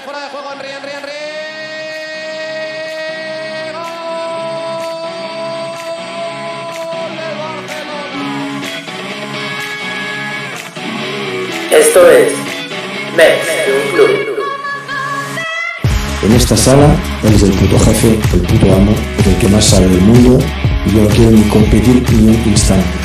fuera de juego, Henry, Henry, Henry. Esto es Mex de un Club. En esta sala, él es el puto jefe, el puto amo, el que más sabe del mundo y yo no quiero ni competir ni un instante.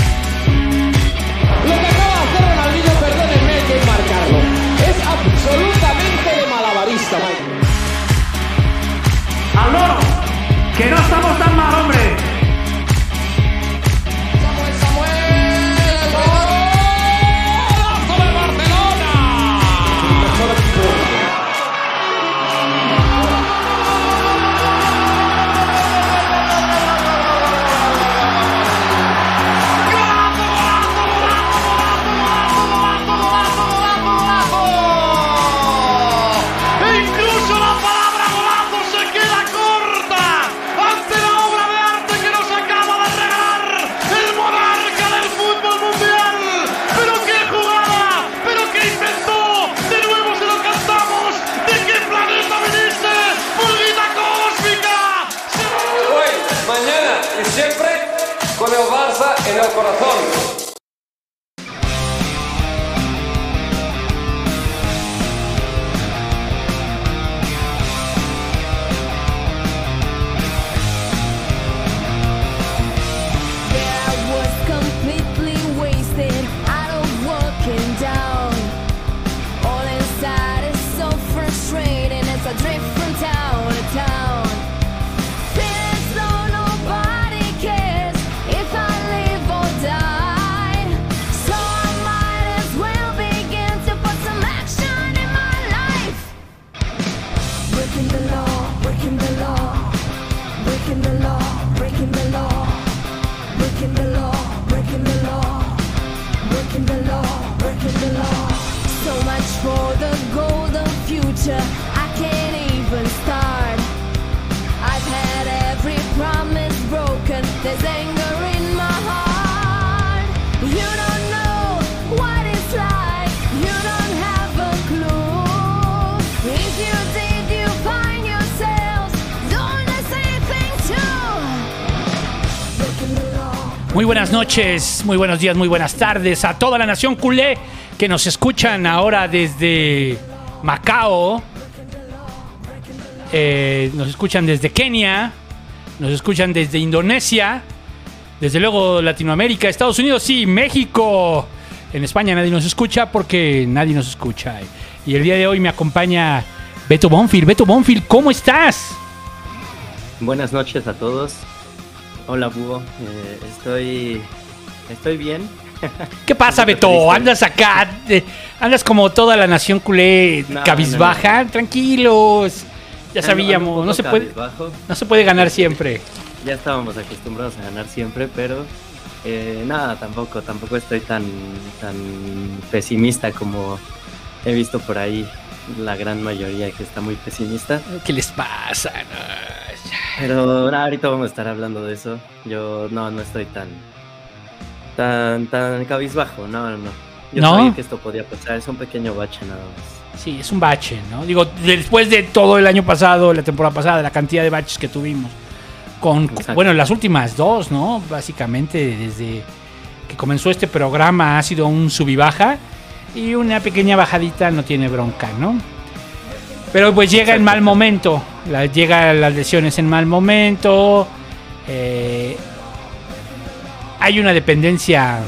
Noches, muy buenos días, muy buenas tardes a toda la nación culé que nos escuchan ahora desde Macao, eh, nos escuchan desde Kenia, nos escuchan desde Indonesia, desde luego Latinoamérica, Estados Unidos, sí, México. En España nadie nos escucha porque nadie nos escucha. Y el día de hoy me acompaña Beto Bonfil. Beto Bonfil, ¿cómo estás? Buenas noches a todos. Hola, Búho. Eh, estoy. Estoy bien. ¿Qué pasa, Beto? Andas acá, eh, andas como toda la nación culé, No, cabizbaja. Tranquilos, ya sabíamos, no se puede, no se puede ganar siempre. Ya estábamos acostumbrados a ganar siempre, pero eh, nada, tampoco, tampoco estoy tan, tan pesimista como he visto por ahí la gran mayoría que está muy pesimista. ¿Qué les pasa? Pero nada, ahorita vamos a estar hablando de eso. Yo no, no estoy tan, tan, tan cabizbajo. No, no, no. Yo ¿No? sabía que esto podía pasar. Es un pequeño bache nada más. Sí, es un bache, ¿no? Digo, después de todo el año pasado, la temporada pasada, la cantidad de baches que tuvimos. Con, Exacto. bueno, las últimas dos, ¿no? Básicamente, desde que comenzó este programa ha sido un sub y baja. Y una pequeña bajadita no tiene bronca, ¿no? Pero pues llega en mal momento. La, llega las lesiones en mal momento. eh, hay una dependencia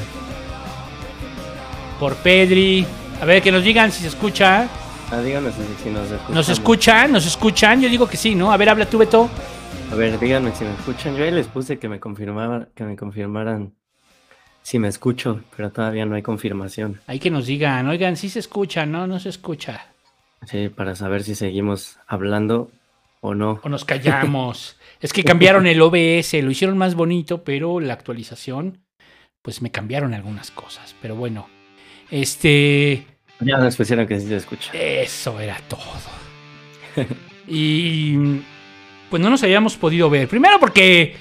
por Pedri. A ver, que nos digan si se escucha. Ah, díganos si, si nos escuchan. ¿Nos escuchan? ¿Nos escuchan? Yo digo que sí, ¿no? A ver, habla tú, Beto. A ver, díganme si me escuchan. Yo ahí les puse que me confirmaban, que me confirmaran si me escucho, pero todavía no hay confirmación. Hay que nos digan, oigan, sí se escucha, ¿no? No se escucha. Sí, para saber si seguimos hablando o no. O nos callamos. es que cambiaron el OBS, lo hicieron más bonito, pero la actualización, pues me cambiaron algunas cosas. Pero bueno, este... Ya nos pusieron que sí se escucha. Eso era todo. y pues no nos habíamos podido ver. Primero porque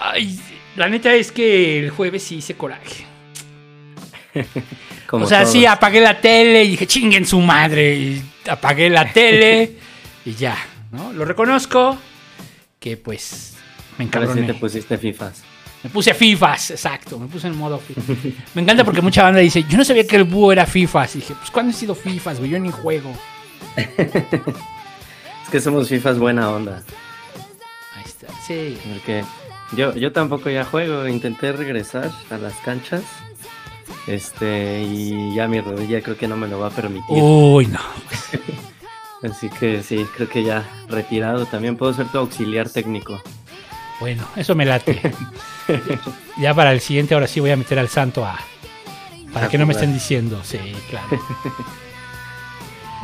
ay, la neta es que el jueves sí hice coraje. Como o sea, todos. sí, apagué la tele y dije, chinguen su madre. Y apagué la tele y ya, ¿no? Lo reconozco que pues me Ahora sí encabroné. te pusiste FIFAs. Me puse FIFAs, exacto, me puse en modo FIFA. Me encanta porque mucha banda dice, yo no sabía que el búho era FIFAs. Y dije, pues ¿cuándo he sido FIFAs, güey? Yo ni juego. Es que somos FIFAs buena onda. Ahí está, sí. Porque yo, yo tampoco ya juego. Intenté regresar a las canchas. Este, y ya mi rodilla creo que no me lo va a permitir. Uy, no. Así que sí, creo que ya retirado. También puedo ser tu auxiliar técnico. Bueno, eso me late. ya para el siguiente, ahora sí voy a meter al santo a... Para A que no me estén diciendo, sí, claro.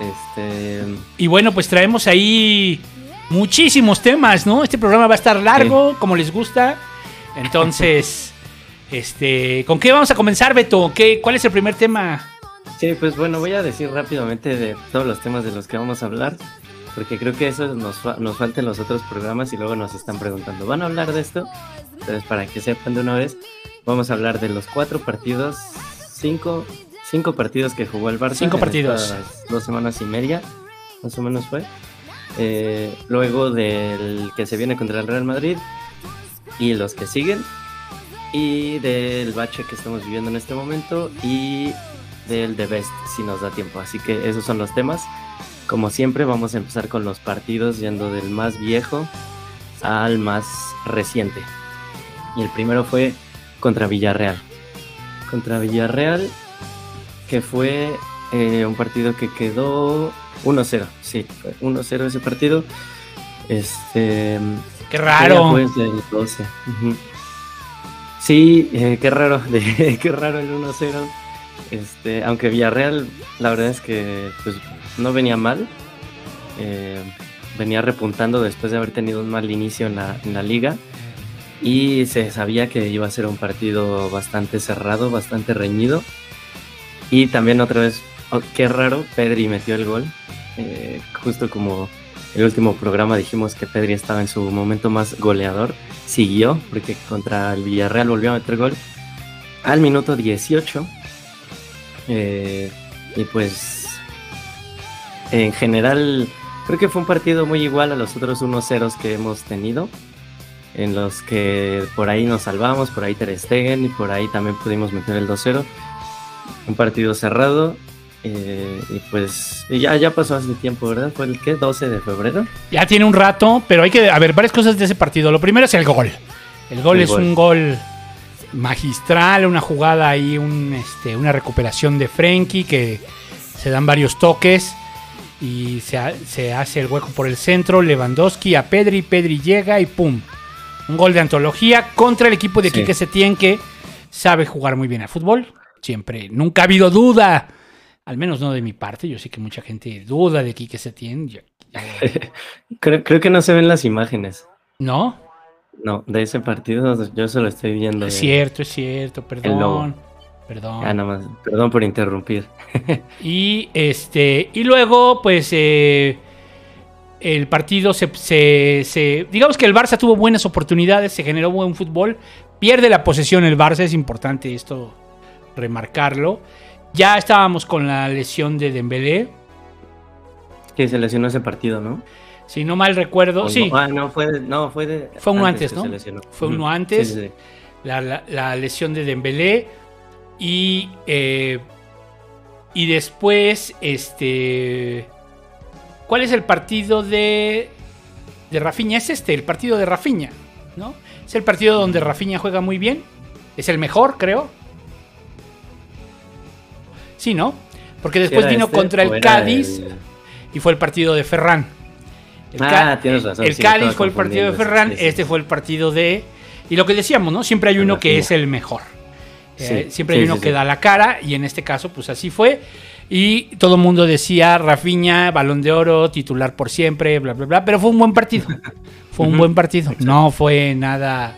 Este, Y bueno, pues traemos ahí muchísimos temas, ¿no? Este programa va a estar largo, como les gusta. Entonces, este, ¿con qué vamos a comenzar, Beto? ¿Qué, ¿Cuál es el primer tema? sí, pues bueno, voy a decir rápidamente de todos los temas de los que vamos a hablar. Porque creo que eso nos, fa- nos falta en los otros programas y luego nos están preguntando, ¿van a hablar de esto? Entonces, para que sepan de una vez, vamos a hablar de los cuatro partidos, cinco, cinco partidos que jugó el Barça. Cinco en partidos. dos semanas y media, más o menos fue. Eh, luego del que se viene contra el Real Madrid y los que siguen. Y del bache que estamos viviendo en este momento y del The Best, si nos da tiempo. Así que esos son los temas. Como siempre, vamos a empezar con los partidos yendo del más viejo al más reciente. Y el primero fue contra Villarreal. Contra Villarreal, que fue eh, un partido que quedó 1-0. Sí, fue 1-0 ese partido. Este. Qué raro. Pues del 12. Ujú. Sí, eh, qué raro, qué raro el 1-0. Este, aunque Villarreal, la verdad es que pues, no venía mal. Eh, venía repuntando después de haber tenido un mal inicio en la, en la liga. Y se sabía que iba a ser un partido bastante cerrado, bastante reñido. Y también otra vez, oh, qué raro, Pedri metió el gol. Eh, justo como el último programa dijimos que Pedri estaba en su momento más goleador. Siguió, porque contra el Villarreal volvió a meter gol al minuto 18. Eh, y pues, en general, creo que fue un partido muy igual a los otros 1-0 que hemos tenido. En los que por ahí nos salvamos, por ahí Ter Stegen y por ahí también pudimos meter el 2-0. Un partido cerrado. Eh, y pues ya, ya pasó hace tiempo, ¿verdad? ¿Fue el qué? 12 de febrero. Ya tiene un rato, pero hay que a ver varias cosas de ese partido. Lo primero es el gol. El gol El es gol. un gol magistral, una jugada ahí, un, este, una recuperación de Frenkie que se dan varios toques y se, ha- se hace el hueco por el centro. Lewandowski a Pedri, Pedri llega y pum. Un gol de antología contra el equipo de Sí. Quique Setién que sabe jugar muy bien al fútbol. Siempre, nunca ha habido duda. Al menos no de mi parte. Yo sé que mucha gente duda de Quique Setién. Yo- Creo, creo que no se ven las imágenes. ¿No? No, de ese partido yo solo estoy viendo. Es cierto, es cierto, perdón. Perdón. Ah, nada más. Perdón por interrumpir. Y este. Y luego, pues. eh, el partido se, se- se- Digamos que el Barça tuvo buenas oportunidades, se generó buen fútbol. Pierde la posesión el Barça, es importante esto remarcarlo. Ya estábamos con la lesión de Dembélé. Que se lesionó ese partido, ¿no? Si no mal recuerdo, O sí, no, ah, no, fue no, fue de. Fue uno antes, ¿no? Fue uno antes. Sí, sí, sí. la, la- la lesión de Dembélé y eh, y después este ¿cuál es el partido de de Rafinha? Es este, el partido de Rafinha, ¿no? Es el partido donde Rafinha juega muy bien, es el mejor, creo. Sí, ¿no? Porque después ¿Era vino este contra el Cádiz el- y fue el partido de Ferran. El Ah, tienes razón, El sí, Cádiz fue el partido de Ferran, sí, este fue el partido de... Y lo que decíamos, ¿no? Siempre hay uno que es el mejor. Eh, Sí, siempre hay uno que da la cara y en este caso pues así fue. Y todo el mundo decía Rafinha, balón de oro, titular por siempre, bla, bla, bla. Pero fue un buen partido. Fue un buen partido. No fue nada...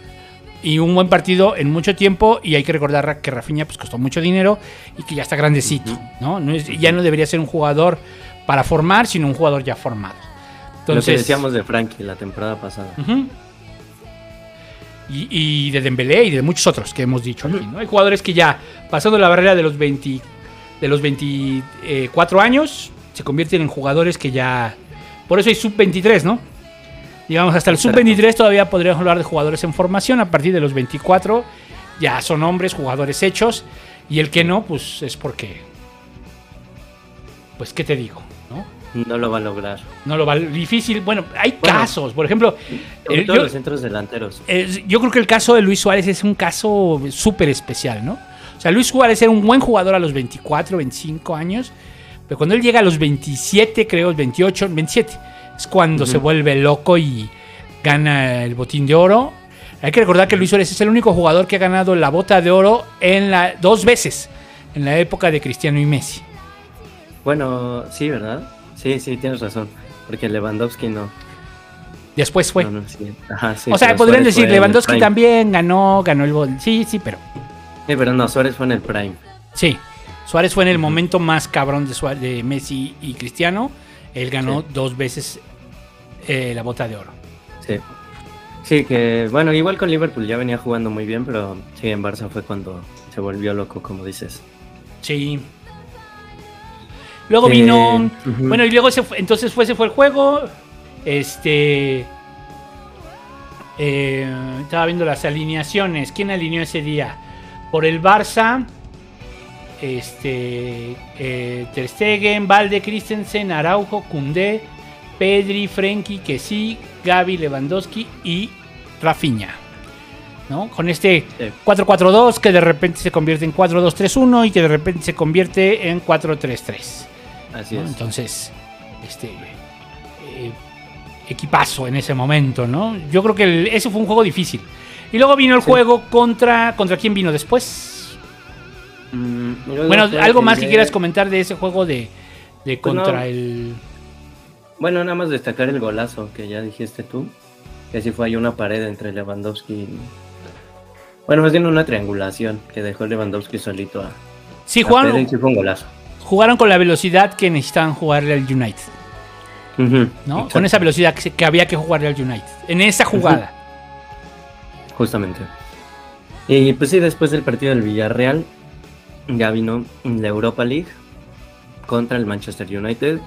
Y un buen partido en mucho tiempo y hay que recordar que Rafinha pues costó mucho dinero y que ya está grandecito, ¿no? no es- ya no debería ser un jugador para formar, sino un jugador ya formado. Lo que Entonces, decíamos de Frankie la temporada pasada. Y de Dembélé y de muchos otros que hemos dicho aquí, ¿no? Hay jugadores que ya, pasando la barrera de los 20, de los 24 años se convierten en jugadores que ya... Por eso hay sub-23, ¿no? Digamos, hasta el sub-23 todavía podríamos hablar de jugadores en formación. A partir de los 24 ya son hombres, jugadores hechos. Y el que no, pues es porque... Pues, ¿qué te digo? ¿No? No lo va a lograr. No lo va difícil. Bueno, hay Bueno, casos. Por ejemplo, Sobre eh, yo, los centros delanteros. yo creo que el caso de Luis Suárez es un caso súper especial, ¿no? O sea, Luis Suárez era un buen jugador a los 24, 25 años, pero cuando él llega a los 27, creo, 28, 27, es cuando se vuelve loco y gana el botín de oro. Hay que recordar que Luis Suárez es el único jugador que ha ganado la bota de oro en la, dos veces en la época de Cristiano y Messi. Bueno, sí, ¿verdad? Sí, sí, tienes razón. Porque Lewandowski no. Después fue. No, no, sí. Ajá, sí, o sea, podrían Suárez decir, Lewandowski también ganó, ganó el gol. Sí, sí, pero Sí, pero no, Suárez fue en el prime. Sí, Suárez fue en el momento más cabrón de Messi y Cristiano. Él ganó Sí. dos veces eh, la bota de oro. Sí. Sí, que bueno, igual con Liverpool ya venía jugando muy bien, pero sí, en Barça fue cuando se volvió loco, como dices. Sí. Luego Eh, vino. Bueno, y luego se fue- entonces fue, ese fue el juego. Este. eh, estaba viendo las alineaciones. ¿Quién alineó ese día? Por el Barça. Este. Eh, Ter Stegen, Valde, Christensen, Araujo, Koundé, Pedri, Frenkie, Kessi, Gaby, Lewandowski y Rafinha. ¿no? Con este Sí. 4-4-2 que de repente se convierte en 4-2-3-1 y que de repente se convierte en 4-3-3. Así ¿no? es. Entonces, este eh, equipazo en ese momento, ¿no? Yo creo que el- ese fue un juego difícil. Y luego vino el Sí. juego contra contra quién vino después. Mm, Bueno, algo más que quieras comentar de ese juego de, de Pues no. contra el Bueno, nada más destacar el golazo que ya dijiste tú. Que sí fue ahí una pared entre Lewandowski y... Bueno, más bien una triangulación que dejó Lewandowski solito a, Sí, a jugaron, sí fue un golazo. jugaron con la velocidad que necesitaban jugarle al United, ¿no? exacto, Con esa velocidad que había que jugarle al United. En esa jugada. Justamente. Y pues sí, después del partido del Villarreal, ya vino la Europa League contra el Manchester United.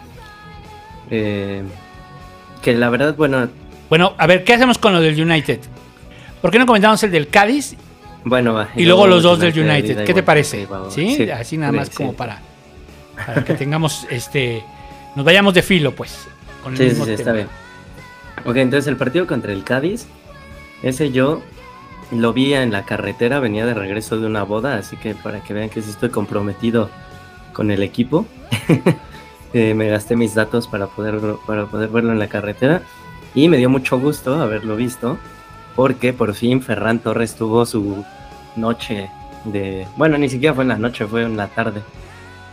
Eh, que la verdad, bueno, Bueno, a ver, ¿qué hacemos con lo del United? ¿Por qué no comentamos el del Cádiz bueno, va, y luego los dos del United? ¿Qué te parece? sí. Así nada más sí. como para, para que tengamos este. Nos vayamos de filo, pues. Con el Sí, sí, mismo sí, está bien. Ok, entonces el partido contra el Cádiz, ese yo lo vi en la carretera, venía de regreso de una boda, así que para que vean que sí estoy comprometido con el equipo, eh, me gasté mis datos para poder, para poder verlo en la carretera y me dio mucho gusto haberlo visto, porque por fin Ferran Torres tuvo su noche de... Bueno, ni siquiera fue en la noche, fue en la tarde.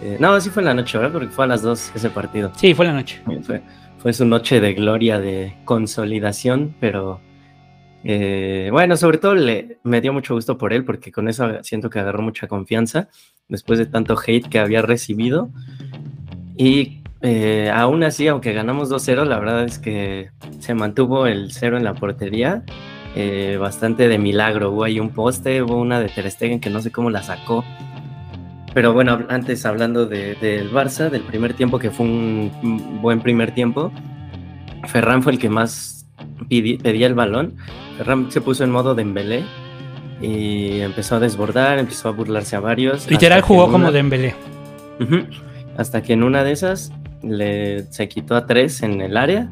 Eh, no, sí fue en la noche, ¿verdad? Porque fue a las 2 ese partido. Sí, fue la noche. Fue, fue su noche de gloria, de consolidación, pero eh, bueno, sobre todo le, me dio mucho gusto por él porque con eso siento que agarró mucha confianza después de tanto hate que había recibido. Y eh, aún así, aunque ganamos 2-0, la verdad es que se mantuvo el 0 en la portería. eh, bastante de milagro. Hubo ahí un poste, hubo una de Ter Stegen que no sé cómo la sacó. Pero bueno, antes hablando de- del Barça, del primer tiempo, que fue un buen primer tiempo, Ferran fue el que más pedía el balón. Ferran se puso en modo de embelé y empezó a desbordar, empezó a burlarse a varios. Literal jugó como Dembélé. Ujú. Hasta que en una de esas le, se quitó a tres en el área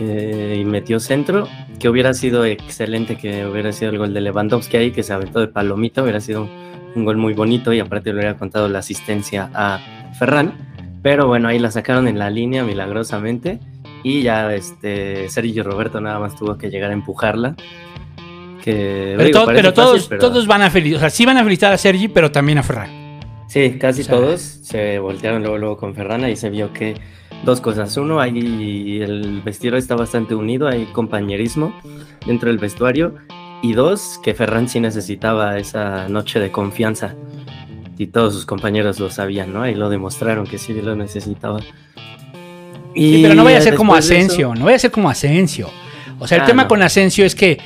eh, y metió centro, que hubiera sido excelente que hubiera sido el gol de Lewandowski ahí, que se aventó de palomita, hubiera sido un, un gol muy bonito y aparte le hubiera contado la asistencia a Ferran. Pero bueno, ahí la sacaron en la línea milagrosamente y ya este Sergio Roberto nada más tuvo que llegar a empujarla. Que, Pero, digo, to- parece pero todos, fácil, pero- todos van a felicitar. O sea, sí van a felicitar a Sergi, pero también a Ferran. Sí, casi O sea- todos se voltearon luego, luego con Ferrana y se vio que dos cosas. Uno, ahí el vestidor está bastante unido, hay compañerismo dentro del vestuario. Y dos, que Ferran sí necesitaba esa noche de confianza. Y todos sus compañeros lo sabían, ¿no? Y lo demostraron que sí lo necesitaba. Sí, pero no vaya a ser como Asensio, no vaya a ser como Asensio. O sea, el Ah, tema no. con Asensio es que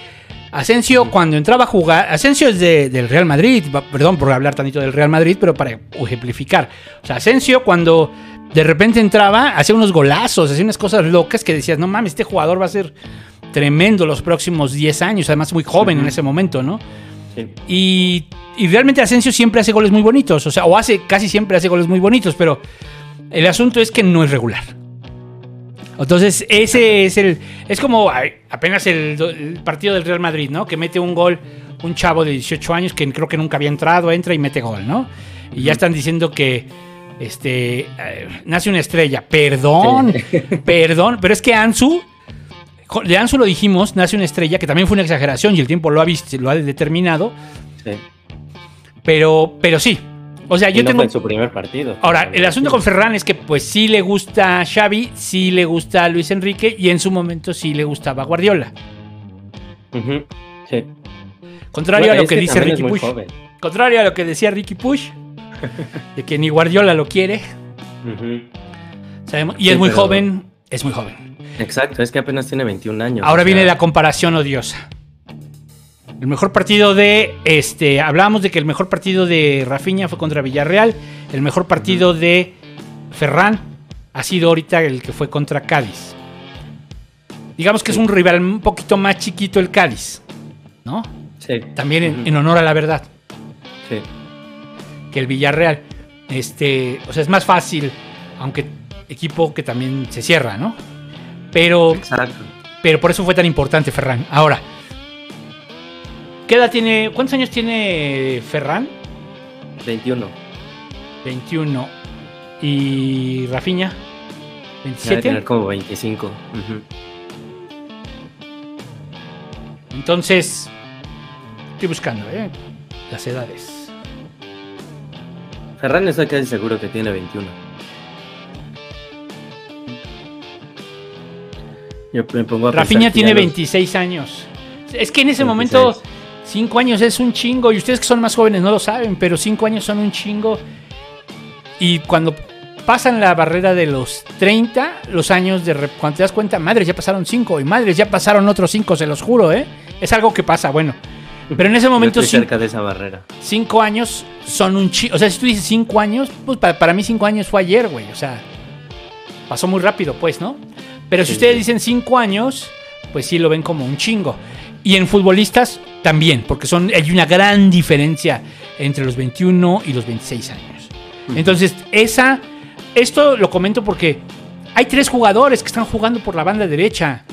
Asensio cuando entraba a jugar, Asensio es de- del Real Madrid, perdón por hablar tantito del Real Madrid, pero para ejemplificar. O sea, Asensio cuando de repente entraba, hacía unos golazos, hacía unas cosas locas que decías, no mames, este jugador va a ser tremendo los próximos 10 años, además muy joven en ese momento, ¿no? Sí. Y, y realmente Asensio siempre hace goles muy bonitos, o sea, o hace, casi siempre hace goles muy bonitos, pero el asunto es que no es regular. Entonces, ese es el. Es como apenas el, do- el partido del Real Madrid, ¿no? Que mete un gol, un chavo de 18 años que creo que nunca había entrado, entra y mete gol, ¿no? Y ya están diciendo que. Este. eh, nace una estrella. Perdón, perdón, pero es que Ansu. De Ansu lo dijimos, nace una estrella, que también fue una exageración y el tiempo lo ha visto, lo ha determinado. Sí. Pero, pero sí. O sea, yo no tengo. en su primer partido. Ahora, el asunto con Ferran es que pues sí le gusta Xavi, sí le gusta Luis Enrique y en su momento sí le gustaba Guardiola. Sí. Contrario Bueno, a lo que, dice Ricky Push. joven. Contrario a lo que decía Ricky Push, de que ni Guardiola lo quiere. Sabemos- y Sí, es muy pero- joven, es muy joven. Exacto, es que apenas tiene 21 años. Ahora o viene la comparación odiosa. El mejor partido de este, hablábamos de que el mejor partido de Rafinha fue contra Villarreal, el mejor partido de Ferran ha sido ahorita el que fue contra Cádiz. Digamos que es un rival un poquito más chiquito el Cádiz, ¿no? Sí, También en, en honor a la verdad sí. que el Villarreal. Este, o sea, es más fácil, aunque equipo que también se cierra, ¿no? Pero Exacto. pero por eso fue tan importante Ferran. Ahora, ¿qué edad tiene? ¿Cuántos años tiene Ferran? 21. 21. ¿Y Rafinha? Ya debe 27. tener como 25. Ujú. Entonces, estoy buscando, ¿eh? Las edades. Ferran estoy casi seguro que tiene 21. Yo me pongo a Rafinha tiene los- 26 años. Es que en ese 26. momento, 5 años es un chingo. Y ustedes que son más jóvenes no lo saben, pero 5 años son un chingo. Y cuando pasan la barrera de los 30, los años de... Cuando te das cuenta, madres, ya pasaron 5. Y madres, ya pasaron otros 5, se los juro, ¿eh? Es algo que pasa, bueno. Pero en ese Yo momento, estoy 5 cerca de esa barrera. cinco años son un chingo. O sea, si tú dices 5 años, pues para, para mí 5 años fue ayer, güey. O sea, pasó muy rápido, pues, ¿no? Pero si Sí, ustedes sí. dicen 5 años, pues sí lo ven como un chingo. Y en futbolistas también, porque son, hay una gran diferencia entre los 21 y los 26 años. Entonces, esa, esto lo comento porque hay tres jugadores que están jugando por la banda derecha,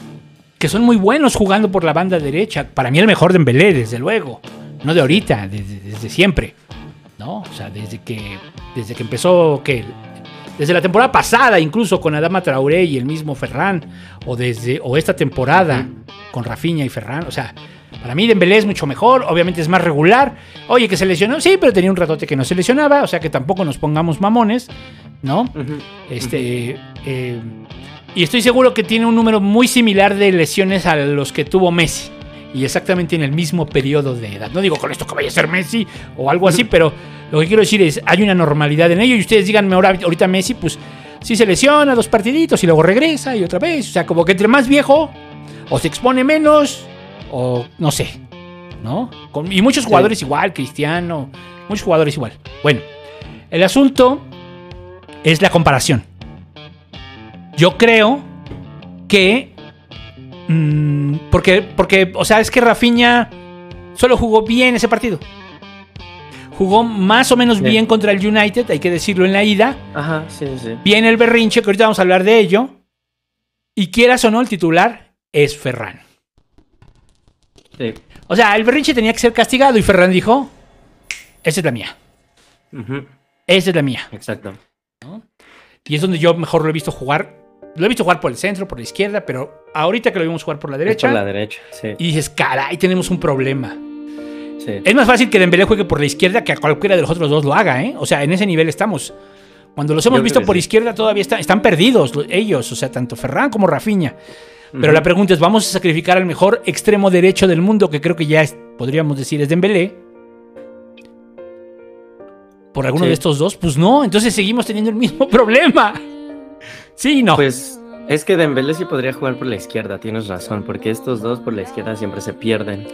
que son muy buenos jugando por la banda derecha. Para mí el mejor de Embelé, desde luego. No de ahorita, desde, desde siempre. ¿No? O sea, desde que, desde que empezó, que desde la temporada pasada, incluso con Adama Traoré y el mismo Ferran, o desde o esta temporada con Rafinha y Ferran, o sea, para mí Dembélé es mucho mejor, obviamente es más regular. Oye, que se lesionó, sí, pero tenía un ratote que no se lesionaba, o sea, que tampoco nos pongamos mamones, ¿no? Este, eh, y estoy seguro que tiene un número muy similar de lesiones a los que tuvo Messi. Y exactamente en el mismo periodo de edad. No digo con esto que vaya a ser Messi o algo así, pero lo que quiero decir es, hay una normalidad en ello. Y ustedes díganme ahora, ahorita Messi, pues sí se lesiona dos partiditos y luego regresa y otra vez. O sea, como que entre más viejo, o se expone menos, o no sé. ¿No? Con- y muchos jugadores igual, Cristiano, muchos jugadores igual. Bueno, el asunto es la comparación. Yo creo que. mm, porque, porque, o sea, es que Rafinha solo jugó bien ese partido. Jugó más o menos Sí. bien contra el United, hay que decirlo en la ida. Ajá, sí, sí. Viene el berrinche, que ahorita vamos a hablar de ello. Y quieras o no, el titular es Ferran. Sí. O sea, el berrinche tenía que ser castigado y Ferran dijo: Esa es la mía. Esa es la mía. Exacto. Y es donde yo mejor lo he visto jugar. Lo he visto jugar por el centro, por la izquierda, pero ahorita que lo vimos jugar por la Es derecha. por la derecha, sí. Y dices, caray, tenemos un problema. sí. Es más fácil que Dembélé juegue por la izquierda que a cualquiera de los otros dos lo haga, ¿eh? O sea, en ese nivel estamos. Cuando los hemos Yo visto por sí. izquierda todavía están, están perdidos lo- ellos, o sea, tanto Ferran como Rafinha. Pero la pregunta es, ¿vamos a sacrificar al mejor extremo derecho del mundo, que creo que ya es- podríamos decir es Dembélé? ¿Por alguno Sí. de estos dos? Pues no, entonces seguimos teniendo el mismo problema. Sí, y no. Pues Es que Dembélé sí podría jugar por la izquierda, tienes razón, porque estos dos por la izquierda siempre se pierden.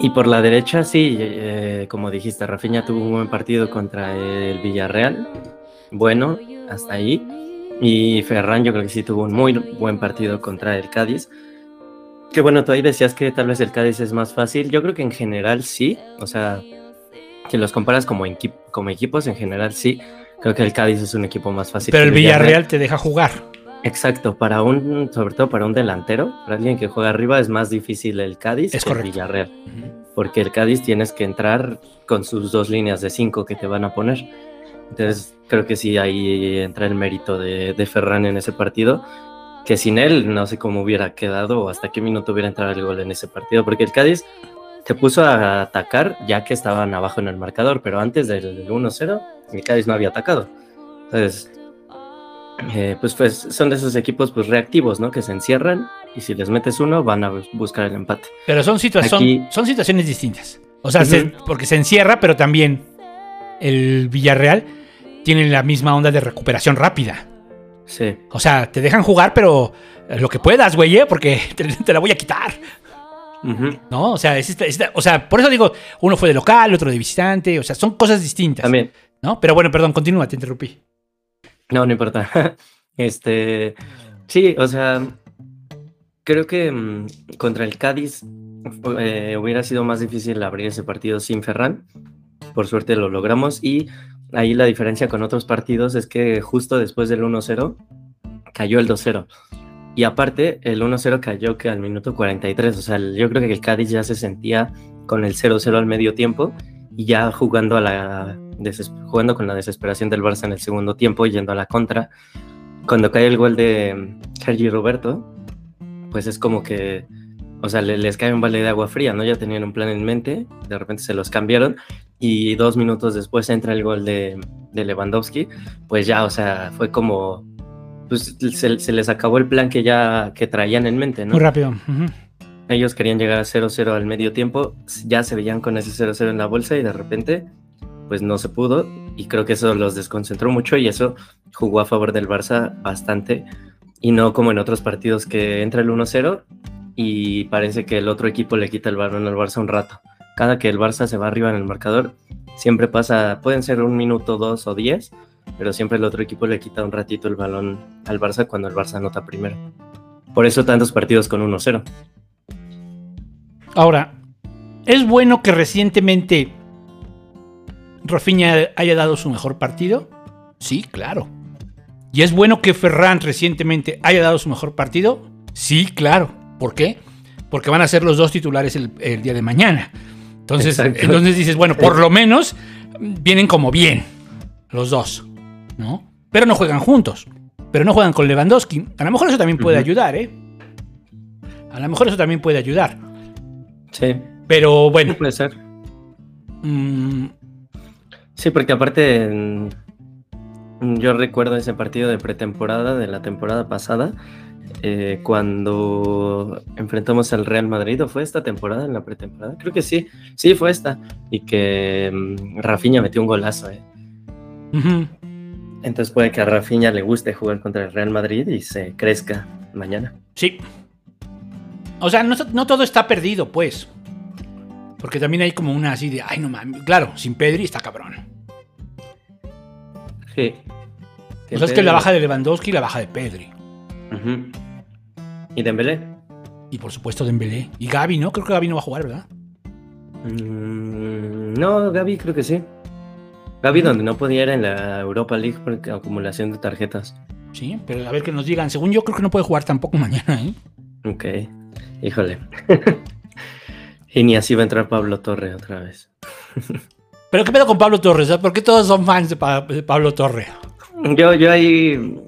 Y por la derecha sí, eh, como dijiste, Rafinha tuvo un buen partido contra el Villarreal. Bueno, hasta ahí. Y Ferran yo creo que sí tuvo un muy buen partido contra el Cádiz. Que bueno, tú ahí decías que tal vez el Cádiz es más fácil. Yo creo que en general sí. O sea, si los comparas como, como equipos, en general sí. Creo que el Cádiz es un equipo más fácil. Pero el Villarreal te deja jugar. Exacto, para un, sobre todo para un delantero, para alguien que juega arriba es más difícil el Cádiz Es que el. Villarreal. Porque el Cádiz tienes que entrar con sus dos líneas de cinco que te van a poner. Entonces creo que sí ahí entra el mérito de, de Ferran en ese partido. Que sin él no sé cómo hubiera quedado o hasta qué minuto hubiera entrado el gol en ese partido. Porque el Cádiz se puso a atacar ya que estaban abajo en el marcador, pero antes del 1-0 el Cádiz no había atacado. Entonces eh, pues, pues son de esos equipos pues reactivos, ¿no? Que se encierran y si les metes uno van a bus- buscar el empate. Pero son, situa- son- Aquí- son situaciones distintas. O sea, se- porque se encierra, pero también el Villarreal tiene la misma onda de recuperación rápida. Sí, O sea, te dejan jugar, pero eh, lo que puedas, güey, ¿eh? porque te, te la voy a quitar. ¿No? O sea, es esta- esta- o sea, por eso digo, uno fue de local, otro de visitante. O sea, son cosas distintas. también. ¿No? Pero bueno, perdón, continúa, te interrumpí. No, no importa. este, sí, o sea, creo que mm, contra el Cádiz eh, hubiera sido más difícil abrir ese partido sin Ferran. Por suerte lo logramos y ahí la diferencia con otros partidos es que justo después del 1-0 cayó el 2-0. Y aparte, el 1-0 cayó que al minuto 43. O sea, yo creo que el Cádiz ya se sentía con el 0-0 al medio tiempo y ya jugando, a la jugando con la desesperación del Barça en el segundo tiempo, yendo a la contra. Cuando cae el gol de mm, Sergi Roberto, pues es como que, o sea, le- les cae un balde de agua fría, ¿no? Ya tenían un plan en mente, de repente se los cambiaron y dos minutos después entra el gol de, de Lewandowski, pues ya, o sea, fue como, pues se, se les acabó el plan que ya que traían en mente, ¿no? Muy rápido. Ellos querían llegar a 0-0 al medio tiempo, ya se veían con ese 0-0 en la bolsa y de repente, pues no se pudo. Y creo que eso los desconcentró mucho y eso jugó a favor del Barça bastante. Y no como en otros partidos que entra el 1-0 y parece que el otro equipo le quita el balón al Barça un rato. Cada que el Barça se va arriba en el marcador, siempre pasa, pueden ser un minuto, dos o diez, pero siempre el otro equipo le quita un ratito el balón al Barça cuando el Barça anota primero. Por eso tantos partidos con 1-0. Ahora, ¿es bueno que recientemente Rafinha haya dado su mejor partido? Sí, claro. ¿Y es bueno que Ferran recientemente haya dado su mejor partido? Sí, claro. ¿Por qué? Porque van a ser los dos titulares el, el día de mañana. Entonces, Exacto. entonces dices, bueno, por lo menos vienen como bien los dos, ¿no? Pero no juegan juntos. Pero no juegan con Lewandowski. A lo mejor eso también puede ayudar, ¿eh? A lo mejor eso también puede ayudar. Sí, Pero bueno, puede ser. mm, Sí, porque aparte mm, yo recuerdo ese partido de pretemporada de la temporada pasada, eh, cuando enfrentamos al Real Madrid, ¿o fue esta temporada en la pretemporada? Creo que sí, sí fue esta, y que mm, Rafinha metió un golazo, ¿eh? Entonces puede que a Rafinha le guste jugar contra el Real Madrid y se crezca mañana. sí. O sea, no, no todo está perdido, pues. Porque también hay como una así de, ay, no mames. Claro, sin Pedri está cabrón. Sí. O sea, es que la baja de Lewandowski y la baja de Pedri. ¿Y Dembélé? Y por supuesto Dembélé. Y Gaby, ¿no? Creo que Gaby no va a jugar, ¿verdad? Mm, no, Gaby creo que sí. Gaby donde no podía era en la Europa League por acumulación de tarjetas. Sí, pero a ver que nos digan. Según yo, creo que no puede jugar tampoco mañana, ¿eh? Ok, híjole. y ni así va a entrar Pablo Torre otra vez. Pero ¿qué pedo con Pablo Torres? ¿eh? ¿Por qué todos son fans de, Pa- de Pablo Torre? Yo, yo ahí,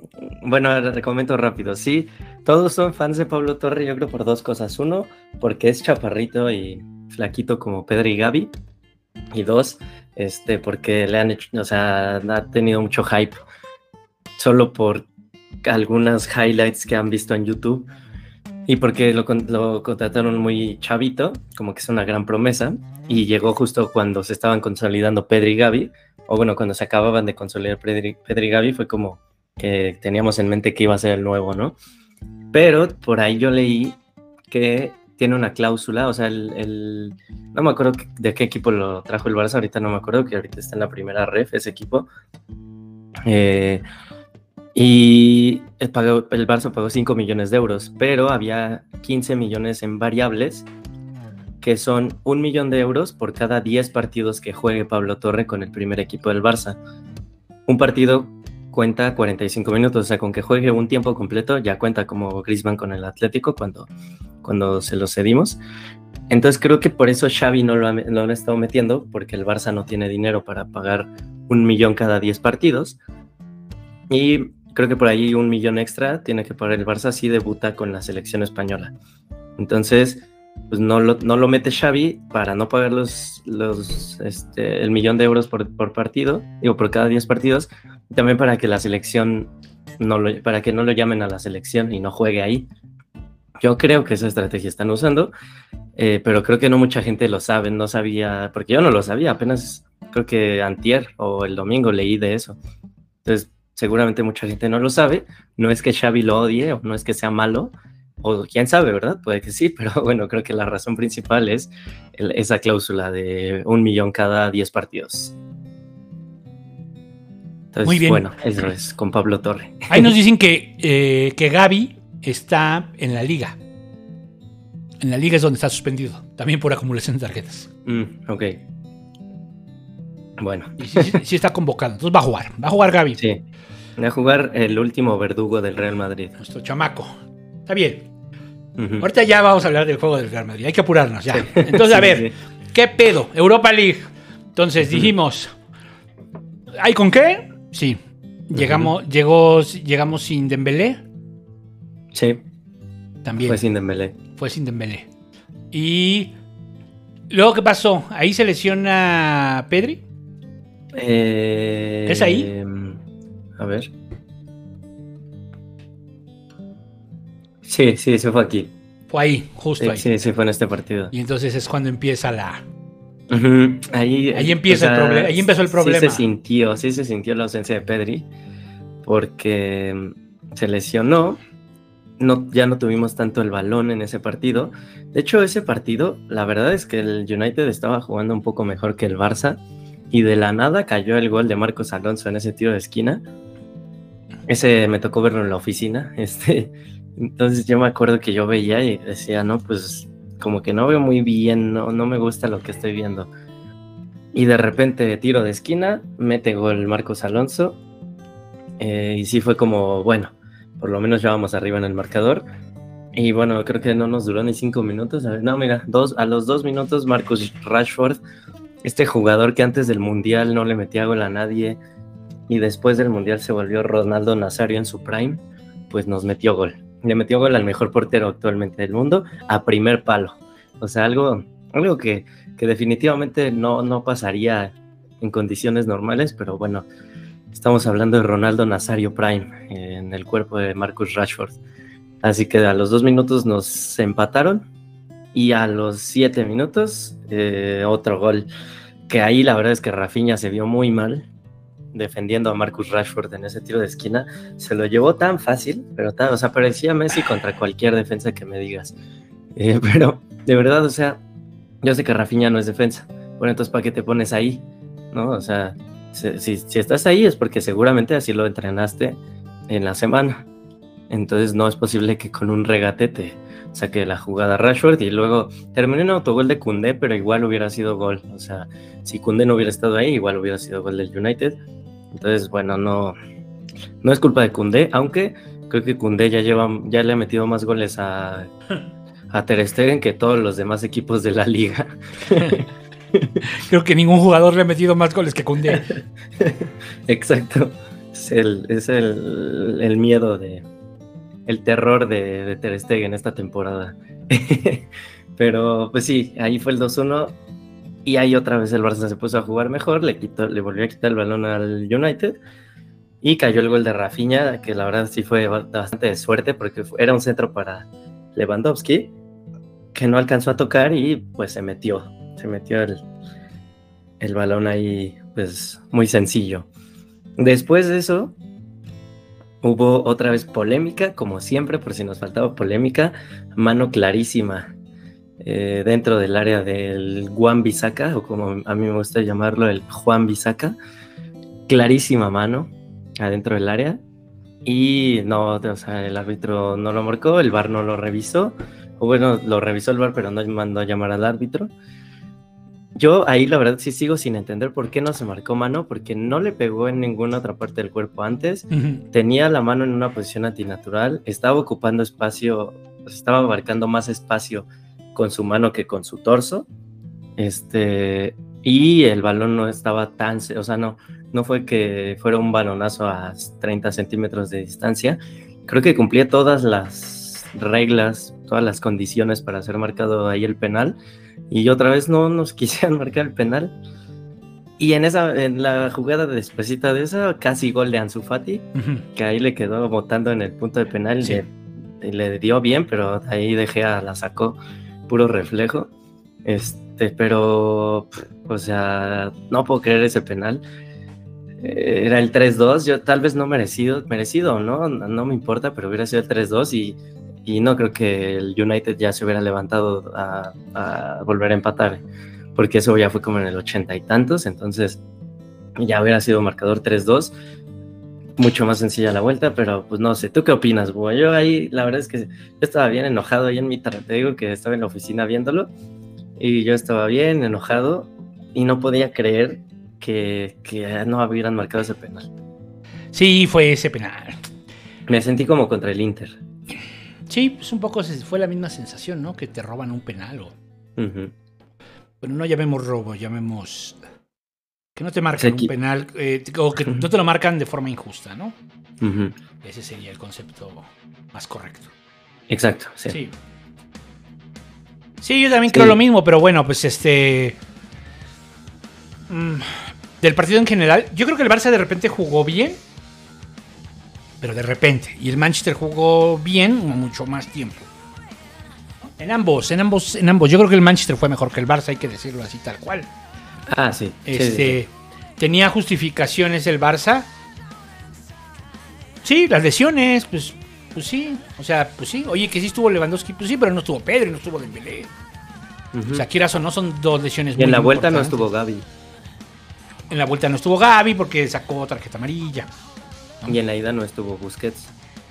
bueno, te comento rápido. Sí, todos son fans de Pablo Torre, yo creo por dos cosas. Uno, porque es chaparrito y flaquito como Pedro y Gaby. Y dos, este, porque le han hecho, o sea, ha tenido mucho hype. Solo por algunas highlights que han visto en YouTube. Y porque lo, con- lo contrataron muy chavito, como que es una gran promesa. Y llegó justo cuando se estaban consolidando Pedro y Gaby o bueno, cuando se acababan de consolidar Pedri, Pedri y Gavi, fue como, que teníamos en mente que iba a ser el nuevo, ¿no? Pero por ahí yo leí que tiene una cláusula, o sea, el, el- no me acuerdo de qué equipo lo trajo el Barça, ahorita no me acuerdo, que ahorita está en la primera ref ese equipo. Eh, y el, pagó- el Barça pagó 5 millones de euros, pero había 15 millones en variables, que son un millón de euros por cada 10 partidos que juegue Pablo Torre con el primer equipo del Barça. Un partido cuenta 45 minutos, o sea, con que juegue un tiempo completo ya cuenta como Griezmann con el Atlético cuando, cuando se lo cedimos. Entonces creo que por eso Xavi no lo, ha, no lo ha estado metiendo, porque el Barça no tiene dinero para pagar un millón cada 10 partidos. Y creo que por ahí un millón extra tiene que pagar el Barça si debuta con la selección española. Entonces, pues no lo, no lo mete Xavi para no pagar los, los, este, el millón de euros por, por partido, digo, por cada 10 partidos, y también para que la selección, no lo, para que no lo llamen a la selección y no juegue ahí. Yo creo que esa estrategia están usando, eh, pero creo que no mucha gente lo sabe, no sabía, porque yo no lo sabía, apenas creo que antier o el domingo leí de eso. Entonces, seguramente mucha gente no lo sabe, no es que Xavi lo odie o no es que sea malo, o quién sabe, ¿verdad? Puede que sí, pero bueno, creo que la razón principal es el- esa cláusula de un millón cada 10 partidos. Entonces, Muy bien. bueno, eso es con Pablo Torre. Ahí nos dicen que, eh, que Gaby está en la liga. En la liga es donde está suspendido. También por acumulación de tarjetas. Mm, ok. Bueno, Y sí, sí- sí está convocado. Entonces va a jugar. Va a jugar Gaby. sí. Voy a jugar el último verdugo del Real Madrid. Nuestro chamaco. Está bien. Ahorita ya vamos a hablar del juego del Real Madrid. Hay que apurarnos ya. Sí. Entonces, a ver, sí. ¿qué pedo? Europa League. Entonces dijimos. ¿Hay con qué? Sí. Llegamos, llegó, llegamos sin Dembélé. Sí, También. fue sin Dembélé. fue sin Dembélé. Y luego, ¿qué pasó? Ahí se lesiona Pedri. Eh, ¿Es ahí? A ver. Sí, sí, se fue aquí. Fue ahí, justo Sí, ahí. sí, sí, fue en este partido. Y entonces es cuando empieza la. Ahí, Ahí empieza el problema- ahí empezó el problema. Sí se sintió, sí se sintió la ausencia de Pedri, porque mm, se lesionó, no, ya no tuvimos tanto el balón en ese partido. De hecho, ese partido, la verdad es que el United estaba jugando un poco mejor que el Barça, y de la nada cayó el gol de Marcos Alonso en ese tiro de esquina. Ese me tocó verlo en la oficina, este, entonces yo me acuerdo que yo veía y decía, no, pues como que no veo muy bien, no, no me gusta lo que estoy viendo. Y de repente tiro de esquina, mete gol Marcos Alonso. eh, y sí fue como, bueno, por lo menos ya vamos arriba en el marcador. Y bueno, creo que no nos duró ni cinco minutos. No, mira, dos, a los dos minutos Marcus Rashford, este jugador que antes del Mundial no le metía gol a nadie y después del Mundial se volvió Ronaldo Nazario en su prime, pues nos metió gol. Le metió gol al mejor portero actualmente del mundo a primer palo. O sea, algo, algo que, que definitivamente no, no pasaría en condiciones normales, pero bueno, estamos hablando de Ronaldo Nazario Prime eh, en el cuerpo de Marcus Rashford. Así que a los dos minutos nos empataron y a los siete minutos eh, otro gol. Que ahí la verdad es que Rafinha se vio muy mal defendiendo a Marcus Rashford en ese tiro de esquina. Se lo llevó tan fácil, pero tan, o sea, parecía Messi contra cualquier defensa que me digas. Eh, pero de verdad, o sea, yo sé que Rafinha no es defensa. Bueno, entonces, ¿para qué te pones ahí? ¿No? O sea, si, si- estás ahí es porque seguramente así lo entrenaste en la semana. Entonces no es posible que con un regate te saque la jugada Rashford y luego terminó en autogol de Cundé, pero igual hubiera sido gol. O sea, si Cundé no hubiera estado ahí, igual hubiera sido gol del United. Entonces, bueno, no, no es culpa de Cundé, aunque creo que Cundé ya lleva, ya le ha metido más goles a, a Ter Stegen que todos los demás equipos de la liga. Creo que ningún jugador le ha metido más goles que Cundé. Exacto. Es el, es el, el miedo de. El terror de, de Ter Stegen esta temporada. Pero pues sí, ahí fue el 2-1. Y ahí otra vez el Barça se puso a jugar mejor. Le, quitó, le volvió a quitar el balón al United. Y cayó el gol de Rafinha, que la verdad sí fue ba- bastante de suerte porque era un centro para Lewandowski, que no alcanzó a tocar y pues se metió. Se metió el, el balón ahí, pues muy sencillo. Después de eso, hubo otra vez polémica, como siempre, por si nos faltaba polémica, mano clarísima eh, dentro del área del Juan Bisaca, o como a mí me gusta llamarlo, el Juan Bisaca. Clarísima mano adentro del área. Y no, o sea, el árbitro no lo marcó, el VAR no lo revisó. O bueno, lo revisó el VAR, pero no mandó a llamar al árbitro. Yo ahí la verdad sí sigo sin entender por qué no se marcó mano, porque no le pegó en ninguna otra parte del cuerpo antes. Ujú. Tenía la mano en una posición antinatural, estaba ocupando espacio, estaba abarcando más espacio con su mano que con su torso. Este, y el balón no estaba tan, o sea, no, no fue que fuera un balonazo a 30 centímetros de distancia. Creo que cumplía todas las reglas, todas las condiciones para ser marcado ahí el penal. Y otra vez no nos quisieron marcar el penal. Y en esa, en la jugada despuesita de esa, casi gol de Ansu Fati, que ahí le quedó botando en el punto de penal Sí. le, le dio bien, pero ahí De Gea la sacó puro reflejo. Este, pero, o sea, no puedo creer ese penal. Eh, Era el 3-2, yo tal vez no merecido, merecido, ¿no? No, no me importa, pero hubiera sido el 3-2 y, y no creo que el United ya se hubiera levantado a, a volver a empatar, porque eso ya fue como en el ochenta y tantos, entonces ya hubiera sido marcador 3-2 mucho más sencilla la vuelta, pero pues no sé, ¿tú qué opinas, Búho? Yo ahí, la verdad es que yo estaba bien enojado ahí en mi tarde, te digo que estaba en la oficina viéndolo y yo estaba bien enojado y no podía creer que, que no hubieran marcado ese penal. Sí, fue ese penal. Me sentí como contra el Inter. Sí, pues un poco fue la misma sensación, ¿no? Que te roban un penal o... Pero no llamemos robo, llamemos... Que no te marcan un penal, eh, o que no te lo marcan de forma injusta, ¿no? Ese sería el concepto más correcto. Exacto, sí. Sí. Sí, yo también Sí. creo lo mismo, pero bueno, pues este. mm, del partido en general, yo creo que el Barça de repente jugó bien. Pero de repente. Y el Manchester jugó bien mucho más tiempo. En ambos, en ambos, en ambos. Yo creo que el Manchester fue mejor que el Barça, hay que decirlo así tal cual. Ah, sí. Este, sí. tenía justificaciones el Barça. Sí, las lesiones, pues, pues sí. O sea, pues sí. Oye, que sí estuvo Lewandowski, pues sí, pero no estuvo Pedro y no estuvo Dembélé. Ujú. O sea, quieras o no, son dos lesiones y en la vuelta no estuvo Gaby. En la vuelta no estuvo Gaby porque sacó tarjeta amarilla. Y en la ida no estuvo Busquets.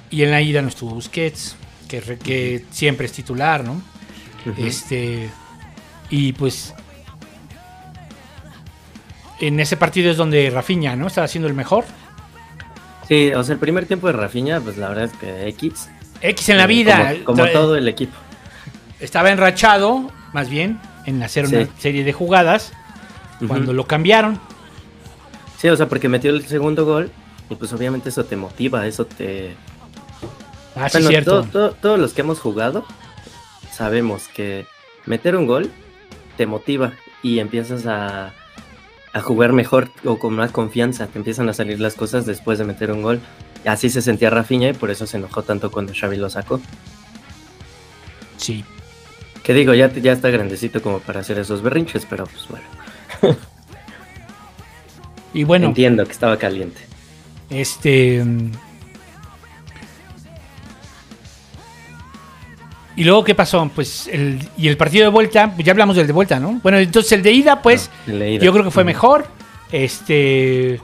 Y en la ida no estuvo Busquets, que, re- que siempre es titular, ¿no? Este. Y pues. En ese partido es donde Rafinha, ¿no? Estaba siendo el mejor. Sí, o sea, el primer tiempo de Rafinha, pues la verdad es que X. X en la eh, vida. Como, todo el equipo. Estaba enrachado, más bien, en hacer Sí. una serie de jugadas. Cuando lo cambiaron. Sí, o sea, porque metió el segundo gol y pues obviamente eso te motiva, eso te... Ah, sí, Bueno, cierto. todo- todo- todos los que hemos jugado sabemos que meter un gol te motiva y empiezas a, a jugar mejor o con más confianza, te empiezan a salir las cosas después de meter un gol. Así se sentía Rafinha y por eso se enojó tanto cuando Xavi lo sacó. Sí. Que digo, ya, ya está grandecito como para hacer esos berrinches, pero pues bueno, Y bueno, entiendo que estaba caliente. este. Y luego, ¿qué pasó? Pues el, y el partido de vuelta, ya hablamos del de vuelta, ¿no? Bueno, entonces el de ida, pues, No, el de ida. yo creo que fue mejor. Este,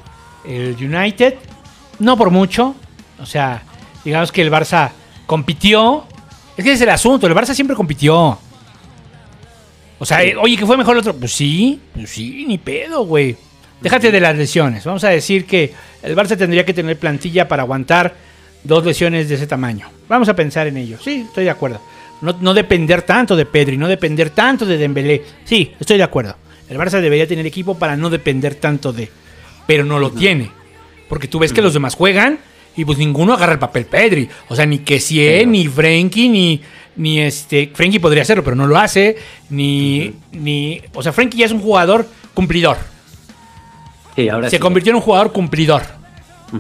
el United, no por mucho. O sea, digamos que el Barça compitió. Es que ese es el asunto, el Barça siempre compitió. O sea, oye, que fue mejor el otro. Pues sí, pues sí, ni pedo, güey. Déjate de las lesiones. Vamos a decir que el Barça tendría que tener plantilla para aguantar dos lesiones de ese tamaño. Vamos a pensar en ello. Sí, estoy de acuerdo. No, no depender tanto de Pedri, no depender tanto de Dembélé. Sí, estoy de acuerdo. El Barça debería tener equipo para no depender tanto de. Pero no lo tiene. Porque tú ves que los demás juegan y pues ninguno agarra el papel Pedri. O sea, ni Kessie, no. ni Frenkie, ni, ni este. Frenkie podría hacerlo, pero no lo hace. Ni. ni o sea, Frenkie ya es un jugador cumplidor. Sí, ahora Se sí. convirtió en un jugador cumplidor.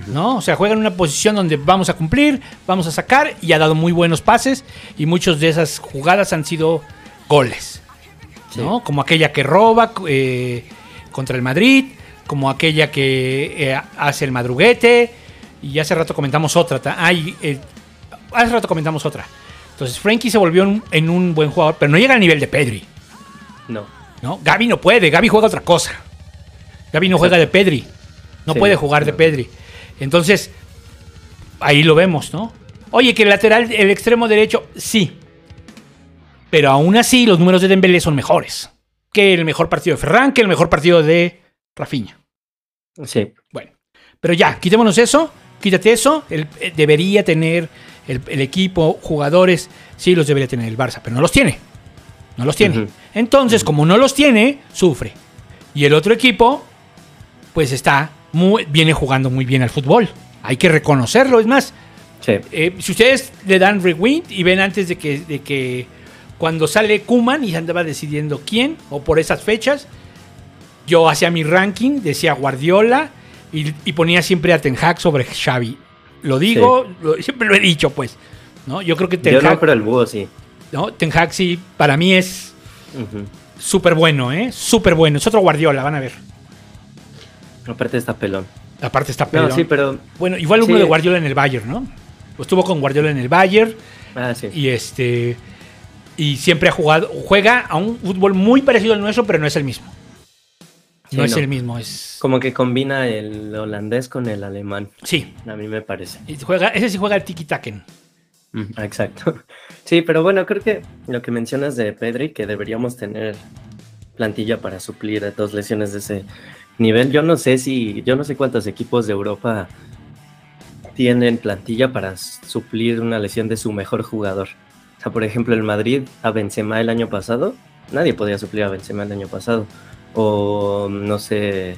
¿No? O sea, juega en una posición donde vamos a cumplir, vamos a sacar y ha dado muy buenos pases y muchas de esas jugadas han sido goles, ¿no? Como aquella que roba eh, contra el Madrid, como aquella que eh, hace el madruguete, Y hace rato comentamos otra. Ay, eh, hace rato comentamos otra. Entonces, Frankie se volvió en un buen jugador, pero no llega al nivel de Pedri. No. ¿no? Gaby no puede, Gaby juega otra cosa. Gaby no juega de Pedri. No Sí, puede jugar de. Pedri. Entonces, ahí lo vemos, ¿no? Oye, que el lateral, el extremo derecho, sí. Pero aún así, los números de Dembélé son mejores. Que el mejor partido de Ferran, que el mejor partido de Rafinha. Sí. Bueno, pero ya, quitémonos eso, quítate eso. el- eh, debería tener el, el equipo, jugadores, sí los debería tener el Barça, pero no los tiene. No los tiene. Entonces, como no los tiene, sufre. Y el otro equipo, pues está muy, viene jugando muy bien al fútbol. Hay que reconocerlo. Es más, Sí. eh, si ustedes le dan rewind y ven antes de que, de que cuando sale Kuman y andaba decidiendo quién, o por esas fechas, yo hacía mi ranking, decía Guardiola y, y ponía siempre a Ten Hag sobre Xavi. Lo digo, lo- siempre lo he dicho, pues. ¿no? Yo creo que Ten Yo Hag, no, pero el búho sí. ¿no? Ten Hag sí, para mí es Ujú. súper bueno, ¿eh? Súper bueno. Es otro Guardiola, van a ver. Aparte está pelón. Aparte está No, pelón. sí, pero. Bueno, igual uno Sí. de Guardiola en el Bayern, ¿no? Estuvo con Guardiola en el Bayern. Ah, sí. Y este. Y siempre ha jugado. Juega a un fútbol muy parecido al nuestro, pero no es el mismo. No es el mismo, es. Como que combina el holandés con el alemán. Sí. A mí me parece. y Juega, ese sí juega el tiki-taken. Mm, Exacto. Sí, pero bueno, creo que lo que mencionas de Pedri, que deberíamos tener plantilla para suplir a dos lesiones de ese nivel. Yo no sé si, yo no sé cuántos equipos de Europa tienen plantilla para suplir una lesión de su mejor jugador. O sea, por ejemplo, el Madrid a Benzema el año pasado, nadie podía suplir a Benzema el año pasado. O no sé,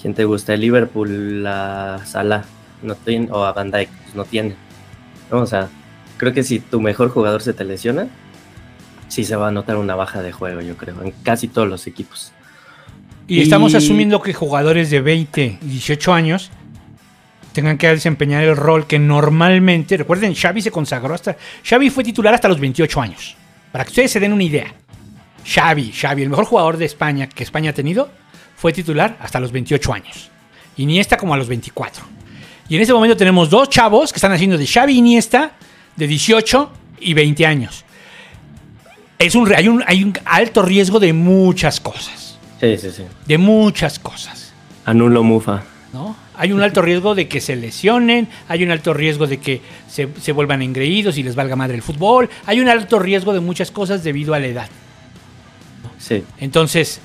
¿quién te gusta? El Liverpool, la Sala, no tiene, o a Van Dijk, pues no tiene. ¿no? O sea, creo que si tu mejor jugador se te lesiona, sí se va a notar una baja de juego, yo creo, en casi todos los equipos. Y, Y- estamos asumiendo que jugadores de 20 y 18 años tengan que desempeñar el rol que normalmente. Recuerden, Xavi se consagró hasta. Xavi fue titular hasta los 28 años. Para que ustedes se den una idea. Xavi, Xavi, el mejor jugador de España que España ha tenido, fue titular hasta los 28 años. Iniesta como a los 24. Y en ese momento tenemos dos chavos que están haciendo de Xavi Iniesta de 18 y 20 años. Es un, hay, un, hay un alto riesgo de muchas cosas. Sí, sí, sí. De muchas cosas. Anulo Mufa. ¿no? Hay un alto riesgo de que se lesionen, hay un alto riesgo de que se, se vuelvan engreídos y les valga madre el fútbol, hay un alto riesgo de muchas cosas debido a la edad. Sí, Entonces,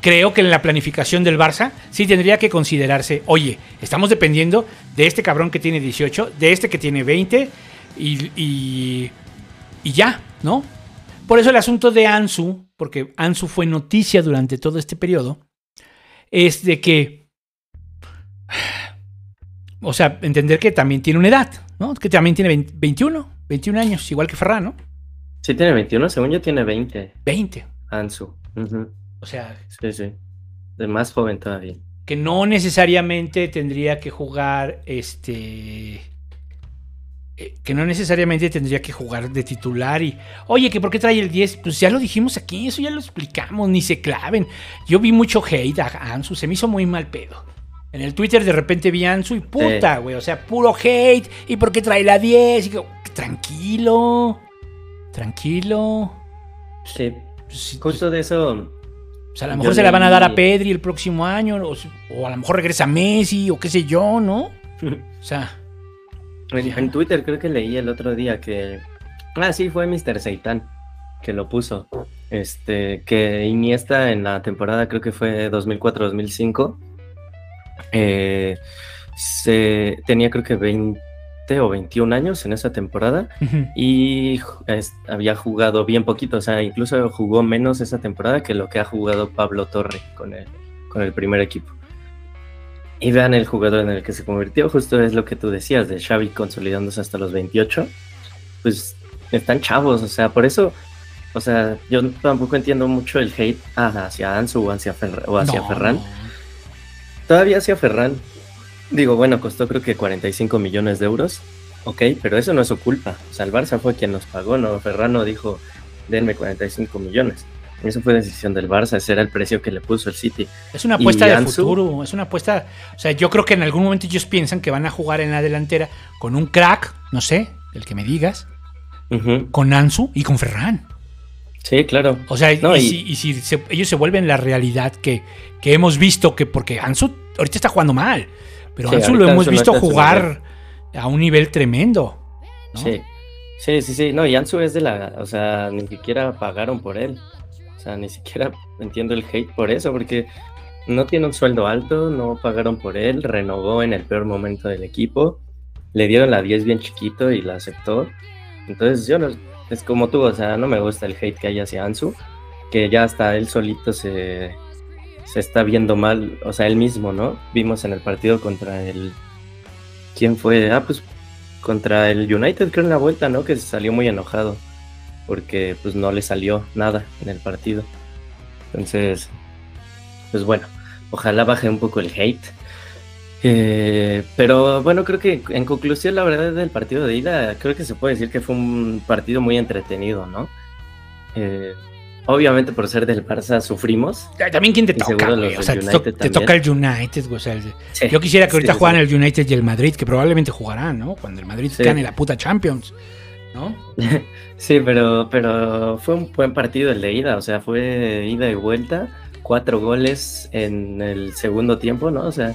creo que en la planificación del Barça sí tendría que considerarse, oye, estamos dependiendo de este cabrón que tiene 18, de este que tiene 20 y, y, y ya, ¿no? Por eso el asunto de Ansu, porque Ansu fue noticia durante todo este periodo, es de que, o sea, entender que también tiene una edad, ¿no? Que también tiene 20 21, 21 años, igual que Ferran, ¿no? sí tiene 21, según yo tiene 20, 20. Ansu. O sea, Sí, sí. De más joven todavía. que no necesariamente tendría que jugar este que no necesariamente tendría que jugar de titular y oye que por qué trae el 10 pues ya lo dijimos aquí eso ya lo explicamos ni se claven. Yo vi mucho hate a Ansu se me hizo muy mal pedo. En el Twitter de repente vi a Ansu y puta güey o sea puro hate y por qué trae la 10 y que, tranquilo tranquilo Sí, Pues, justo de eso. o sea, a lo Yo mejor se la van a dar a Pedri el próximo año, o, o a lo mejor regresa Messi, o qué sé yo, ¿no? O sea, En, en Twitter creo que leí el otro día que. Ah, sí, fue Mr. Seitan que lo puso. Este, que Iniesta en la temporada, creo que fue 2004-2005, eh, se, tenía creo que 20 o 21 años en esa temporada y es- había jugado bien poquito, o sea, incluso jugó menos esa temporada que lo que ha jugado Pablo Torre con el, con el primer equipo. Y vean el jugador en el que se convirtió, justo es lo que tú decías, de Xavi consolidándose hasta los 28, pues están chavos, o sea, por eso, o sea, yo tampoco entiendo mucho el hate hacia Ansu o hacia, Ferra- o hacia no, Ferran. Todavía hacia Ferran. Digo, bueno, costó creo que 45 millones de euros. Ok, pero eso no es su culpa. O sea, el Barça fue quien nos pagó, ¿no? Ferran no dijo, denme 45 millones. Eso fue decisión del Barça, ese era el precio que le puso el City. Es una apuesta Y de Ansu- futuro, es una apuesta, o sea, yo creo que en algún momento ellos piensan que van a jugar en la delantera con un crack, no sé, el que me digas, con Ansu y con Ferran. Sí, claro. O sea, No, y, y- si, y si se- ellos se vuelven la realidad que, que hemos visto que porque Ansu ahorita está jugando mal, pero Sí, Ansu lo hemos Ansu visto jugar a un nivel tremendo. ¿no? Sí. Sí, sí, sí. No, y Ansu es de la. O sea, ni siquiera pagaron por él. Sea, ni siquiera entiendo el hate por eso, porque no tiene un sueldo alto, no pagaron por él, renovó en el peor momento del equipo, le dieron la 10 bien chiquito y la aceptó. Entonces, yo no. Es como tú, o sea, no me gusta el hate que hay hacia Ansu, que ya hasta él solito se, se está viendo mal, o sea, él mismo, ¿no? Vimos en el partido contra el. ¿Quién fue? Ah, pues contra el United, creo en la vuelta, ¿no? Que salió muy enojado porque pues no le salió nada en el partido. Entonces, pues bueno, ojalá baje un poco el hate. Eh, pero bueno, creo que en conclusión, la verdad del partido de ida, creo que se puede decir que fue un partido muy entretenido, ¿no? Eh, obviamente por ser del Barça sufrimos. También quién te toca, güey? O sea, te, to- te toca el United, güey. O sea, el- Sí, yo quisiera que ahorita sí, jugaran sí. el United y el Madrid, que probablemente jugarán, ¿no? Cuando el Madrid gane la puta Champions, ¿no? Sí, pero, pero fue un buen partido el de ida, o sea, fue ida y vuelta, cuatro goles en el segundo tiempo, ¿no? O sea,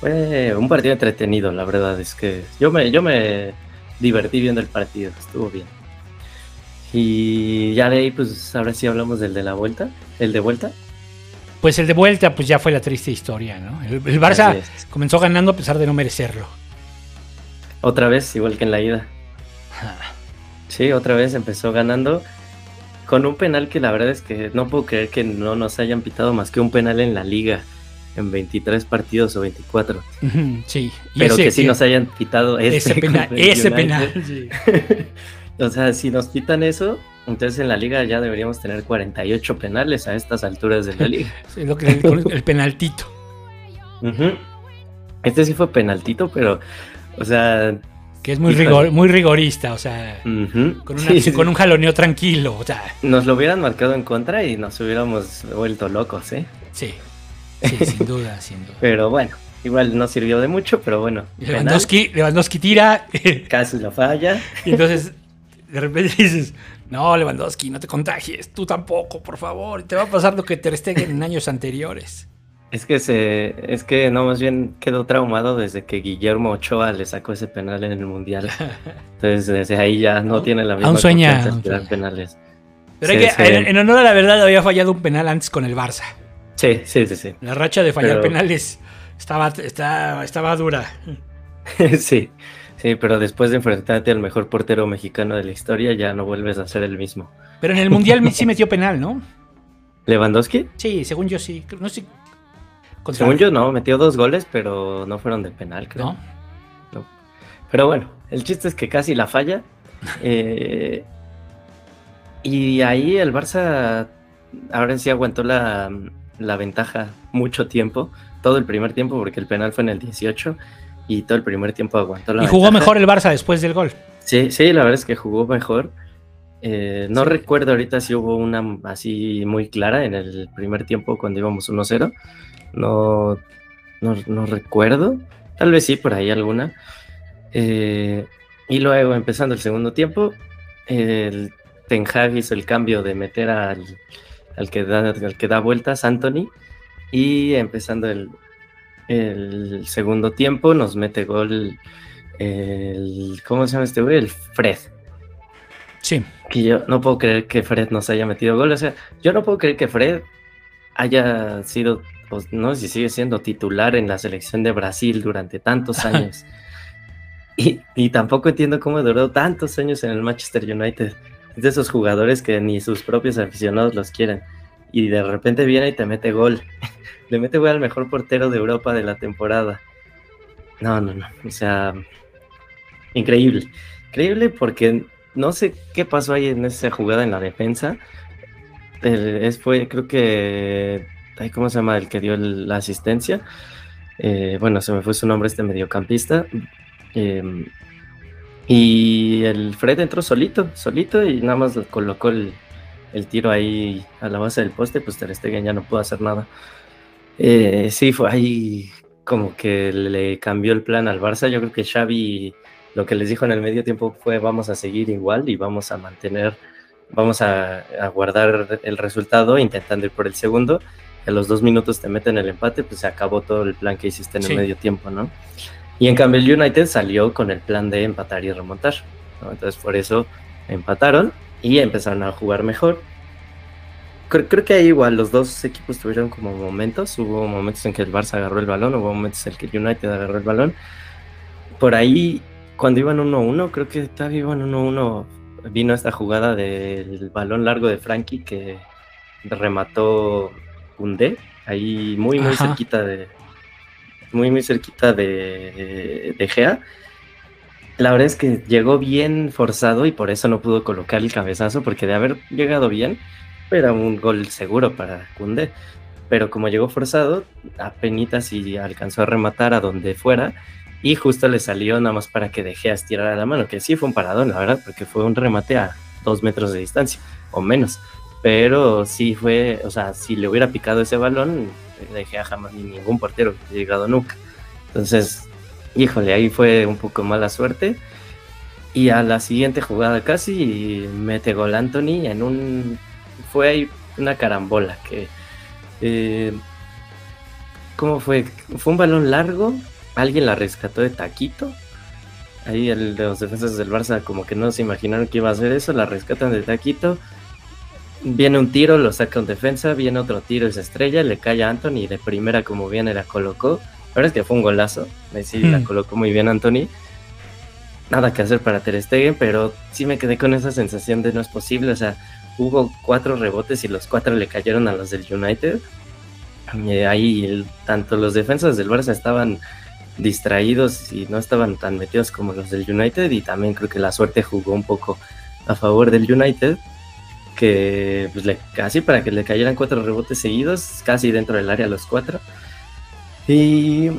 fue un partido entretenido, la verdad, es que yo me, yo me divertí viendo el partido, estuvo bien. Y ya de ahí, pues ahora sí hablamos del de la vuelta, el de vuelta. Pues el de vuelta, pues ya fue la triste historia, ¿no? El, el Barça comenzó ganando a pesar de no merecerlo. Otra vez, igual que en la ida. Sí, otra vez empezó ganando con un penal que la verdad es que no puedo creer que no nos hayan pitado más que un penal en la liga en 23 partidos o 24. Ujú, Sí. y Pero ese- que sí nos hayan pitado ese penal, ese penal. sí. o sea, si nos quitan eso, entonces en la liga ya deberíamos tener 48 penales a estas alturas de la liga. Sí, es lo que el, el penaltito. Este sí fue penaltito, pero, o sea, Que es muy, rigor, muy rigorista, o sea, con, una- Sí, sí. con un jaloneo tranquilo, o sea, nos lo hubieran marcado en contra y nos hubiéramos vuelto locos, ¿eh? sí. Sí, sin duda, sin duda. Pero bueno, igual no sirvió de mucho, pero bueno. Lewandowski, Lewandowski tira casi lo falla. y entonces de repente dices, no, Lewandowski, no te contagies, tú tampoco, por favor, te va a pasar lo que te Stegen en años anteriores. Es que se, es que no, más bien quedó traumado desde que Guillermo Ochoa le sacó ese penal en el mundial. Entonces desde ahí ya no tiene la misma aún sueña, aún penales. Pero hay Sí, que, sí. en, en honor a la verdad, había fallado un penal antes con el Barça. Sí, sí, sí, sí. La racha de fallar Pero- penales estaba, estaba, estaba dura. sí, sí, pero después de enfrentarte al mejor portero mexicano de la historia, ya no vuelves a ser el mismo. Pero en el Mundial sí metió penal, ¿no? ¿Lewandowski? Sí, según yo sí. No sé. Según yo no, metió dos goles, pero no fueron de penal, creo. ¿No? Pero bueno, el chiste es que casi la falla. eh, y ahí el Barça ahora sí aguantó la, la ventaja mucho tiempo, todo el primer tiempo, porque el penal fue en el 18 y todo el primer tiempo aguantó la Y jugó ventaja. mejor el Barça después del gol. Sí, sí, la verdad es que jugó mejor. Eh, no Sí. recuerdo ahorita si hubo una así muy clara en el primer tiempo cuando íbamos 1-0. No, no, no recuerdo. Tal vez sí, por ahí alguna. Eh, y luego, empezando el segundo tiempo, el Ten Hag hizo el cambio de meter al, al, que, da, al que da vueltas, Anthony. Y empezando el, el segundo tiempo, nos mete gol el. ¿Cómo se llama este güey? El Fred. Sí. Que yo no puedo creer que Fred nos haya metido gol. O sea, yo no puedo creer que Fred haya sido, pues, no sé si sigue siendo titular en la selección de Brasil durante tantos años. y, y tampoco entiendo cómo duró tantos años en el Manchester United. Es de esos jugadores que ni sus propios aficionados los quieren. Y de repente viene y te mete gol. Le mete gol al mejor portero de Europa de la temporada. No, no, no. O sea, increíble. Increíble porque no sé qué pasó ahí en esa jugada en la defensa. Es, fue, creo que. ¿Cómo se llama? El que dio la asistencia. Eh, bueno, se me fue su nombre, este mediocampista. Eh, y el Fred entró solito, solito y nada más colocó el, el tiro ahí a la base del poste, pues Ter Stegen ya no pudo hacer nada. Eh, sí, fue ahí como que le cambió el plan al Barça. Yo creo que Xavi lo que les dijo en el medio tiempo fue vamos a seguir igual y vamos a mantener, vamos a, a guardar el resultado intentando ir por el segundo. A los dos minutos te meten el empate, pues se acabó todo el plan que hiciste en el Sí. medio tiempo, ¿no? Y en cambio el United salió con el plan de empatar y remontar. ¿no? Entonces por eso empataron y empezaron a jugar mejor. Creo, creo que ahí igual los dos equipos tuvieron como momentos. Hubo momentos en que el Barça agarró el balón, hubo momentos en que el United agarró el balón. Por ahí, cuando iban 1-1, creo que todavía iban 1-1, vino esta jugada del balón largo de Frankie que remató Koundé, ahí muy, muy Ajá. cerquita de... Muy, muy cerquita de, de Gea. La verdad es que llegó bien forzado y por eso no pudo colocar el cabezazo, porque de haber llegado bien, era un gol seguro para Kunde. Pero como llegó forzado, apenas y alcanzó a rematar a donde fuera, y justo le salió nada más para que dejé estirar la mano, que sí fue un paradón, la verdad, porque fue un remate a dos metros de distancia, o menos. Pero sí fue, o sea, si le hubiera picado ese balón, dejé a jamás ni ningún portero hubiera llegado nunca. Entonces, híjole, ahí fue un poco mala suerte. Y a la siguiente jugada casi mete gol Anthony en un. Fue ahí una carambola que. eh, ¿Cómo fue? Fue un balón largo. Alguien la rescató de taquito. Ahí el de los defensas del Barça como que no se imaginaron que iba a hacer eso. La rescatan de taquito. Viene un tiro, lo saca un defensa. Viene otro tiro y se estrella. Le cae a Anthony. y De primera como viene la colocó. La verdad es que fue un golazo. Ahí sí la Hmm. colocó muy bien Anthony nada que hacer para Ter Stegen, pero sí me quedé con esa sensación de no es posible, o sea, hubo cuatro rebotes y los cuatro le cayeron a los del United. Eh, ahí el- tanto los defensas del Barça estaban distraídos y no estaban tan metidos como los del United y también creo que la suerte jugó un poco a favor del United que pues, le, casi para que le cayeran cuatro rebotes seguidos, casi dentro del área los cuatro. Y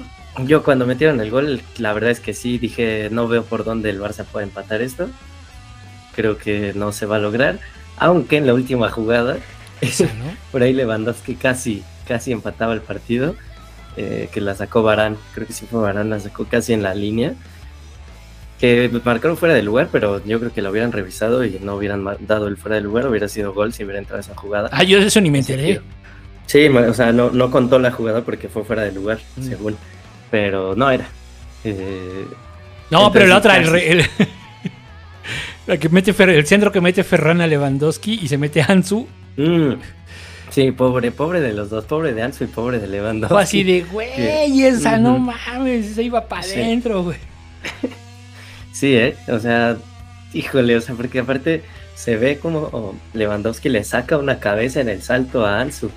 yo cuando metieron el gol, la verdad es que sí dije, no veo por dónde el Barça puede empatar esto. Creo que no se va a lograr. Aunque en la última jugada, Esa, ¿no? por ahí Lewandowski casi, casi empataba el partido. Eh, que la sacó Barán, creo que sí fue Barán, la sacó casi en la línea. Que marcaron fuera de lugar, pero yo creo que lo hubieran revisado y no hubieran dado el fuera de lugar, hubiera sido gol si hubiera entrado esa jugada. Ah, yo de eso ni me enteré. Sí, o sea, no, no contó la jugada porque fue fuera de lugar, Mm. según. Pero no era. Eh, No, pero la otra, el, el- la que mete Fer- el centro que mete Ferran a Lewandowski y se mete Ansu. mm, sí, pobre, pobre de los dos, pobre de Ansu y pobre de Lewandowski. Fue así de, güey, esa no mames, se iba para Sí. adentro, güey. Sí, ¿eh? O sea, híjole, o sea, porque aparte se ve como oh, Lewandowski le saca una cabeza en el salto a Ansu.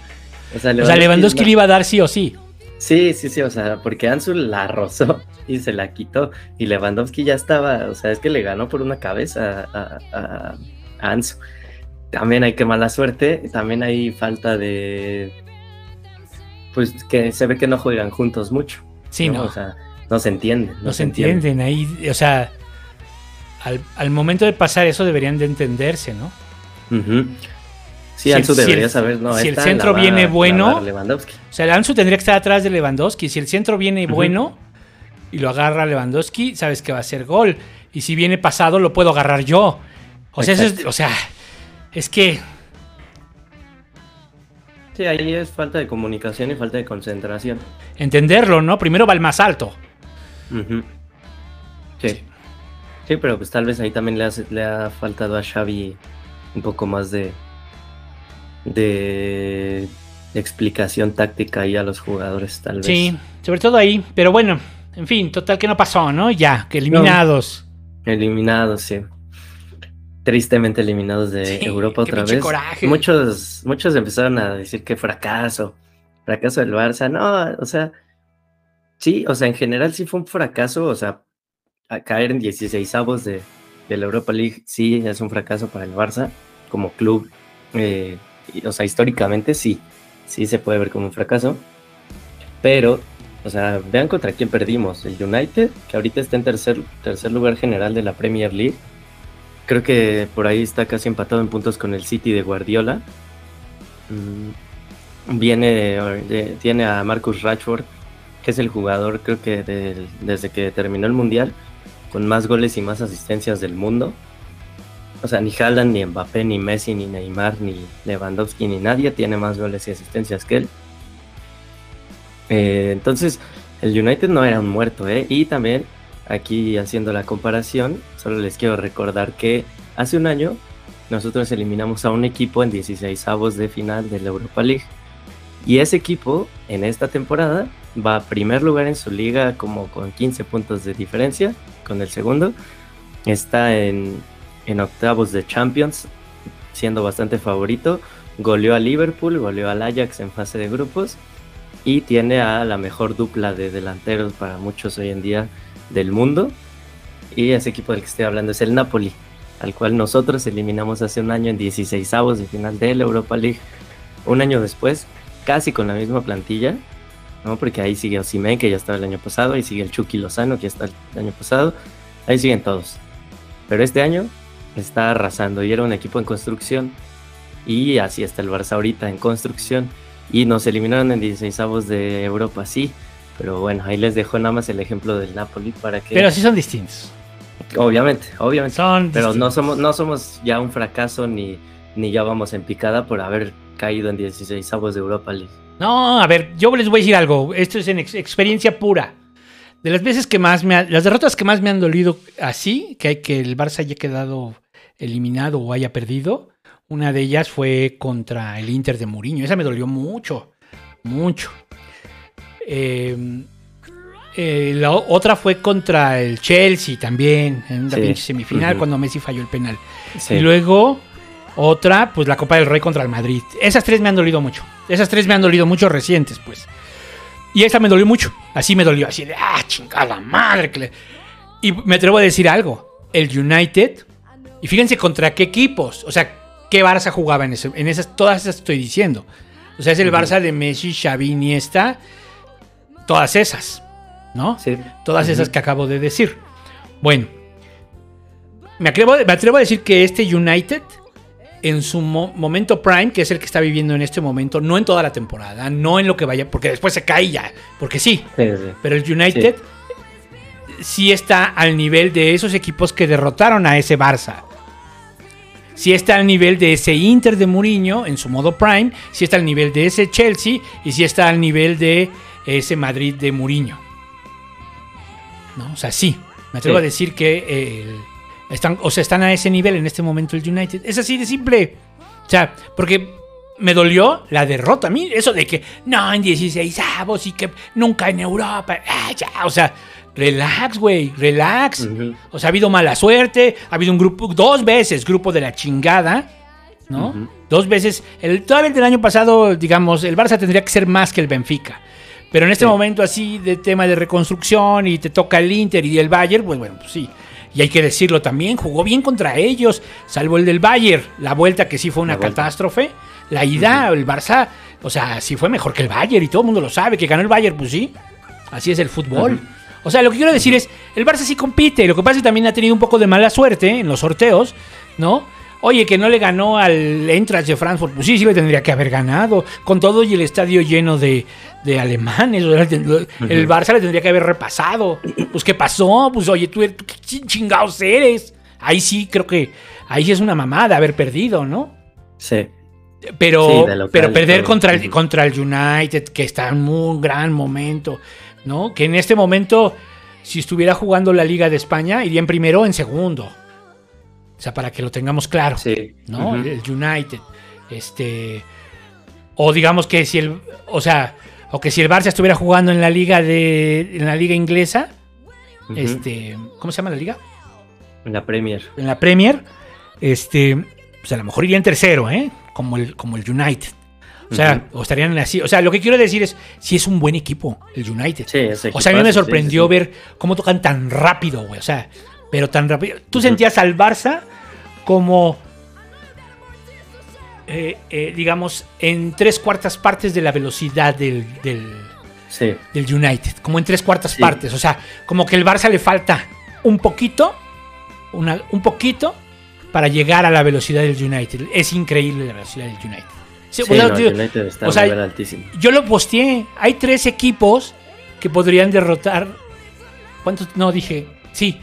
O sea, O sea, Lewandowski no- le iba a dar sí o sí. Sí, sí, sí, o sea, porque Ansu la rozó y se la quitó. Y Lewandowski ya estaba, o sea, es que le ganó por una cabeza a, a- a Ansu. También hay que mala suerte, también hay falta de. Pues que se ve que no juegan juntos mucho. Sí, no. O sea, no se entienden. No, se entienden ahí. O sea, al, al momento de pasar eso deberían de entenderse, ¿no? Sí, Si Ansu el- debería saber, no, si el centro va- viene bueno-. O sea, el Ansu tendría que estar atrás de Lewandowski. Si el centro viene bueno y lo agarra Lewandowski, sabes que va a ser gol. Y si viene pasado, lo puedo agarrar yo. O sea, eso es, o sea, es que Sí, ahí es falta de comunicación y falta de concentración. entenderlo, ¿no? Primero va el más alto. Sí. Sí, pero pues tal vez ahí también le, hace- le ha faltado a Xavi un poco más de, de explicación táctica ahí a los jugadores, tal vez. Sí, sobre todo ahí. Pero bueno, en fin, total que no pasó, ¿no? Ya, que eliminados. Eliminados, sí. Tristemente eliminados de Sí, Europa otra vez. coraje. Muchos, muchos empezaron a decir que fracaso, fracaso del Barça. No, o sea, sí, o sea, en general sí fue un fracaso. O sea, a caer en 16 avos de, de la Europa League sí es un fracaso para el Barça como club. eh, y, o sea, históricamente sí, sí se puede ver como un fracaso. Pero, o sea, vean contra quién perdimos. El United, que ahorita está en tercer, tercer lugar general de la Premier League. Creo que por ahí está casi empatado en puntos con el City de Guardiola. Mm, Viene, de- tiene a Marcus Rashford, que es el jugador, creo que desde que terminó el Mundial, con más goles y más asistencias del mundo. O sea, ni Haaland, ni Mbappé, ni Messi, ni Neymar, ni Lewandowski, ni nadie tiene más goles y asistencias que él. Eh, entonces, el United no era un muerto, ¿eh? Y también, aquí haciendo la comparación, solo les quiero recordar que hace un año nosotros eliminamos a un equipo en 16 avos de final de la Europa League. Y ese equipo, en esta temporada, va a primer lugar en su liga como con 15 puntos de diferencia con el segundo. Está en, en octavos de Champions, siendo bastante favorito. Goleó a Liverpool, goleó al Ajax en fase de grupos y tiene a la mejor dupla de delanteros para muchos hoy en día del mundo. Y ese equipo del que estoy hablando es el Napoli, al cual nosotros eliminamos hace un año en 16 avos de final de la Europa League. Un año después, casi con la misma plantilla, ¿no? porque ahí sigue Osimhen, que ya estaba el año pasado, ahí sigue el Chucky Lozano, que ya está el año pasado, ahí siguen todos. Pero este año está arrasando y era un equipo en construcción. Y así está el Barça ahorita en construcción. Y nos eliminaron en 16 avos de Europa, sí. Pero bueno, ahí les dejo nada más el ejemplo del Napoli para que... Pero sí son distintos. Obviamente, obviamente. Son Pero no somos, no somos ya un fracaso ni, ni ya vamos en picada por haber caído en 16 avos de Europa League. No, a ver, yo les voy a decir algo. Esto es en ex- experiencia pura. De las veces que más me ha- las derrotas que más me han dolido así, que hay que el Barça haya quedado eliminado o haya perdido, una de ellas fue contra el Inter de Mourinho. Esa me dolió mucho, mucho. Eh, eh, la otra fue contra el Chelsea también, en la Sí. pinche semifinal, cuando Messi falló el penal. Sí. Y luego otra, pues la Copa del Rey contra el Madrid. Esas tres me han dolido mucho. Esas tres me han dolido mucho recientes, pues. Y esa me dolió mucho. Así me dolió, así de, ah, chingada madre. que le-". Y me atrevo a decir algo. El United, y fíjense contra qué equipos, o sea, qué Barça jugaba en, ese- en esas, todas esas estoy diciendo. O sea, es el Barça de Messi, Xavi, Iniesta, todas esas, ¿no? Sí. Todas esas que acabo de decir. Bueno, me atrevo, me atrevo a decir que este United, en su mo- momento prime, que es el que está viviendo en este momento, no en toda la temporada, no en lo que vaya, porque después se cae ya, porque sí, Sí, sí. pero el United sí. está al nivel de esos equipos que derrotaron a ese Barça. Sí está al nivel de ese Inter de Mourinho en su modo prime, sí está al nivel de ese Chelsea y sí está al nivel de ese Madrid de Mourinho. ¿No? O sea, sí. Me atrevo Sí. a decir que eh, están, o sea, están a ese nivel en este momento el United. Es así de simple. O sea, porque me dolió la derrota a mí. Eso de que no, en 16 avos y que nunca en Europa. Ah, ya, o sea, relax, güey, relax. O sea, ha habido mala suerte, ha habido un grupo, dos veces grupo de la chingada, ¿no? Dos veces. El, todavía el del año pasado, digamos, el Barça tendría que ser más que el Benfica. Pero en este Sí. momento así de tema de reconstrucción y te toca el Inter y el Bayern, pues bueno, pues sí. Y hay que decirlo también, jugó bien contra ellos, salvo el del Bayern. La vuelta que sí fue una La catástrofe. La ida, el Barça, o sea, sí fue mejor que el Bayern y todo el mundo lo sabe, que ganó el Bayern, pues sí. Así es el fútbol. O sea, lo que quiero decir es, el Barça sí compite, lo que pasa es que también ha tenido un poco de mala suerte en los sorteos, ¿no? Oye, que no le ganó al Eintracht de Frankfurt, pues sí, sí le tendría que haber ganado, con todo y el estadio lleno de, de alemanes, el Barça le tendría que haber repasado. Pues, ¿qué pasó? Pues, oye, tú, eres- ¿qué chin- chingados eres? Ahí sí, creo que, ahí sí es una mamada haber perdido, ¿no? Sí. Pero, Sí, de local pero perder contra el, contra el United, que está en un gran momento, ¿no? Que en este momento, si estuviera jugando la Liga de España, iría en primero o en segundo. O sea, para que lo tengamos claro, Sí. ¿no? El el United. Este. O digamos que si el. O sea, o que si el Barça estuviera jugando en la liga de. en la liga inglesa. Este. ¿Cómo se llama la liga? En la Premier. en la Premier, este, pues a lo mejor iría en tercero, ¿eh? Como el, como el United. O sea, o estarían así. O sea, lo que quiero decir es, si es un buen equipo, el United. Sí, ese o sea, a mí me equipazo, sí, sorprendió sí, sí. ver cómo tocan tan rápido, güey. O sea, pero tan rápido. Tú sentías al Barça como, eh, eh, digamos, en tres cuartas partes de la velocidad del, del, Sí. del United, como en tres cuartas Sí. partes. O sea, como que el Barça le falta un poquito, una- un poquito para llegar a la velocidad del United. Es increíble la velocidad del United. Sí, Sí, o sea, no, digo, United está o sea, altísimo. yo lo posteé. Hay tres equipos que podrían derrotar. ¿Cuántos? No, dije. Sí.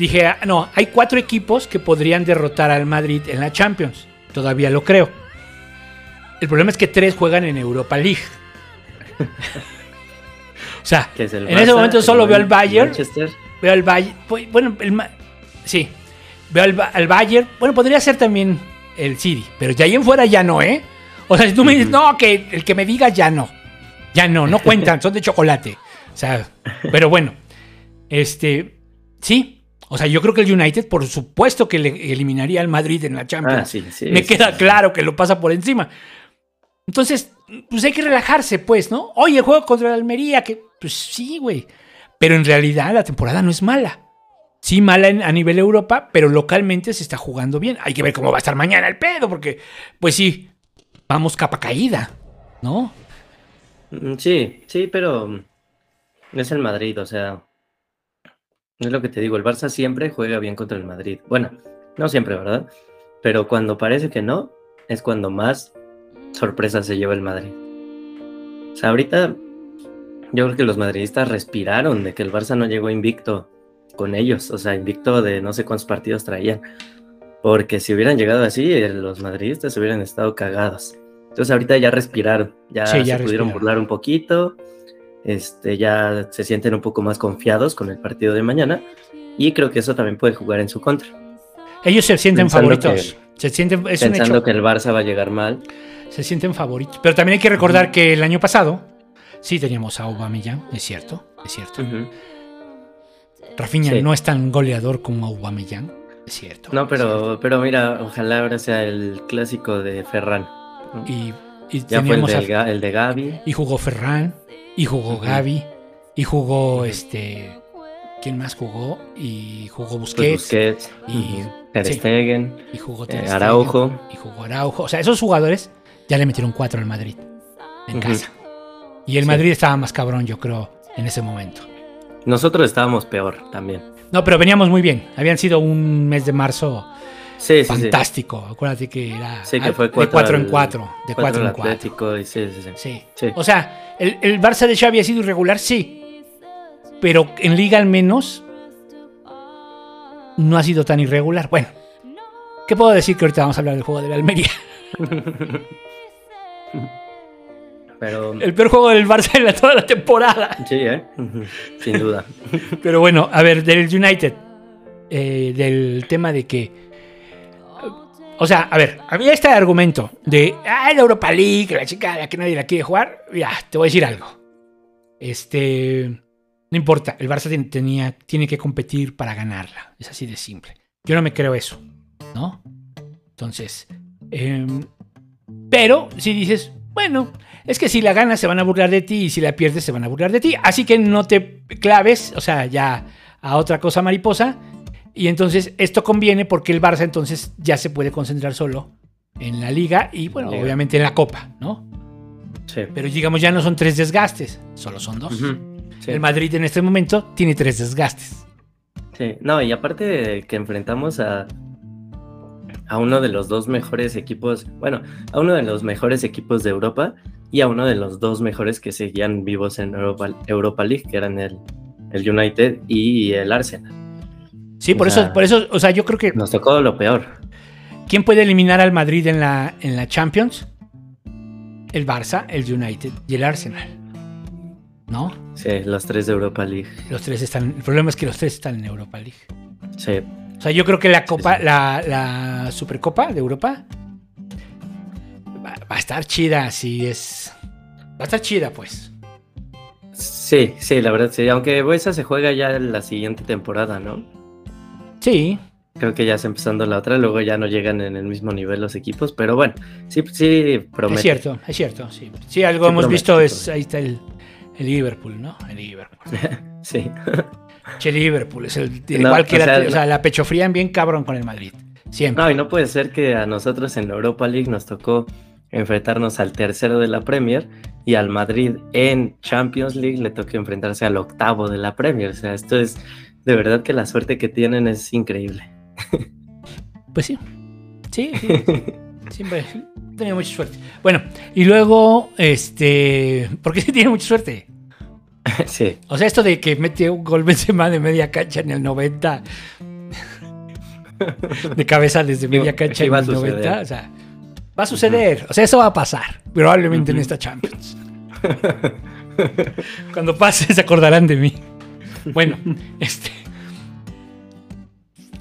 Dije, ah, no, hay cuatro equipos que podrían derrotar al Madrid en la Champions. Todavía lo creo. El problema es que tres juegan en Europa League. o sea, es en ese momento solo veo al Bayern. Manchester. Veo al Bayern. Bueno, el, Ma- sí. Veo al, al Bayern. Bueno, podría ser también el City. Pero de ahí en fuera ya no, ¿eh? O sea, si tú me dices, no, que el que me diga ya no. Ya no, no cuentan, son de chocolate. O sea, pero bueno. Este. Sí. O sea, yo creo que el United, por supuesto que le eliminaría al Madrid en la Champions. Ah, sí, sí. me sí, queda claro que lo pasa por encima. Entonces, pues hay que relajarse, pues, ¿no? Oye, el juego contra el Almería, que pues sí, güey. Pero en realidad la temporada no es mala. Sí, mala en- a nivel Europa, pero localmente se está jugando bien. Hay que ver cómo va a estar mañana el pedo, porque, pues sí, vamos capa caída, ¿no? Mm, Sí, sí, pero es el Madrid, o sea, es lo que te digo, el Barça siempre juega bien contra el Madrid. Bueno, no siempre, ¿verdad? Pero cuando parece que no, es cuando más sorpresas se lleva el Madrid. O sea, ahorita yo creo que los madridistas respiraron de que el Barça no llegó invicto con ellos, o sea, invicto de no sé cuántos partidos traían. Porque si hubieran llegado así, eh, los madridistas hubieran estado cagados. Entonces ahorita ya respiraron, ya, Sí, ya se pudieron burlar un poquito, este, ya se sienten un poco más confiados con el partido de mañana y creo que eso también puede jugar en su contra. Ellos se sienten Pensando favoritos. Se sienten, es un Pensando hecho. que el Barça va a llegar mal. Se sienten favoritos. Pero también hay que recordar que el año pasado sí teníamos a Aubameyang, es cierto, es cierto. Ujú. Rafinha Sí. no es tan goleador como Aubameyang, es cierto. No, pero, pero mira, ojalá ahora sea el clásico de Ferran. ¿no? Y, y ya fue el, a- el de Gaby. y jugó Ferran, y jugó. Gaby, y jugó este. ¿Quién más jugó? Y jugó pues, Busquets, Busquets, y- ujú, Ter sí. Stegen, y jugó eh, Ter Stegen, Araujo. y jugó Araujo. O sea, esos jugadores ya le metieron cuatro al Madrid en casa. Y el Sí. Madrid estaba más cabrón, yo creo, en ese momento. Nosotros estábamos peor también. No, pero veníamos muy bien. Habían sido un mes de marzo Sí, sí, sí. fantástico. Acuérdate que era Sí, que fue de cuatro 4 en al- 4. De cuatro 4 al en 4. Atlético y sí. O sea, el, el Barça de Xavi ha sido irregular, sí. Pero en Liga al menos no ha sido tan irregular. Bueno, ¿qué puedo decir que ahorita vamos a hablar del juego de la Almería? Pero El peor juego del Barça en la- toda la temporada. sí, ¿eh? Sin duda. Pero bueno, a ver, del United. eh, del tema de que. O sea, a ver, había este argumento de. Ah, la Europa League, la chica la que nadie la quiere jugar. Ya, te voy a decir algo. Este. No importa, el Barça ten- tenía, tiene que competir para ganarla. Es así de simple. Yo no me creo eso, ¿no? Entonces. em, pero si dices, bueno, es que si la ganas se van a burlar de ti y si la pierdes se van a burlar de ti. Así que no te claves, o sea, ya a otra cosa mariposa. Y entonces esto conviene porque el Barça entonces ya se puede concentrar solo en la liga y bueno, Liga. obviamente en la copa, ¿no? Sí. Pero digamos ya no son tres desgastes, solo son dos. Sí. El Madrid en este momento tiene tres desgastes. Sí, no, y aparte de que enfrentamos a, a uno de los dos mejores equipos, bueno, a uno de los mejores equipos de Europa y a uno de los dos mejores que seguían vivos en Europa, Europa League, que eran el, el United y el Arsenal. Sí, O por sea, eso, por eso, o sea, yo creo que Nos tocó lo peor. ¿quién puede eliminar al Madrid en la, en la Champions? El Barça, el United y el Arsenal. ¿No? Sí, los tres de Europa League. Los tres están. El problema es que los tres están en Europa League. Sí, O sea, yo creo que la Copa, sí. La, la Supercopa de Europa va, va a estar chida, si es. Va a estar chida, pues. sí, sí, la verdad sí. Aunque esa se juega ya en la siguiente temporada, ¿no? Sí, Creo que ya está empezando la otra, luego ya no llegan en el mismo nivel los equipos, pero bueno, sí, sí promete. es cierto, es cierto. Sí, Sí, algo Sí, hemos promete, visto, es promete. ahí está el, el Liverpool, ¿no? El Liverpool. Sí. Che, Liverpool es el. No, igual que o la- sea, o sea, la pechofrían bien cabrón con el Madrid. Siempre. No, y no puede ser que a nosotros en la Europa League nos tocó enfrentarnos al tercero de la Premier y al Madrid en Champions League le toque enfrentarse al octavo de la Premier. O sea, esto es de verdad que la suerte que tienen es increíble. Pues sí. Sí, sí. Siempre he tenido mucha suerte. Bueno, y luego, este. ¿Por qué tiene mucha suerte? sí. O sea, esto de que mete un gol Benzema de media cancha en el 90. De cabeza desde media cancha en el suceder. 90. O sea, va a suceder. O sea, eso va a pasar. Probablemente en esta Champions. Cuando pase se acordarán de mí. Bueno, este.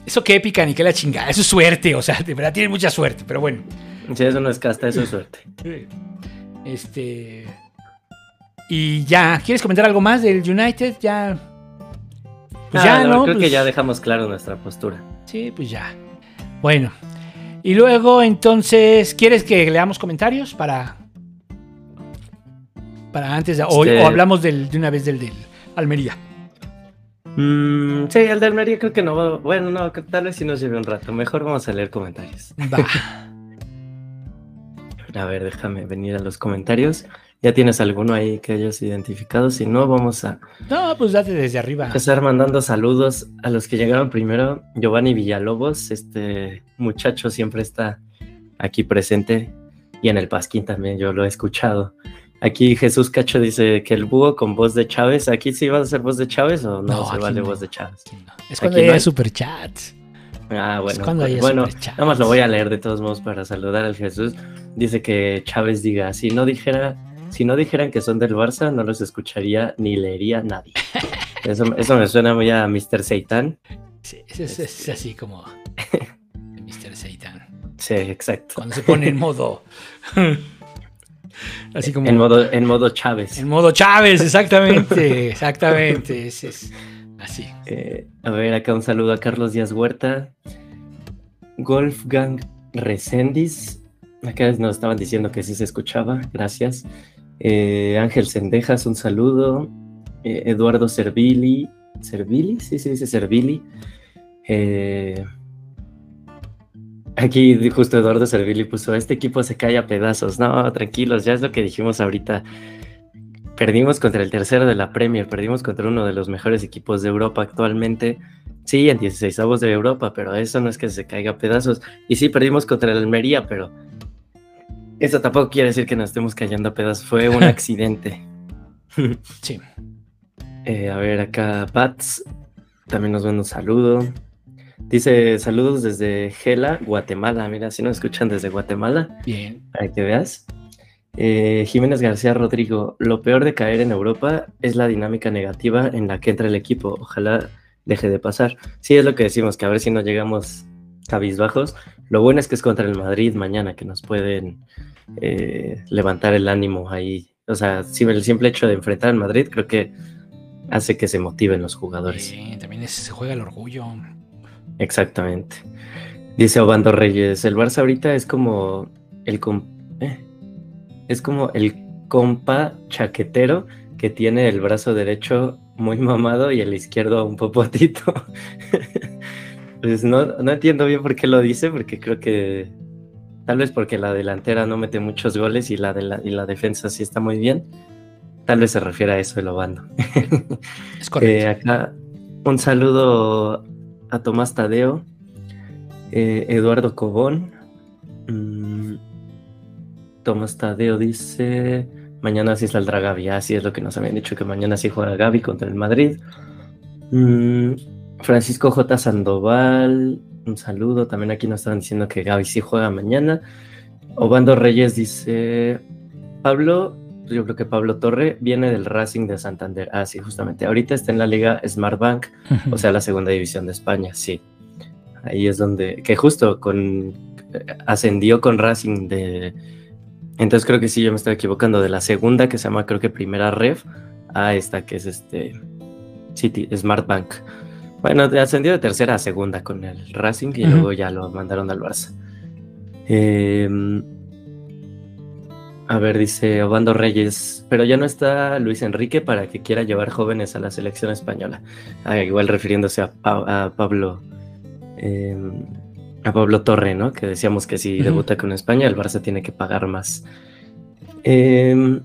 Eso que épica ni que la chingada. Eso es suerte. O sea, de verdad tiene mucha suerte. Pero bueno. Sí, eso no es casta, eso es suerte. Este. Y ya, ¿quieres comentar algo más del United? Ya. Pues Ah, ya, no. Creo que Pues- ya dejamos claro nuestra postura. Sí, pues ya. Bueno. Y luego, entonces, ¿quieres que leamos comentarios para. Para antes de. O, Este- o hablamos del- de una vez del del Almería. Mm, sí, el de Almería creo que no va. Bueno, no, tal vez sí nos lleve un rato. Mejor vamos a leer comentarios. Va. A ver, déjame venir a los comentarios. ¿Ya tienes alguno ahí que hayas identificado? Si no, vamos a No, pues date desde arriba. empezar mandando saludos a los que llegaron primero. Giovanni Villalobos, este muchacho siempre está aquí presente y en el Pasquín también, yo lo he escuchado. Aquí Jesús Cacho dice que el búho con voz de Chávez, ¿aquí sí vas a hacer voz de Chávez o no, No, se vale no. voz de Chávez? Es cuando Aquí no hay hay. superchats. Ah, bueno, cuando pues, haya bueno, superchats. nada más lo voy a leer de todos modos para saludar al Jesús. Dice que Chávez diga, si no dijera, si no dijeran que son del Barça, no los escucharía ni leería nadie. Eso, eso me suena muy a Mr. Seitan. Sí, es, es- es así como. Mr. Satan. Sí, exacto. Cuando se pone en modo. así como. En modo, en modo Chávez. En modo Chávez, exactamente. Exactamente. Es, es así. Eh, a ver, acá un saludo a Carlos Díaz Huerta. Golfgang Resendiz. Acá nos estaban diciendo que sí se escuchaba. Gracias. Eh, Ángel Sendejas, un saludo. Eh, Eduardo Servili. ¿Servili? Sí, se dice Servili. Eh, aquí justo Eduardo Servili puso, este equipo se cae a pedazos. No, tranquilos, ya es lo que dijimos ahorita. Perdimos contra el tercero de la Premier, perdimos contra uno de los mejores equipos de Europa actualmente. Sí, en 16 avos de Europa, pero eso no es que se caiga a pedazos. Y sí, perdimos contra el Almería, pero eso tampoco quiere decir que nos estemos cayendo a pedazos. Fue un accidente. Sí. Eh, a ver, acá Pats también nos manda un saludo. Dice saludos desde Gela, Guatemala. Mira, si nos escuchan desde Guatemala Bien. para que veas. Eh, Jiménez García Rodrigo, lo peor de caer en Europa es la dinámica negativa en la que entra el equipo. Ojalá deje de pasar. Sí, es lo que decimos, que a ver si no llegamos cabizbajos. Lo bueno es que es contra el Madrid mañana, que nos pueden eh, levantar el ánimo ahí. O sea, el simple hecho de enfrentar al Madrid creo que hace que se motiven los jugadores. Sí, también se juega el orgullo. Exactamente. Dice Obando Reyes, el Barça ahorita es como el eh, es como el compa chaquetero que tiene el brazo derecho muy mamado y el izquierdo un popotito. pues no, no entiendo bien por qué lo dice, porque creo que tal vez porque la delantera no mete muchos goles y la, de la, y la defensa sí está muy bien. Tal vez se refiere a eso el Obando. Es correcto. Eh, acá un saludo a Tomás Tadeo, eh, Eduardo Cobón. Mm, Tomás Tadeo dice, mañana sí saldrá Gaby, así es lo que nos habían dicho, que mañana sí juega Gaby contra el Madrid. Mm, Francisco J. Sandoval, un saludo, también aquí nos estaban diciendo que Gaby sí juega mañana. Obando Reyes dice, Pablo, yo creo que Pablo Torre viene del Racing de Santander. Ah, sí, justamente. Ahorita está en la liga Smartbank, o sea, la segunda división de España, sí. Ahí es donde, que justo con, ascendió con Racing de... Entonces creo que sí, yo me estoy equivocando, de la segunda que se llama creo que primera ref, a esta que es este City, Smartbank. Bueno, de- ascendió de tercera a segunda con el Racing y luego ya lo mandaron al Barça. Em, a ver, dice Obando Reyes, pero ya no está Luis Enrique para que quiera llevar jóvenes a la selección española. Ah, igual refiriéndose a, Pa- a Pablo eh, a Pablo Torre, ¿no? Que decíamos que si debuta con España, el Barça tiene que pagar más. Eh,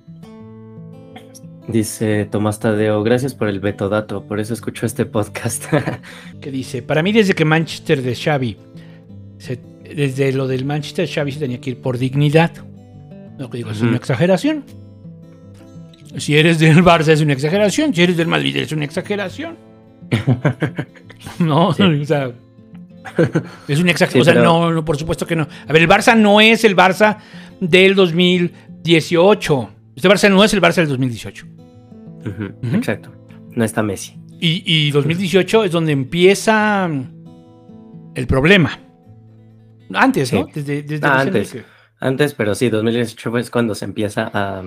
dice Tomás Tadeo, gracias por el betodato, por eso escucho este podcast. que dice, para mí desde que Manchester de Xavi se- desde lo del Manchester, Xavi se tenía que ir por dignidad. Lo que digo es una exageración. Si eres del Barça es una exageración, si eres del Madrid es una exageración. no, o sea, es una exageración. Sí, o sea, no, no, por supuesto que no. A ver, el Barça no es el Barça del 2018. Este Barça no es el Barça del 2018. Ujú, Ujú. Exacto. No está Messi. Y, y 2018 es donde empieza el problema. Antes, ¿no? Desde, desde Ah, antes. Antes, pero sí, 2018 es cuando se empieza a.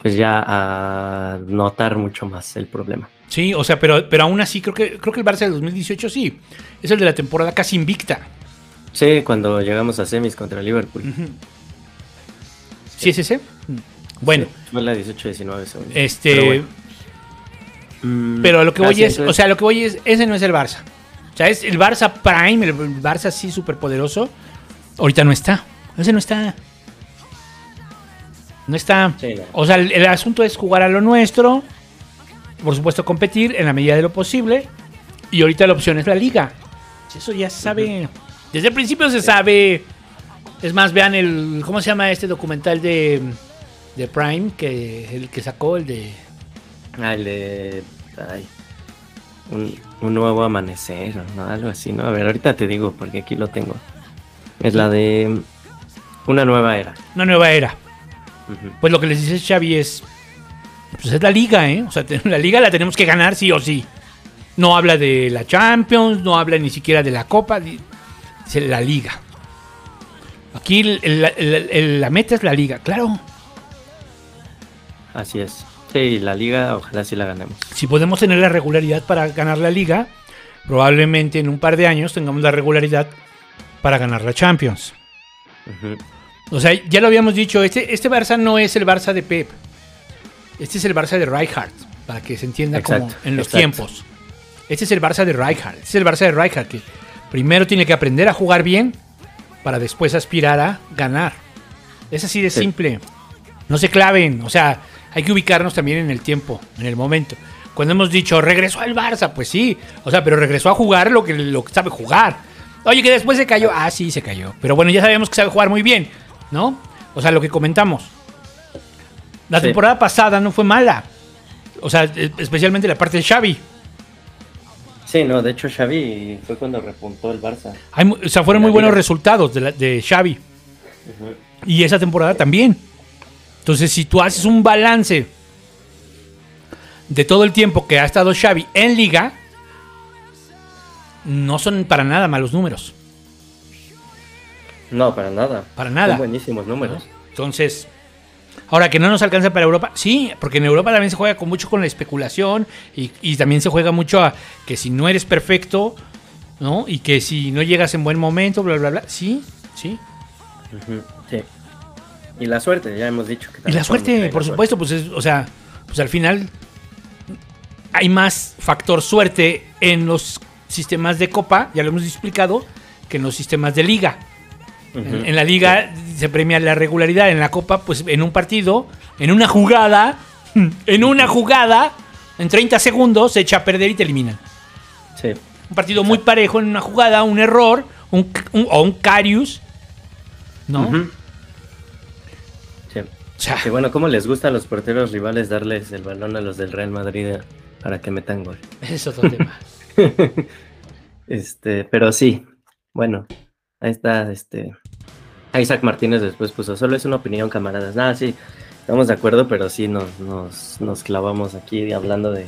Pues ya a notar mucho más el problema. Sí, o sea, pero, pero aún así creo que, creo que el Barça del 2018 sí. Es el de la temporada casi invicta. Sí, cuando llegamos a semis contra Liverpool. ¿Sí es ese? Bueno, Fue la 18-19, según yo. este. Pero Pero, bueno. Mm, a lo que ah, voy sí, es, entonces- o sea, lo que voy es, ese no es el Barça. O sea, es el Barça Prime, el Barça así súper poderoso. Ahorita no está. Ese no está. No está. Sí, no. O sea, el, el asunto es jugar a lo nuestro. Por supuesto, competir en la medida de lo posible. Y ahorita la opción es la liga. Eso ya se sabe. Desde el principio se sabe. Es más, vean el. ¿Cómo se llama este documental de, de Prime? Que el que sacó, el de. Ah, el de. ay, un, un nuevo amanecer, ¿no? Algo así, ¿no? A ver, ahorita te digo, porque aquí lo tengo. Es la de. Una nueva era. Una nueva era. Pues lo que les dice Xavi es. Pues es la liga, ¿eh? O sea, la liga la tenemos que ganar sí o sí. No habla de la Champions, no habla ni siquiera de la Copa, di- dice la liga. Aquí el- el- el- el- la meta es la liga, claro. Así es. Sí, la liga, ojalá sí la ganemos. Si podemos tener la regularidad para ganar la liga, probablemente en un par de años tengamos la regularidad para ganar la Champions. O sea, ya lo habíamos dicho, este, este Barça no es el Barça de Pep. Este es el Barça de Rijkaard, para que se entienda como en los exacto. tiempos. Este es el Barça de Rijkaard. Este es el Barça de Rijkaard que primero tiene que aprender a jugar bien para después aspirar a ganar. Es así de Sí. simple. No se claven, o sea, hay que ubicarnos también en el tiempo, en el momento. Cuando hemos dicho regresó al Barça, pues sí, o sea, pero regresó a jugar lo que, lo que sabe jugar. Oye, que después se cayó. Ah, sí, se cayó. Pero bueno, ya sabemos que sabe jugar muy bien, ¿no? O sea, lo que comentamos. La Sí. temporada pasada no fue mala. O sea, e- especialmente la parte de Xavi. Sí, no, de hecho Xavi fue cuando repuntó el Barça. Hay o sea, fueron muy buenos resultados de, la- de Xavi. Y esa temporada también. Entonces, si tú haces un balance de todo el tiempo que ha estado Xavi en liga, no son para nada malos números. No, para nada. Para nada. Son buenísimos números. Entonces, ahora que no nos alcanza para Europa, sí, porque en Europa también se juega con mucho con la especulación y, y también se juega mucho a que si no eres perfecto, ¿no? Y que si no llegas en buen momento, bla, bla, bla. Sí, sí. Sí. Y la suerte, ya hemos dicho que Y la suerte, por supuesto, pues es, o sea, pues al final hay más factor suerte en los sistemas de copa, ya lo hemos explicado, que en los sistemas de liga. En, en la liga se premia la regularidad, en la copa, pues en un partido, en una jugada, en una jugada, en 30 segundos se echa a perder y te eliminan. Sí. Un partido muy parejo en una jugada, un error, un, un- o un carius, ¿no? Ujú. Sí. O sea, bueno, ¿cómo les gusta a los porteros rivales darles el balón a los del Real Madrid para que metan gol? ese es otro tema. Este, pero sí, bueno, ahí está, este, Isaac Martínez después puso, solo es una opinión, camaradas. Nada, sí, estamos de acuerdo, pero sí nos, nos, nos clavamos aquí hablando de,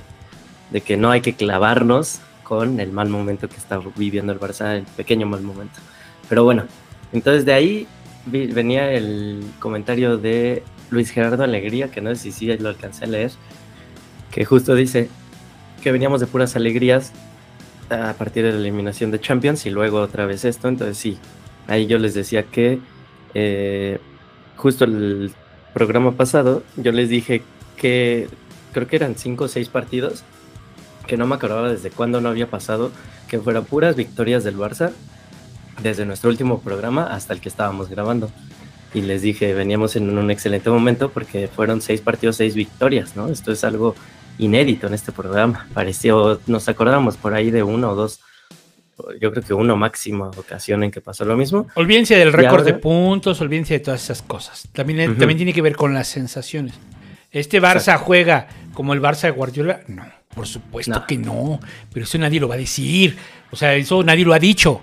de que no hay que clavarnos con el mal momento que está viviendo el Barça, el pequeño mal momento. Pero bueno, entonces de ahí venía el comentario de Luis Gerardo Alegría, que no sé si sí lo alcancé a leer, que justo dice que veníamos de puras alegrías a partir de la eliminación de Champions y luego otra vez esto. Entonces sí, ahí yo les decía que eh, justo el programa pasado yo les dije que creo que eran cinco o seis partidos que no me acordaba desde cuándo no había pasado, que fueran puras victorias del Barça desde nuestro último programa hasta el que estábamos grabando. Y les dije, veníamos en un excelente momento porque fueron seis partidos, seis victorias, ¿no? Esto es algo inédito en este programa. Pareció, nos acordamos por ahí de uno o dos yo creo que uno máximo ocasión en que pasó lo mismo. Olvídense del récord ahora- de puntos, olvídense de todas esas cosas. También, Ujú. también tiene que ver con las sensaciones. ¿Este Barça juega como el Barça de Guardiola? No, por supuesto No. que no. Pero eso nadie lo va a decir. O sea, eso nadie lo ha dicho.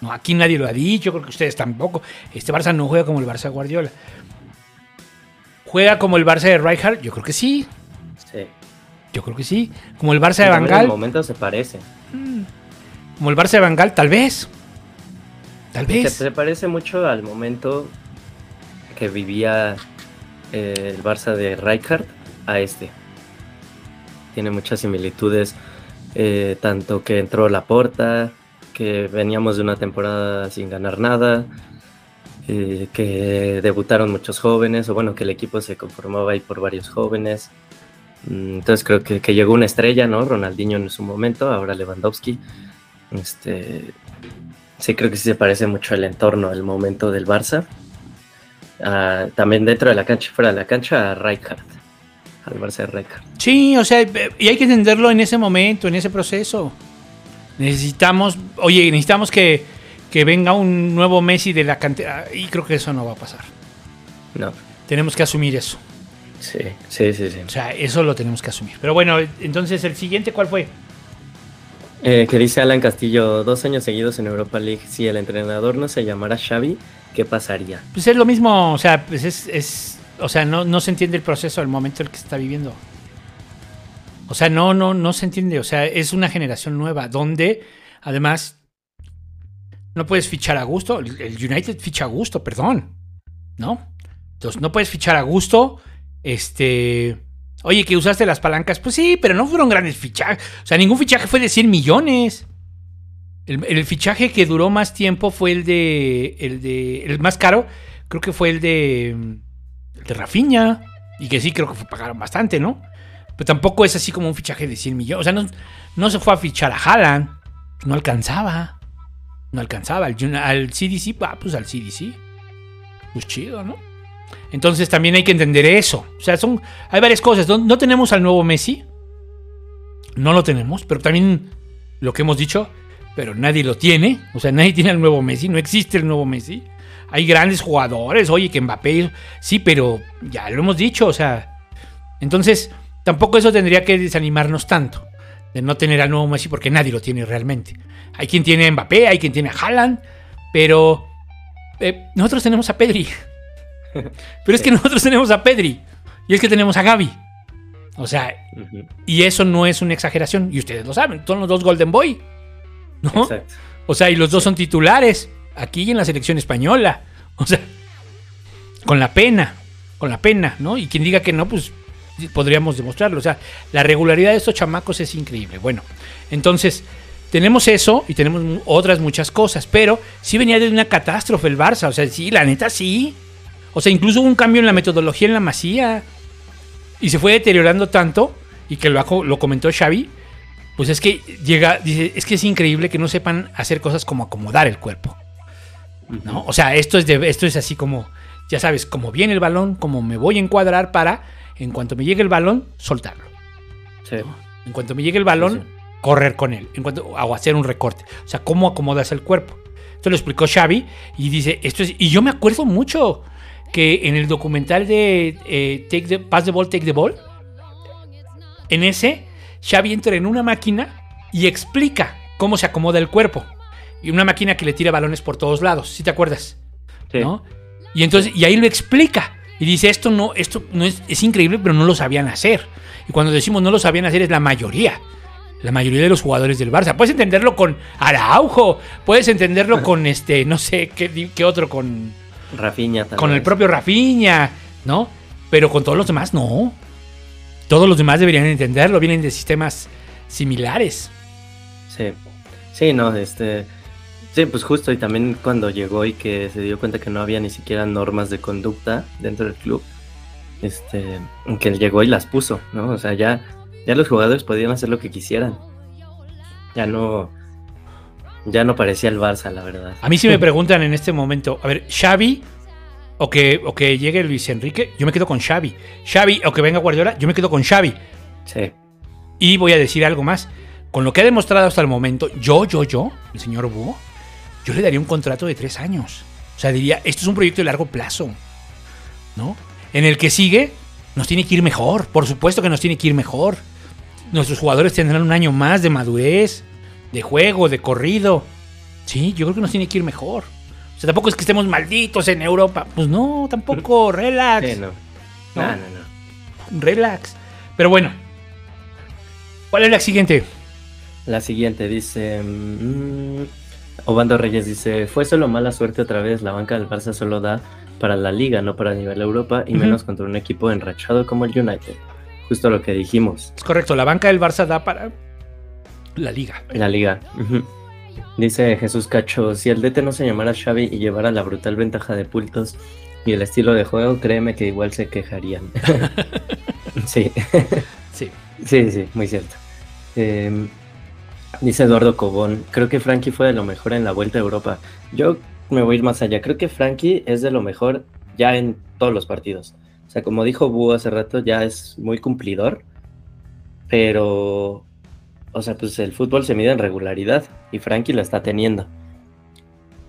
No, aquí nadie lo ha dicho, creo que ustedes tampoco. Este Barça no juega como el Barça de Guardiola. ¿Juega como el Barça de Rijkaard? Yo creo que. Sí. Yo creo que sí. Como el Barça de en Bangal. el momento se parece. Como el Barça de Bangal, tal vez. Tal Se, vez. se parece mucho al momento que vivía eh, el Barça de Rijkaard a este. Tiene muchas similitudes, eh, tanto que entró la porta, que veníamos de una temporada sin ganar nada, eh, que debutaron muchos jóvenes, o bueno, que el equipo se conformaba ahí por varios jóvenes. Mm, Entonces creo que, que llegó una estrella, ¿no? Ronaldinho en su momento, ahora Lewandowski. Este, sí, creo que sí se parece mucho el entorno, el momento del Barça. Ah, también dentro de la cancha, y fuera de la cancha, a Rijkaard, al Barça de Rijkaard. Sí, o sea, y hay que entenderlo en ese momento, en ese proceso. Necesitamos, oye, necesitamos que, que venga un nuevo Messi de la cantera. Y creo que eso no va a pasar. No, Tenemos que asumir eso. Sí, sí, sí, sí. O sea, eso lo tenemos que asumir. Pero bueno, entonces el siguiente, ¿cuál fue? Eh, que dice Alan Castillo, dos años seguidos en Europa League, si el entrenador no se llamara Xavi, ¿qué pasaría? Pues es lo mismo, o sea, pues es, es- o sea, no, no se entiende el proceso, el momento en el que se está viviendo. O sea, no, no, no se entiende. O sea, es una generación nueva donde, además, no puedes fichar a gusto. El el United ficha a gusto, perdón. ¿No? Entonces, no puedes fichar a gusto. Este. Oye, que usaste las palancas. Pues sí, pero no fueron grandes fichajes. O sea, ningún fichaje fue de 100 millones. El, fichaje que duró más tiempo fue el de. El de. El más caro, creo que fue el de. El de Rafinha. Y que sí, creo que fue- pagaron bastante, ¿no? Pero tampoco es así como un fichaje de 100 millones. O sea, no, no se fue a fichar a Haaland. No alcanzaba. No alcanzaba. Al, al CDC, ah, pues al CDC. Pues chido, ¿no? Entonces también hay que entender eso. O sea, son, hay varias cosas. No, tenemos al nuevo Messi. No lo tenemos. Pero también lo que hemos dicho. Pero nadie lo tiene. O sea, nadie tiene al nuevo Messi. No existe el nuevo Messi. Hay grandes jugadores. Oye, que Mbappé. Sí, pero ya lo hemos dicho. O sea. Entonces, tampoco eso tendría que desanimarnos tanto. De no tener al nuevo Messi. Porque nadie lo tiene realmente. Hay quien tiene a Mbappé. Hay quien tiene a Haaland. Pero. eh, nosotros tenemos a Pedri. Pero es que nosotros tenemos a Pedri. Y es que tenemos a Gaby. O sea, y eso no es una exageración. Y ustedes lo saben. Son los dos Golden Boy. ¿No? Exacto. O sea, y los dos son titulares. Aquí y en la selección española. O sea, con la pena. Con la pena, ¿no? Y quien diga que no, pues podríamos demostrarlo. O sea, la regularidad de estos chamacos es increíble. Bueno, entonces, tenemos eso y tenemos otras muchas cosas. Pero sí venía de una catástrofe el Barça. O sea, sí, la neta sí. O sea, incluso hubo un cambio en la metodología en la masía. Y se fue deteriorando tanto. Y que lo, lo comentó Xavi. Pues es que llega, dice, es que es increíble que no sepan hacer cosas como acomodar el cuerpo. ¿no? O sea, esto es, de, esto es así como, ya sabes, como viene el balón, como me voy a encuadrar para, en cuanto me llegue el balón, soltarlo. Sí. En cuanto me llegue el balón, Sí, sí. correr con él. En cuanto, o hacer un recorte. O sea, cómo acomodas el cuerpo. Esto lo explicó Xavi y dice, esto es, y yo me acuerdo mucho que en el documental de eh, Take the, Pass the Ball, Take the Ball, en ese, Xavi entra en una máquina y explica cómo se acomoda el cuerpo. Y una máquina que le tira balones por todos lados, ¿sí te acuerdas? Sí. ¿no? Y entonces, y ahí lo explica. Y dice, esto no, esto no es, es increíble, pero no lo sabían hacer. Y cuando decimos no lo sabían hacer, es la mayoría. La mayoría de los jugadores del Barça. Puedes entenderlo con Araujo. Puedes entenderlo con este, no sé qué, qué otro, con, Rafinha tal con el propio Rafinha, ¿no? Pero con todos los demás, no. Todos los demás deberían entenderlo. Vienen de sistemas similares. Sí. Sí, no, este. Sí, pues justo, y también cuando llegó y que se dio cuenta que no había ni siquiera normas de conducta dentro del club, este, que él llegó y las puso, ¿no? O sea, ya, ya los jugadores podían hacer lo que quisieran. Ya no, ya no parecía el Barça, la verdad. A mí si me preguntan en este momento, a ver, Xavi o que, o que llegue Luis Enrique, yo me quedo con Xavi. Xavi o que venga Guardiola, yo me quedo con Xavi. Sí, Y voy a decir algo más. con lo que ha demostrado hasta el momento, yo, yo, yo, el señor Búho, yo le daría un contrato de tres años. O sea, diría, esto es un proyecto de largo plazo, ¿no? En el que sigue, nos tiene que ir mejor, por supuesto que nos tiene que ir mejor. Nuestros jugadores tendrán un año más de madurez, de juego, de corrido. Sí, yo creo que nos tiene que ir mejor. O sea, tampoco es que estemos malditos en Europa. Pues no, tampoco, relax. Sí, no. No. No, no, no. Relax. Pero bueno. ¿Cuál es la siguiente? La siguiente dice. mm, Obando Reyes dice: Fue solo mala suerte otra vez. La banca del Barça solo da para la liga, no para nivel Europa, y menos contra un equipo enrachado como el United. Justo lo que dijimos. Es correcto, la banca del Barça da para la liga. La liga. Dice Jesús Cacho: Si el DT no se llamara Xavi y llevara la brutal ventaja de puntos y el estilo de juego, créeme que igual se quejarían. sí. Sí. Sí, sí, muy cierto. Eh, dice Eduardo Cobón, creo que Frankie fue de lo mejor en la Vuelta a Europa. Yo me voy a ir más allá, creo que Frankie es de lo mejor ya en todos los partidos. O sea, como dijo Búho hace rato, ya es muy cumplidor, pero, o sea, pues el fútbol se mide en regularidad y Frankie la está teniendo.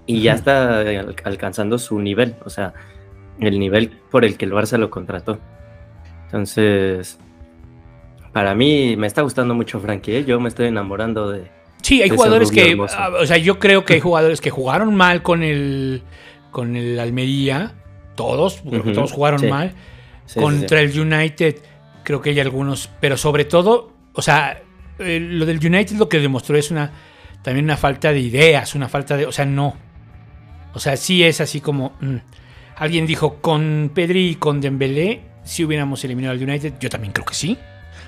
Y ya está al- alcanzando su nivel, o sea, el nivel por el que el Barça lo contrató. Entonces, para mí me está gustando mucho Frankie, ¿eh? yo me estoy enamorando de... Sí, hay Ese jugadores que, hermoso. ah, o sea, yo creo que hay jugadores que jugaron mal con el con el Almería, todos, creo que todos jugaron sí. mal. Sí, sí, sí. Contra el United, creo que hay algunos, pero sobre todo, o sea, eh, lo del United lo que demostró es una también una falta de ideas, una falta de, o sea, no. O sea, sí es así como mm. alguien dijo con Pedri y con Dembélé si hubiéramos eliminado al United, yo también creo que sí.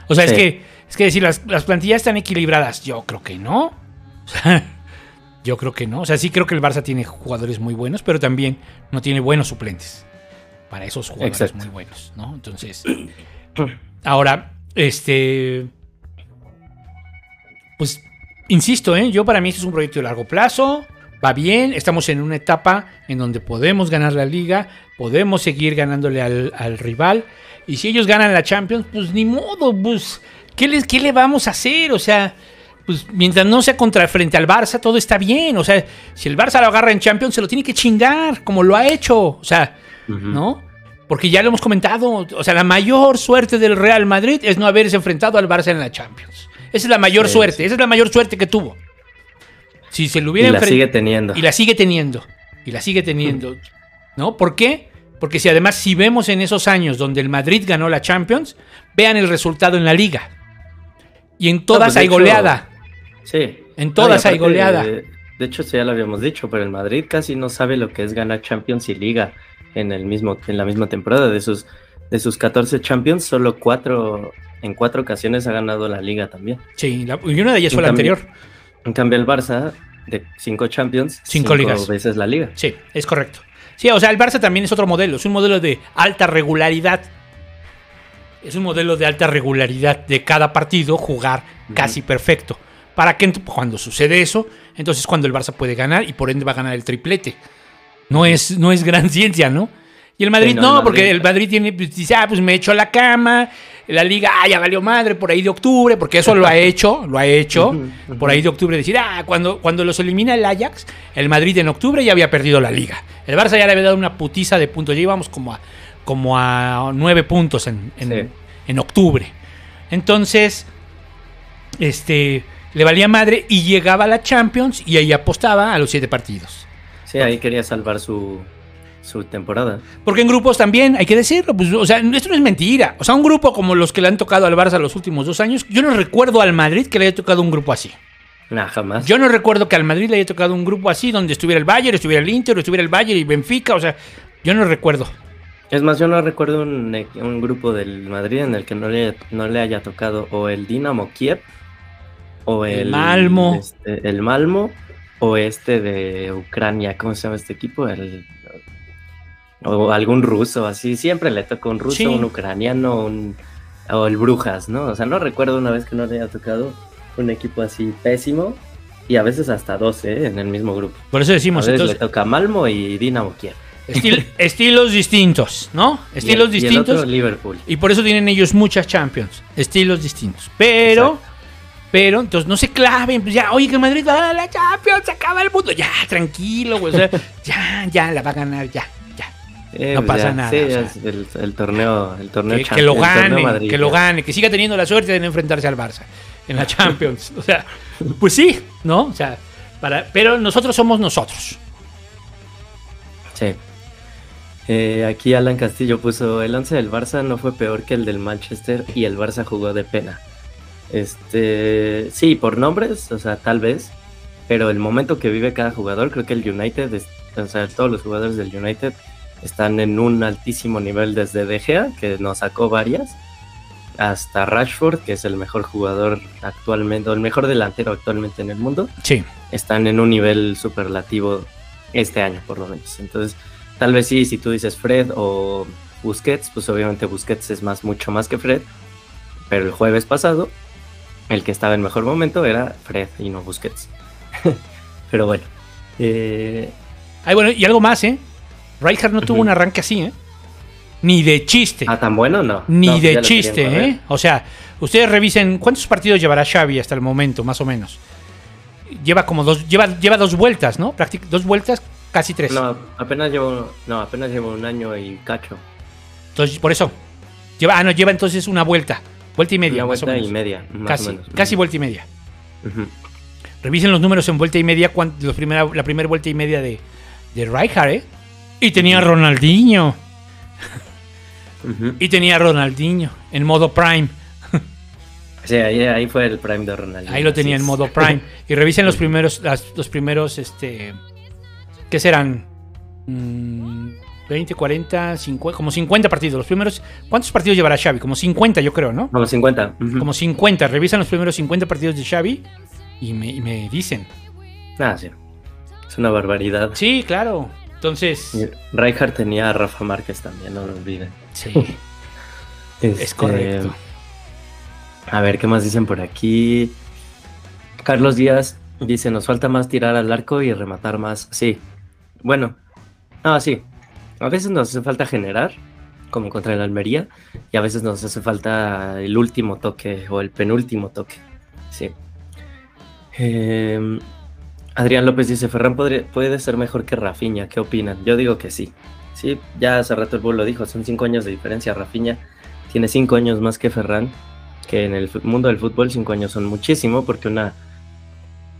O sea, es que es que decir las, las plantillas están equilibradas, yo creo que no. O sea, yo creo que no. O sea, sí creo que el Barça tiene jugadores muy buenos, pero también no tiene buenos suplentes para esos jugadores Exacto. muy buenos, ¿no? Entonces, ahora, este, pues, insisto, ¿eh? yo para mí esto es un proyecto de largo plazo, va bien, estamos en una etapa en donde podemos ganar la liga, podemos seguir ganándole al, al rival, y si ellos ganan la Champions, pues ni modo, pues, ¿qué, les, ¿qué le vamos a hacer? O sea, pues mientras no sea contra frente al Barça, todo está bien. O sea, si el Barça lo agarra en Champions, se lo tiene que chingar, como lo ha hecho. O sea. ¿no? Porque ya lo hemos comentado. O sea, la mayor suerte del Real Madrid es no haberse enfrentado al Barça en la Champions. Esa es la mayor Sí, suerte. sí. Esa es la mayor suerte que tuvo. Si se lo Y hubiera la enfren- sigue teniendo. y la sigue teniendo. Y la sigue teniendo. ¿No? ¿Por qué? Porque si además, si vemos en esos años donde el Madrid ganó la Champions, vean el resultado en la liga. Y en todas pues, hay hecho, goleada. Sí. En todas y hay goleada. De, de hecho, sí, ya lo habíamos dicho, pero el Madrid casi no sabe lo que es ganar Champions y Liga en, el mismo, en la misma temporada. De sus, de sus 14 Champions, solo cuatro, en cuatro ocasiones ha ganado la Liga también. Sí, la- y una de ellas En fue la anterior. En cambio, el Barça, de cinco Champions, Cinco ligas. veces la Liga. Sí, es correcto. Sí, o sea, el Barça también es otro modelo. Es un modelo de alta regularidad. Es un modelo de alta regularidad de cada partido jugar casi perfecto. Para que cuando sucede eso, entonces cuando el Barça puede ganar y por ende va a ganar el triplete. No es, no es gran ciencia, ¿no? Y el Madrid Sí, no, no, el porque el Madrid tiene, pues, dice, ah, pues me echo a la cama, la liga, ah, ya valió madre, por ahí de octubre, porque eso lo ha hecho, lo ha hecho, por ahí de octubre, decir, ah, cuando, cuando los elimina el Ajax, el Madrid en octubre ya había perdido la liga. El Barça ya le había dado una putiza de puntos, ya íbamos como a, como a nueve puntos en, en, Sí. en octubre. Entonces, este, le valía madre y llegaba a la Champions y ahí apostaba a los siete partidos. Sí, ahí quería salvar su, su temporada. Porque en grupos también, hay que decirlo, pues, o sea, esto no es mentira. O sea, un grupo como los que le han tocado al Barça los últimos dos años, yo no recuerdo al Madrid que le haya tocado un grupo así. Nah, jamás. Yo no recuerdo que al Madrid le haya tocado un grupo así, donde estuviera el Bayern, estuviera el Inter, estuviera el Bayern y Benfica, o sea, yo no recuerdo. Es más, yo no recuerdo un, un grupo del Madrid en el que no le, no le haya tocado o el Dinamo Kiev o El el, Malmo. este, el Malmo o este de Ucrania, ¿cómo se llama este equipo? El, o algún ruso, así, siempre le toca un ruso, Sí. un ucraniano, un, o el Brujas, ¿no? O sea, no recuerdo una vez que no le haya tocado un equipo así pésimo y a veces hasta dos, ¿eh? En el mismo grupo. Por eso A decimos, veces entonces, le toca Malmo y Dinamo Kiev. estil- estilos distintos, ¿no? Y el- Estilos y el distintos. otro, Liverpool. Y por eso tienen ellos muchas Champions. Estilos distintos. Pero, Pero entonces no se claven, pues ya, oye, que Madrid va a la Champions, se acaba el mundo. Ya, tranquilo, güey. o sea, ya, ya, la va a ganar, ya. Eh, No pues pasa ya, nada, Sí, o sea. es el, el torneo, el torneo Que, Champions, que lo gane, Madrid, que lo gane, que siga teniendo la suerte de no enfrentarse al Barça en la Champions. o sea, pues sí, ¿no? O sea, para, pero nosotros somos nosotros. Sí. Eh, aquí Alan Castillo puso, el 11 del Barça no fue peor que el del Manchester y el Barça jugó de pena. Este, sí, por nombres, o sea, tal vez, pero el momento que vive cada jugador, creo que el United, o sea, todos los jugadores del United están en un altísimo nivel desde De Gea, que nos sacó varias, hasta Rashford, que es el mejor jugador actualmente, o el mejor delantero actualmente en el mundo Sí. están en un nivel superlativo este año, por lo menos. Entonces, tal vez sí, si tú dices Fred o Busquets, pues obviamente Busquets es más, mucho más que Fred. Pero el jueves pasado, el que estaba en mejor momento era Fred y no Busquets. pero bueno. eh, Ay, bueno, y algo más, ¿eh? Rijkaard no tuvo un arranque así, ¿eh? Ni de chiste. ¿Ah, tan bueno no? Ni No, de chiste. ¿eh? O sea, ustedes revisen cuántos partidos llevará Xavi hasta el momento, más o menos. Lleva como dos, lleva, lleva dos vueltas, ¿no? Dos vueltas, casi tres. No, apenas llevo, no, apenas llevo un año y cacho. Entonces, por eso. Lleva, ah, no, lleva entonces una vuelta. Vuelta y media. Una más o vuelta y media, más Casi, o menos. casi vuelta y media. Revisen los números en vuelta y media, los primera, la primera vuelta y media de, de Rijkaard, ¿eh? Y tenía a Ronaldinho. Y tenía a Ronaldinho en modo Prime. Sí, ahí, ahí fue el prime de Ronaldo. Ahí lo tenía en modo Prime. Y revisen los primeros, las- los primeros, este, ¿qué serán? Mm, 20, 40, 50, como 50 partidos. Los primeros, ¿cuántos partidos llevará Xavi? Como 50 yo creo, ¿no? Como 50. ujú. Como 50. Revisan los primeros 50 partidos de Xavi y me, y me dicen. Ah, sí. Es una barbaridad. Sí, claro. Entonces, Rijkaard tenía a Rafa Márquez también, no lo olviden. sí, Este, es correcto. A ver, ¿qué más dicen por aquí? Carlos Díaz dice, nos falta más tirar al arco y rematar más. Sí. Bueno. Ah, sí. A veces nos hace falta generar, como contra el Almería, y a veces nos hace falta el último toque o el penúltimo toque. Sí. Eh, Adrián López dice, Ferran podría- puede ser mejor que Rafinha. ¿Qué opinan? Yo digo que sí. Sí, ya hace rato el Bull lo dijo, son cinco años de diferencia. Rafinha tiene cinco años más que Ferran, que en el mundo del fútbol cinco años son muchísimo, porque una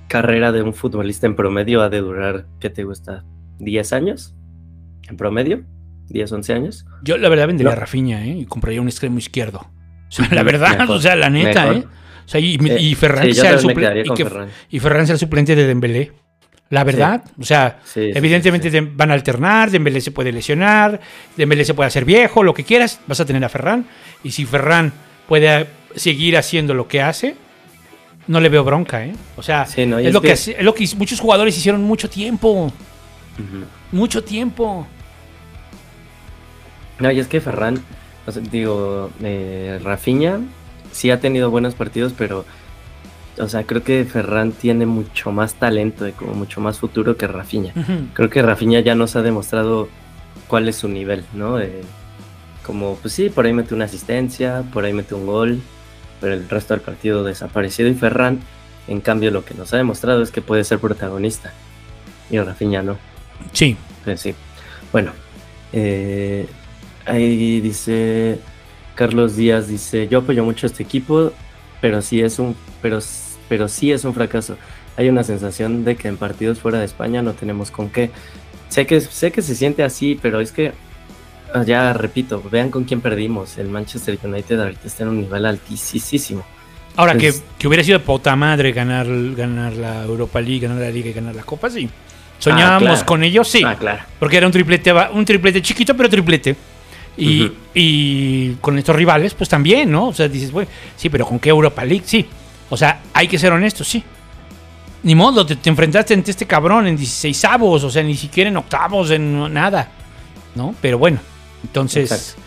carrera de un futbolista en promedio ha de durar, ¿qué te gusta? ¿10 años? ¿En promedio? ¿10, 11 años? yo la verdad vendería No. a Rafinha, ¿eh? Y compraría un extremo izquierdo. O sea, la verdad, Mejor, o sea, la neta, mejor. ¿eh? O sea, y, Eh, y Ferran sí, sea el y que- Ferran. y Ferran sea el suplente de Dembélé. La verdad, o sea, Sí, evidentemente van a alternar, Dembélé se puede lesionar, Dembélé se puede hacer viejo, lo que quieras, vas a tener a Ferran. Y si Ferran puede seguir haciendo lo que hace, no le veo bronca, ¿eh? O sea, no, es, es lo que, es lo que muchos jugadores hicieron mucho tiempo, mucho tiempo. No, y es que Ferran, o sea, digo, eh, Rafinha sí ha tenido buenos partidos, pero, o sea, creo que Ferran tiene mucho más talento y como mucho más futuro que Rafinha. Creo que Rafinha ya nos ha demostrado cuál es su nivel, ¿no? Eh, como, pues sí, por ahí mete una asistencia, por ahí mete un gol, pero el resto del partido desaparecido. Y Ferran, en cambio, lo que nos ha demostrado es que puede ser protagonista. Y Rafinha no. Sí, Pues sí. Bueno, eh, ahí dice Carlos Díaz dice, yo apoyo mucho a este equipo, pero sí es un, pero, pero sí es un fracaso. Hay una sensación de que en partidos fuera de España no tenemos con qué. Sé que, sé que se siente así, pero es que, ah, ya repito, vean con quién perdimos. El Manchester United ahorita está en un nivel altísimo. Ahora, Pues- que, que hubiera sido de puta madre ganar, ganar la Europa League, ganar la Liga y ganar la Copa, sí. Soñábamos claro. con ellos, sí. Ah, claro. Porque era un triplete, un triplete chiquito, pero triplete. Y, con estos rivales, pues también, ¿no? O sea, dices, bueno, sí, pero ¿con qué Europa League? Sí. O sea, hay que ser honestos, sí. Ni modo, te, te enfrentaste ante este cabrón en 16 avos, o sea, ni siquiera en octavos, en nada. ¿No? Pero bueno, entonces, Exacto.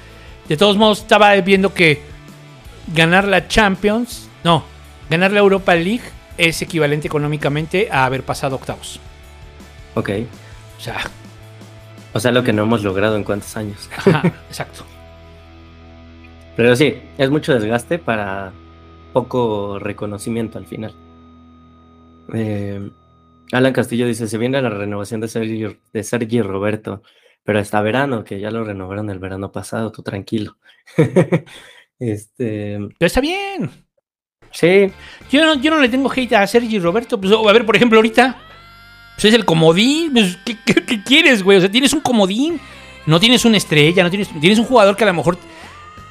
de todos modos, estaba viendo que ganar la Champions, no, ganar la Europa League es equivalente económicamente a haber pasado octavos. Ok. O sea, O sea, lo que no hemos logrado en cuántos años. ajá, exacto. Pero sí, es mucho desgaste para, poco reconocimiento al final. Eh, Alan Castillo dice, se viene la renovación de Sergi, de Sergi Roberto, pero hasta verano, que ya lo renovaron el verano pasado, tú tranquilo. este, Pero está bien. sí, Yo no, yo no le tengo hate a Sergi Roberto. Pues, a ver, por ejemplo, ahorita. Pues es el comodín. Pues, ¿qué, qué- qué quieres, güey? O sea, tienes un comodín. No tienes una estrella. No tienes, tienes un jugador que a lo mejor.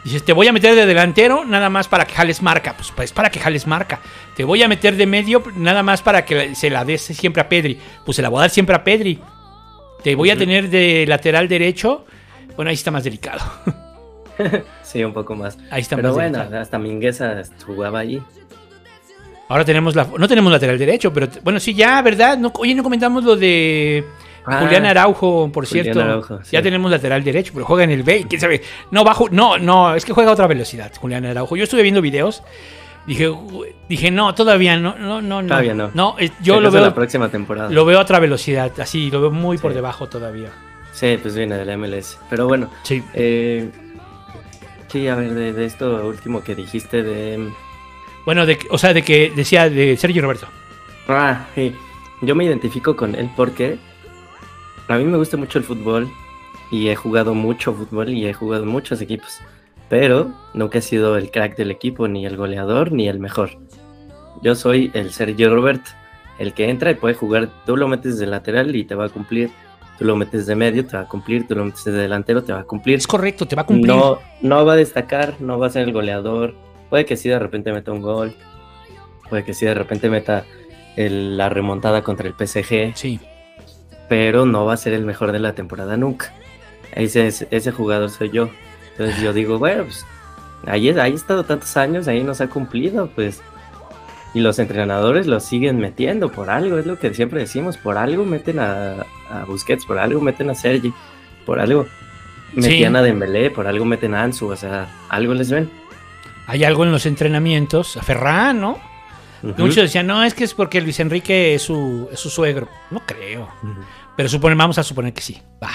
Dices, te voy a meter de delantero nada más para que jales marca. Pues, pues para que jales marca. Te voy a meter de medio nada más para que se la des siempre a Pedri. Pues se la voy a dar siempre a Pedri. Te voy a tener de lateral derecho. Bueno, ahí está más delicado. sí, un poco más. Ahí está Pero más bueno, delicado. hasta Mingueza jugaba ahí. Ahora tenemos la. No tenemos lateral derecho, pero bueno, sí, ya, ¿verdad? No, oye, no comentamos lo de Ah, Julián Araujo, por Julián cierto. Araujo, sí. Ya tenemos lateral derecho, pero juega en el B. ¿Quién sabe? No, bajo. No, no, es que juega a otra velocidad, Julián Araujo. Yo estuve viendo videos. Dije, dije, no, todavía no, no, no. Todavía no. No, yo lo veo, la próxima temporada. lo veo a otra velocidad, así, lo veo muy por Sí. debajo todavía. Sí, pues viene del MLS. Pero bueno, Sí. eh, sí, a ver, de, de esto último que dijiste de... Bueno, de, o sea, de que decía de Sergio Roberto. Ah, sí. Yo me identifico con él porque a mí me gusta mucho el fútbol y he jugado mucho fútbol y he jugado muchos equipos. Pero nunca he sido el crack del equipo, ni el goleador, ni el mejor. Yo soy el Sergio Roberto, el que entra y puede jugar. Tú lo metes de lateral y te va a cumplir. Tú lo metes de medio, te va a cumplir. Tú lo metes de delantero, te va a cumplir. Es correcto, te va a cumplir. No, no va a destacar, no va a ser el goleador. Puede que sí de repente meta un gol. Puede que sí de repente meta el- la remontada contra el PSG. Sí. Pero no va a ser el mejor de la temporada nunca. Ese, ese, jugador soy yo. Entonces yo digo, bueno, pues ahí, ahí ha estado tantos años, ahí nos ha cumplido, pues. Y los entrenadores lo siguen metiendo por algo, es lo que siempre decimos, por algo meten a, a Busquets, por algo meten a Sergi, por algo metían Sí. a Dembélé, por algo meten a Ansu, o sea, algo les ven. Hay algo en los entrenamientos. A Ferran, ¿no? Muchos decían, no, es que es porque Luis Enrique es su, es su suegro. No creo. Pero supone, vamos a suponer que sí. Va.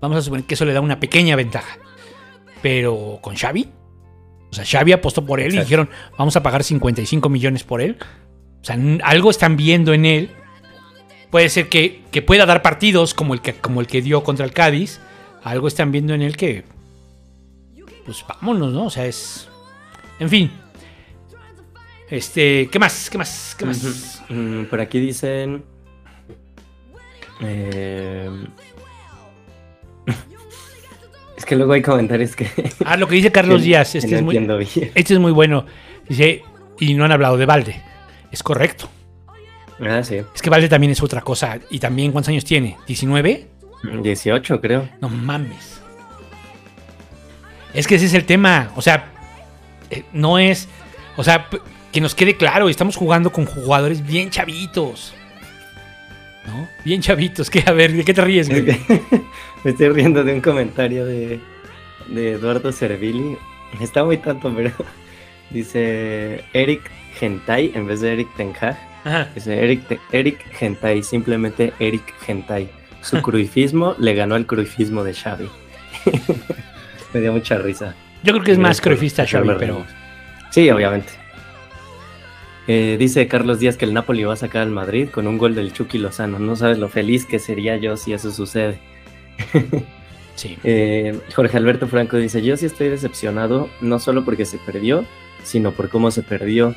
Vamos a suponer que eso le da una pequeña ventaja. Pero con Xavi. O sea, Xavi apostó por él y dijeron, vamos a pagar 55 millones por él. O sea, algo están viendo en él. Puede ser que, que pueda dar partidos como el que, como el que dio contra el Cádiz. Algo están viendo en él que... Pues vámonos, ¿no? O sea, es... En fin. Este, ¿qué más? ¿Qué más? ¿Qué más? Mm, por aquí dicen. eh, es que luego hay comentarios que. Ah, lo que dice Carlos Díaz, este no es muy, bien. este es muy bueno. Dice, y no han hablado de Valde. Es correcto. Ah, sí. Es que Valde también es otra cosa. Y también, ¿cuántos años tiene? ¿19? 18, creo. No mames. Es que ese es el tema. O sea, eh, no es. O sea, que nos quede claro, estamos jugando con jugadores bien chavitos. ¿No? Bien chavitos. ¿Qué? A ver, ¿de qué te ríes, güey? Me estoy riendo de un comentario de, de Eduardo Servilli. Está muy tonto, pero dice Eric Gentai en vez de Eric Ten Hag. Ajá. Dice Eric, Te- Eric Gentai, simplemente Eric Gentai. Su cruifismo le ganó al cruifismo de Xavi. Me dio mucha risa. Yo creo que es más crefista Xavi, pero. Sí, obviamente. Eh, dice Carlos Díaz que el Napoli va a sacar al Madrid con un gol del Chucky Lozano. No sabes lo feliz que sería yo si eso sucede. Sí. Eh, Jorge Alberto Franco dice, yo sí estoy decepcionado, no solo porque se perdió, sino por cómo se perdió.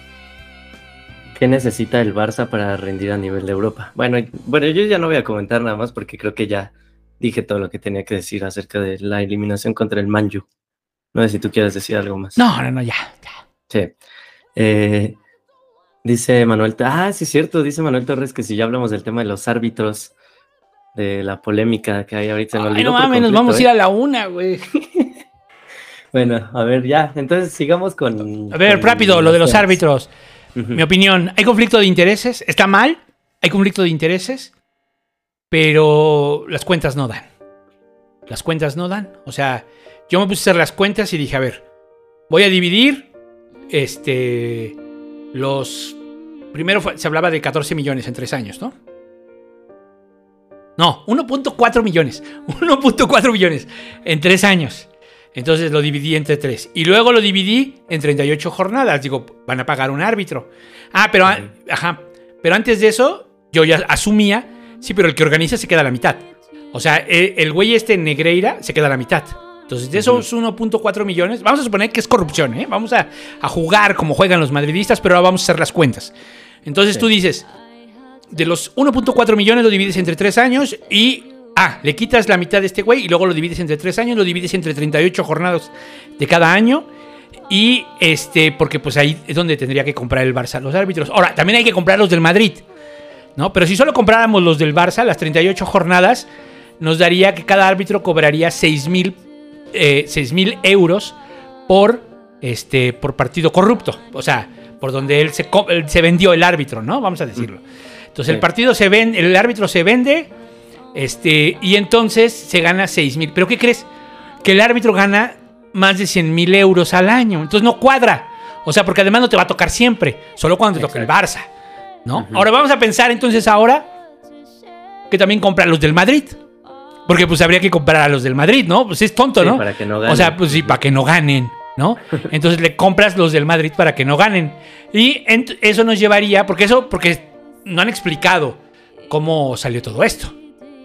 ¿Qué necesita el Barça para rendir a nivel de Europa? Bueno, bueno, yo ya no voy a comentar nada más porque creo que ya dije todo lo que tenía que decir acerca de la eliminación contra el Manju. No sé si tú quieres decir algo más. No, no, no, ya. ya. Sí. Eh, dice Manuel, ah, sí es cierto, dice Manuel Torres que si ya hablamos del tema de los árbitros, de la polémica que hay ahorita. me Ay, no mames, nos vamos a ¿eh? ir a la una, güey. Bueno, a ver, ya, entonces sigamos con... A ver, con rápido, lo de los temas. árbitros. Mi opinión, hay conflicto de intereses, está mal, hay conflicto de intereses, pero las cuentas no dan. Las cuentas no dan. O sea, yo me puse a hacer las cuentas y dije, a ver, voy a dividir este los primero se hablaba de 14 millones en tres años, ¿no? No, 1.4 millones. 1.4 millones en tres años. Entonces lo dividí entre tres. Y luego lo dividí en 38 jornadas. Digo, van a pagar un árbitro. Ah, pero, a- ajá. pero antes de eso, yo ya asumía, sí, pero el que organiza se queda a la mitad. O sea, el, el güey este Negreira se queda a la mitad. Entonces, de esos 1.4 millones, vamos a suponer que es corrupción, ¿eh? Vamos a, a jugar como juegan los madridistas, pero ahora vamos a hacer las cuentas. Entonces tú dices, de los 1.4 millones lo divides entre 3 años y, ah, le quitas la mitad de este güey y luego lo divides entre 3 años, lo divides entre 38 jornadas de cada año. Y este, porque pues ahí es donde tendría que comprar el Barça los árbitros. Ahora, también hay que comprar los del Madrid, ¿no? Pero si solo compráramos los del Barça, las 38 jornadas, nos daría que cada árbitro cobraría 6 mil eh, 6.000 euros por, este, por partido corrupto. O sea, por donde él se, se vendió el árbitro, ¿no? Vamos a decirlo. Entonces el partido se vende, el árbitro se vende, este, y entonces se gana 6.000. ¿Pero qué crees? Que el árbitro gana más de 100.000 euros al año. Entonces no cuadra. O sea, porque además no te va a tocar siempre, solo cuando te toque el Barça, ¿no? Ahora vamos a pensar entonces ahora que también compra los del Madrid. Porque pues habría que comprar a los del Madrid, ¿no? Pues es tonto, Sí, ¿no? para que no O ganen. sea, pues sí, para que no ganen, ¿no? Entonces le compras los del Madrid para que no ganen. Y eso nos llevaría, porque eso, porque no han explicado cómo salió todo esto,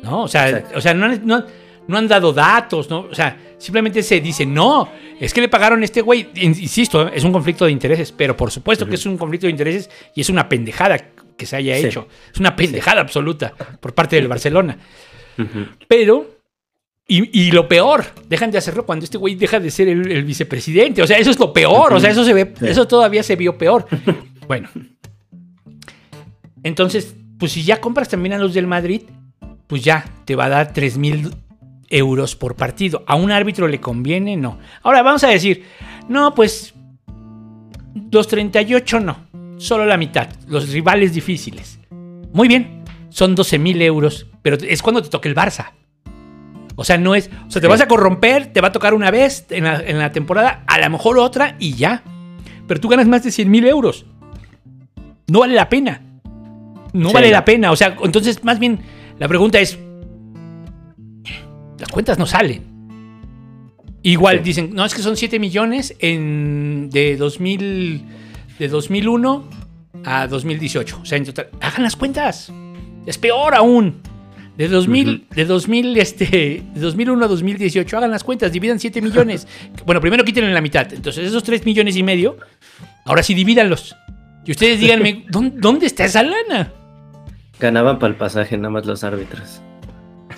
¿no? O sea, o sea no, han, no- no han dado datos, ¿no? O sea, simplemente se dice, no, es que le pagaron a este güey. In- Insisto, ¿eh? es un conflicto de intereses, pero por supuesto que es un conflicto de intereses y es una pendejada que se haya Sí. hecho. Es una pendejada absoluta por parte del Barcelona. Pero, y, y lo peor, dejan de hacerlo cuando este güey deja de ser el, el vicepresidente. O sea, eso es lo peor. O sea, eso se ve, Sí. eso todavía se vio peor. Bueno. Entonces, pues si ya compras también a los del Madrid, pues ya te va a dar 3 mil euros por partido. ¿A un árbitro le conviene? No. Ahora vamos a decir, no, pues los 38 no, solo la mitad, los rivales difíciles. Muy bien, son 12 mil euros, pero es cuando te toque el Barça. O sea, no es. O sea, te Sí. vas a corromper, te va a tocar una vez en la, en la temporada, a lo mejor otra y ya. Pero tú ganas más de 100 mil euros. No vale la pena. No Sí, vale la pena. O sea, entonces, más bien, la pregunta es: las cuentas no salen. Igual Sí. dicen, no, es que son 7 millones en, de, 2000, de 2001 a 2018. O sea, en total, hagan las cuentas. Es peor aún. De 2000, de 2000, este, de 2001 a 2018, hagan las cuentas, dividan 7 millones. bueno, primero quítenle la mitad. Entonces, esos 3 millones y medio, ahora sí divídanlos. Y ustedes díganme, ¿dónde, dónde está esa lana? Ganaban para el pasaje nada más los árbitros.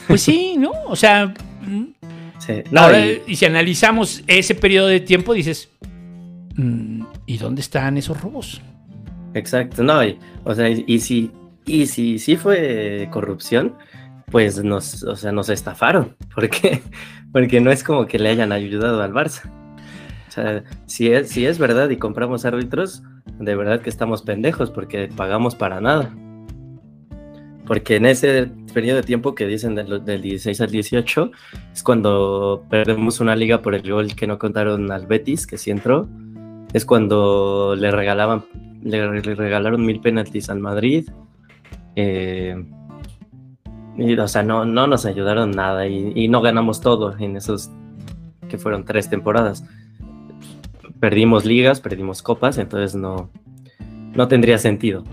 Pues sí, ¿no? O sea, Sí. No, ahora, y- y si analizamos ese periodo de tiempo, dices, mm, ¿y dónde están esos robos? Exacto, no, y, o sea, y, y si, y si sí fue corrupción, pues nos, o sea, nos estafaron, porque, porque no es como que le hayan ayudado al Barça. O sea, si es, si es verdad y compramos árbitros, de verdad que estamos pendejos, porque pagamos para nada. Porque en ese periodo de tiempo que dicen del, del 16 al 18, es cuando perdemos una liga por el gol que no contaron al Betis, que sí entró. Es cuando le regalaban le, regalaron mil penaltis al Madrid. eh, y, o sea, no, no nos ayudaron nada y, y no ganamos todo en esos que fueron tres temporadas. Perdimos ligas, perdimos copas, entonces no, no tendría sentido.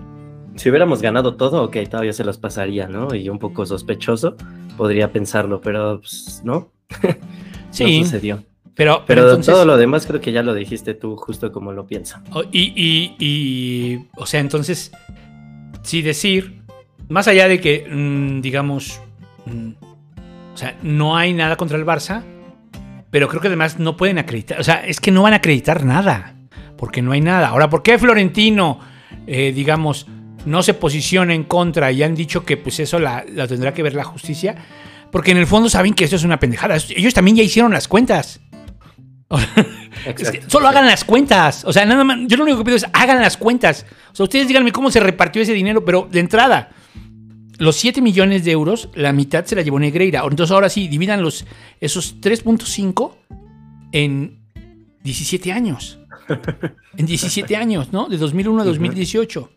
Si hubiéramos ganado todo, ok, todavía se los pasaría, ¿no? Y un poco sospechoso, podría pensarlo, pero pues, no, Sí, no sucedió. pero, pero Pero entonces... todo lo demás creo que ya lo dijiste tú justo como lo pienso. O- Y, y, y, o sea, entonces, sí decir, más allá de que, mm, digamos, mm, o sea, no hay nada contra el Barça, pero creo que además no pueden acreditar, o sea, es que no van a acreditar nada, porque no hay nada. Ahora, ¿por qué Florentino, eh, digamos, no se posiciona en contra y han dicho que pues eso la, la tendrá que ver la justicia? Porque en el fondo saben que eso es una pendejada. Ellos también ya hicieron las cuentas. Es que solo hagan las cuentas. O sea, nada más. Yo lo único que pido es hagan las cuentas. O sea, ustedes díganme cómo se repartió ese dinero, pero de entrada, los 7 millones de euros, la mitad se la llevó Negreira. Entonces, ahora sí, dividan los, esos 3.5 en 17 años. En 17 años, ¿no? De 2001 a 2018.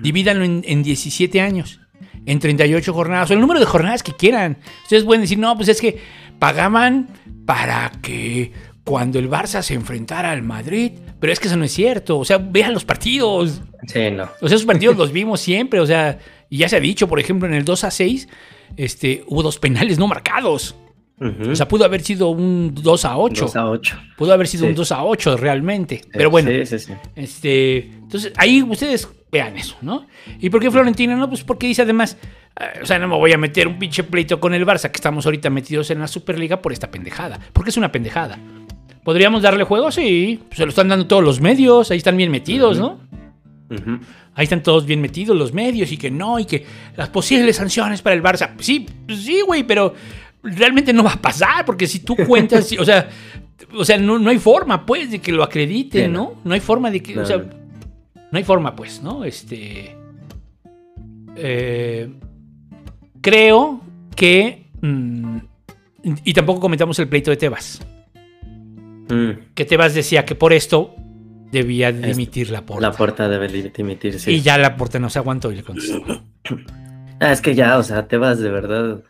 Divídanlo en, en 17 años. En 38 jornadas. O el número de jornadas que quieran. Ustedes pueden decir, no, pues es que pagaban para que cuando el Barça se enfrentara al Madrid. Pero es que eso no es cierto. O sea, vean los partidos. Sí, no. O sea, esos partidos los vimos siempre. O sea, y ya se ha dicho, por ejemplo, en el 2 a 6, este, hubo dos penales no marcados. O sea, pudo haber sido un 2 a 8. 2 a 8. Pudo haber sido Sí. un 2 a 8 realmente. Pero bueno, Sí, sí, sí. este, entonces ahí ustedes vean eso, ¿no? ¿Y por qué Florentina? No, pues porque dice además, eh, o sea, no me voy a meter un pinche pleito con el Barça, que estamos ahorita metidos en la Superliga por esta pendejada. Porque es una pendejada. ¿Podríamos darle juego? Sí, pues se lo están dando todos los medios, ahí están bien metidos, ¿no? Ujú. Ahí están todos bien metidos los medios y que no, y que las posibles sanciones para el Barça. Sí, pues sí, güey, pero realmente no va a pasar, porque si tú cuentas, o sea, o sea no, no hay forma, pues, de que lo acrediten, ¿no? no. Hay forma de que, o No, sea, no. no hay forma, pues, ¿no? Este. eh, creo que. mm, y tampoco comentamos el pleito de Tebas. Mm, Que Tebas decía que por esto debía dimitir la porta. La puerta debe dimitir, sí. Y ya la porta no se aguantó y le contestó. Ah, es que ya, o sea, te vas de verdad.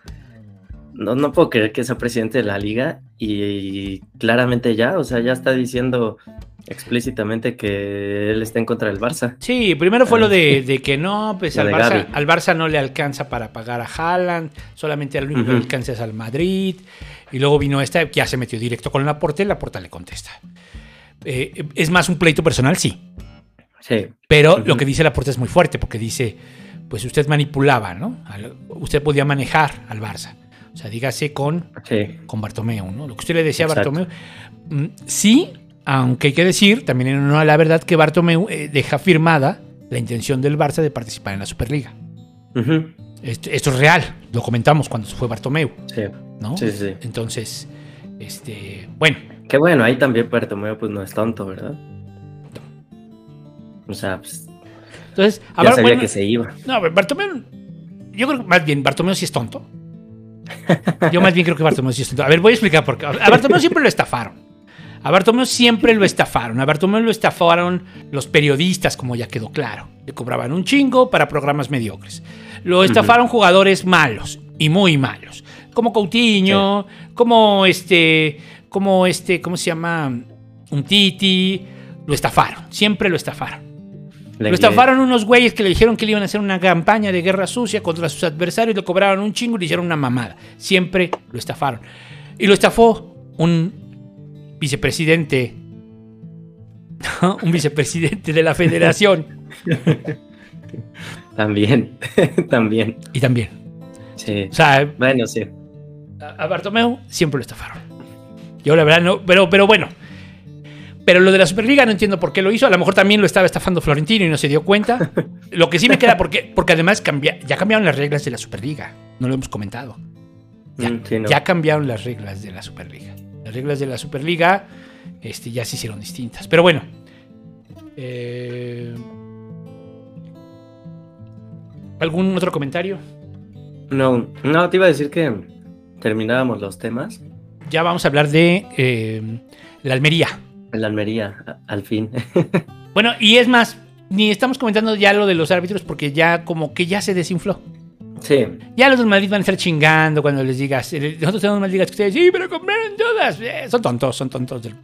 No, no puedo creer que sea presidente de la liga y, claramente ya, o sea, ya está diciendo explícitamente que él está en contra del Barça. Sí, primero fue Ah, lo de, sí. de que no, pues al Barça, al Barça no le alcanza para pagar a Haaland, solamente al único que le alcanza es al Madrid. Y luego vino esta que ya se metió directo con la porta y la porta le contesta. Eh, es más un pleito personal, sí. Sí. Pero lo que dice la porta es muy fuerte porque dice, pues usted manipulaba, ¿no? Al- usted podía manejar al Barça. O sea, dígase con Sí. con Bartomeu, ¿no? Lo que usted le decía a Exacto. Bartomeu. mm, Sí, aunque hay que decir, también en honor a la verdad, que Bartomeu eh, deja firmada la intención del Barça de participar en la Superliga. Esto, esto es real, lo comentamos cuando fue Bartomeu, Sí. ¿no? Sí, sí. Entonces, este, bueno, Qué bueno, ahí también Bartomeu pues no es tonto, ¿verdad? O sea, pues, entonces, a ya Bar- sabía bueno, que se iba. No, Bartomeu, yo creo que más bien Bartomeu sí es tonto. Yo más bien creo que Bartomeu sí es tonto. A ver, voy a explicar por qué. A Bartomeu siempre lo estafaron. A Bartomeu siempre lo estafaron. A Bartomeu lo estafaron los periodistas, como ya quedó claro. Le cobraban un chingo para programas mediocres. Lo estafaron jugadores malos y muy malos. Como Coutinho, como este, como este, ¿cómo se llama? Un Titi. Lo estafaron. Siempre lo estafaron. Lo estafaron unos güeyes que le dijeron que le iban a hacer una campaña de guerra sucia contra sus adversarios, le cobraron un chingo y le hicieron una mamada. Siempre lo estafaron. Y lo estafó un vicepresidente. un vicepresidente de la federación. También, también. Y también. Sí. O sea, Bueno, sí. a Bartomeu siempre lo estafaron. Yo la verdad no, pero, pero bueno. Pero lo de la Superliga no entiendo por qué lo hizo. A lo mejor también lo estaba estafando Florentino y no se dio cuenta. Lo que sí me queda porque, porque además cambia- ya cambiaron las reglas de la Superliga. No lo hemos comentado. Ya, Mm, sí, no. ya cambiaron las reglas de la Superliga. Las reglas de la Superliga este, ya se hicieron distintas. Pero bueno. Eh, ¿Algún otro comentario? No, no, te iba a decir que terminábamos los temas. Ya vamos a hablar de eh, la Almería. La Almería, al fin. Bueno, y es más, ni estamos comentando ya lo de los árbitros porque ya como que ya se desinfló. sí, Ya los del Madrid van a estar chingando cuando les digas, eh, nosotros tenemos más ligas que ustedes, sí, pero compraron todas. Eh, son tontos, son tontos del,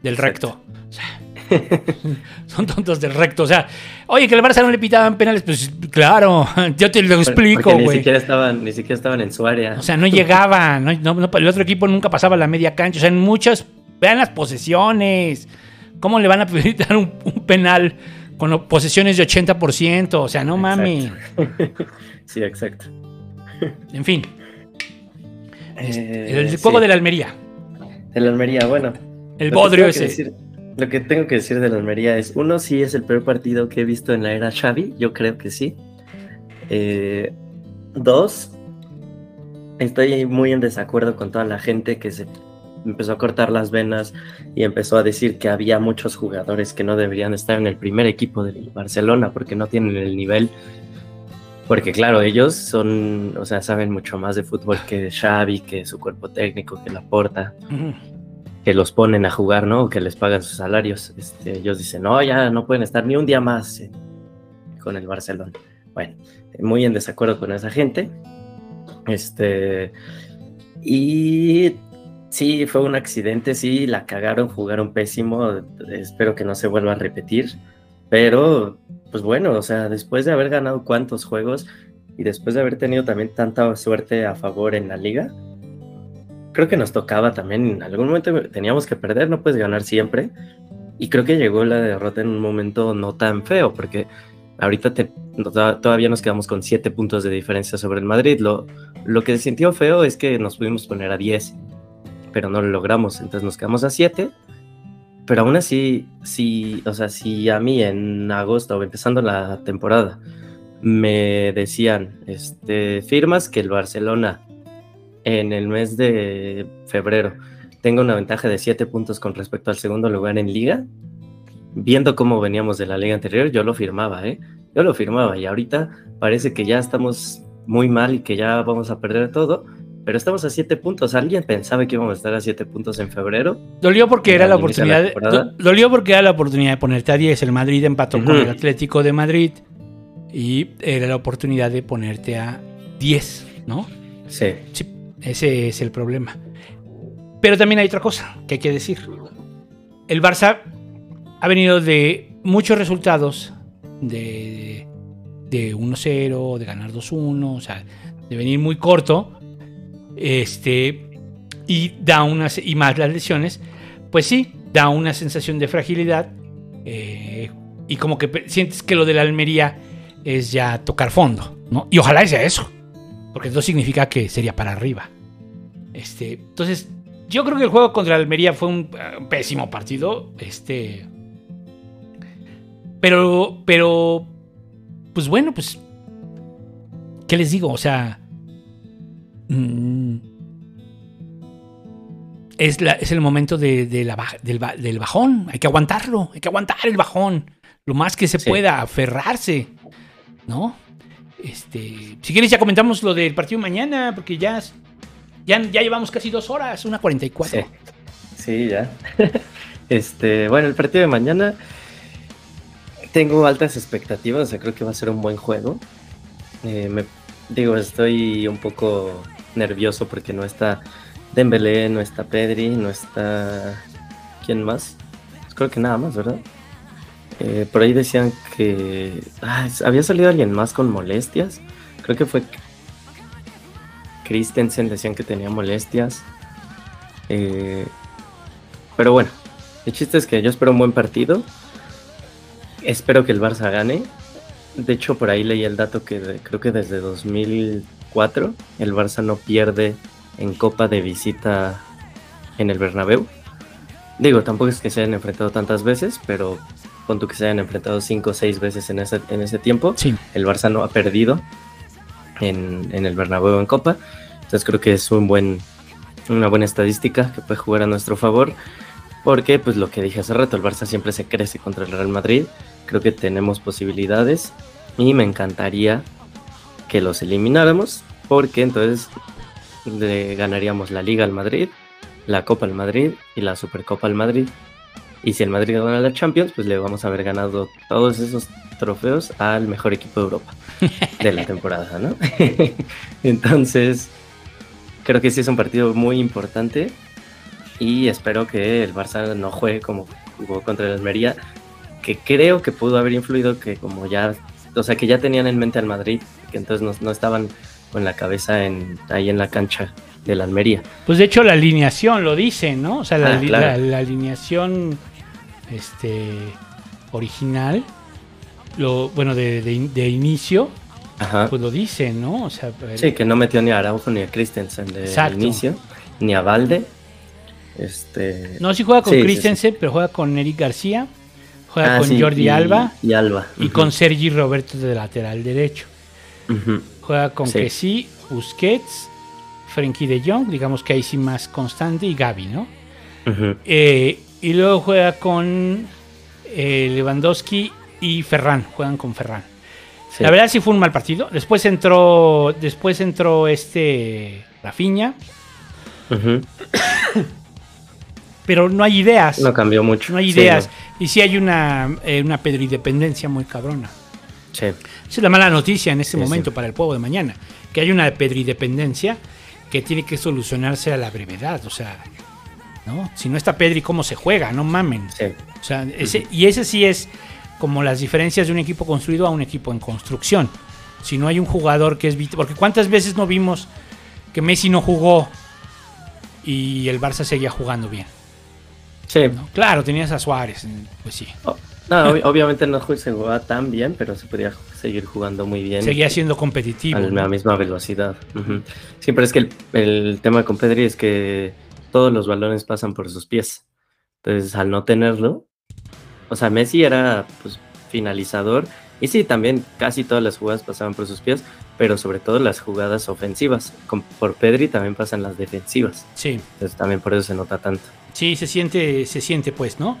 del recto. O sea, son tontos del recto. O sea, oye, que el Barça no le pitaban penales, pues claro, yo te lo explico, porque ni güey. siquiera estaban, ni siquiera estaban en su área. O sea, no llegaban, no, el otro equipo nunca pasaba la media cancha. O sea, en muchas, vean las posesiones. ¿Cómo le van a pedir dar un, un penal con posesiones de 80%? O sea, no mames. sí, exacto. En fin, Eh, el juego sí. de la Almería. De la Almería, bueno. El bodrio ese. decir- lo que tengo que decir de la Almería es, uno, sí es el peor partido que he visto en la era Xavi, yo creo que sí. Eh, dos, estoy muy en desacuerdo con toda la gente que se empezó a cortar las venas y empezó a decir que había muchos jugadores que no deberían estar en el primer equipo del Barcelona porque no tienen el nivel. Porque claro, ellos son, o sea, saben mucho más de fútbol que Xavi, que su cuerpo técnico, que Laporta Ujú. Que los ponen a jugar, ¿no? Que les pagan sus salarios. Este, ellos dicen, no, ya no pueden estar ni un día más eh, con el Barcelona. Bueno, muy en desacuerdo con esa gente. Este, y Sí, fue un accidente, sí, la cagaron, jugaron pésimo, espero que no se vuelva a repetir, pero pues bueno, o sea, después de haber ganado cuantos juegos y después de haber tenido también tanta suerte a favor en la liga, creo que nos tocaba también, en algún momento teníamos que perder, no puedes ganar siempre, y creo que llegó la derrota en un momento no tan feo, porque ahorita te, todavía nos quedamos con 7 puntos de diferencia sobre el Madrid, lo, lo que se sintió feo es que nos pudimos poner a 10 pero no lo logramos. Entonces nos quedamos a 7. Pero aún así, si, o sea, si a mí en agosto empezando la temporada me decían, este, firmas que el Barcelona en el mes de febrero tenga una ventaja de 7 puntos con respecto al segundo lugar en liga, viendo cómo veníamos de la liga anterior, yo lo firmaba, ¿eh? Yo lo firmaba y ahorita parece que ya estamos muy mal y que ya vamos a perder todo pero estamos a siete puntos. ¿Alguien pensaba que íbamos a estar a siete puntos en febrero? Dolió porque era la oportunidad. De, dolió porque era la oportunidad de ponerte a 10. El Madrid empató con el Atlético de Madrid y era la oportunidad de ponerte a 10, ¿no? Sí. sí. Ese es el problema. Pero también hay otra cosa que hay que decir. El Barça ha venido de muchos resultados de, de 1-0, de ganar 2-1, o sea, de venir muy corto este, y da unas, y más las lesiones, pues sí, da una sensación de fragilidad eh, y como que sientes que lo de la Almería es ya tocar fondo, ¿no? Y ojalá sea eso, porque eso significa que sería para arriba. Este, entonces, yo creo que el juego contra Almería fue un, pésimo partido, este, pero, pero, pues bueno, pues, ¿qué les digo? O sea, Mm. es, es, el momento de, la, del, bajón. Hay que aguantarlo. Hay que aguantar el bajón. Lo más que se pueda, aferrarse. ¿No? Este, si quieres, ya comentamos lo del partido mañana, porque ya, ya, ya llevamos casi dos horas, una 44. Sí, sí ya. este, bueno, el partido de mañana tengo altas expectativas, o sea, creo que va a ser un buen juego. Eh, me, digo, estoy un poco nervioso porque no está Dembélé, no está Pedri, no está... ¿Quién más? Pues creo que nada más, ¿verdad? Eh, por ahí decían que ah, había salido alguien más con molestias. Creo que fue Christensen, decían que tenía molestias. Eh, pero bueno, el chiste es que yo espero un buen partido. Espero que el Barça gane. De hecho, por ahí leí el dato que creo que desde 2000 el Barça no pierde en Copa de visita en el Bernabéu. Digo, tampoco es que se hayan enfrentado tantas veces, pero con que se hayan enfrentado cinco o seis veces en ese, en ese tiempo. El Barça no ha perdido en, el Bernabéu en Copa. Entonces creo que es un buen, una buena estadística que puede jugar a nuestro favor. Porque, pues lo que dije hace rato, el Barça siempre se crece contra el Real Madrid. Creo que tenemos posibilidades y me encantaría que los elimináramos, porque entonces ganaríamos la Liga al Madrid, la Copa al Madrid y la Supercopa al Madrid. Y si el Madrid gana la Champions, pues le vamos a haber ganado todos esos trofeos al mejor equipo de Europa de la temporada, ¿no? Entonces, creo que sí es un partido muy importante y espero que el Barça no juegue como jugó contra el Almería, que creo que pudo haber influido que como ya, o sea, que ya tenían en mente al Madrid que entonces no, estaban con la cabeza en, ahí en la cancha de la Almería. Pues de hecho la alineación lo dice, ¿no? O sea, la, ah, alineación este, original, lo, bueno, de, de, inicio, pues lo dice, ¿no? O sea, sí, que no metió ni a Araujo ni a Christensen de inicio, ni a Valde. Este... No, sí juega con Christensen, pero juega con Eric García, juega ah, con Jordi Alba y, Alba. y con Sergi Roberto de lateral derecho. Juega con que sí, Busquets, Frenkie de Jong, digamos que ahí sí más constante, y Gaby, ¿no? Eh, y luego juega con eh, Lewandowski y Ferran, juegan con Ferran. La verdad sí fue un mal partido. Después entró, después entró este Rafinha. Pero no hay ideas. No cambió mucho. No hay ideas. Y sí hay una, eh, una pedridependencia muy cabrona. Sí. Esa es la mala noticia en este momento para el pueblo de mañana, que hay una pedridependencia que tiene que solucionarse a la brevedad. O sea, ¿no? Si no está Pedri, ¿cómo se juega? No mamen. Sí. O sea, ese, y ese sí es como las diferencias de un equipo construido a un equipo en construcción. Si no hay un jugador que es vital. Porque ¿cuántas veces no vimos que Messi no jugó y el Barça seguía jugando bien? Sí. ¿no? Claro, tenías a Suárez, pues sí. O- No, ob- obviamente no se jugaba tan bien, pero se podía seguir jugando muy bien. Seguía siendo competitivo. a la misma velocidad. Siempre es que el, el tema con Pedri es que todos los balones pasan por sus pies. Entonces, al no tenerlo, o sea, Messi era pues finalizador y sí, también casi todas las jugadas pasaban por sus pies, pero sobre todo las jugadas ofensivas. Con, por Pedri también pasan las defensivas. Sí, Entonces, también por eso se nota tanto. sí, se siente, se siente pues, ¿no?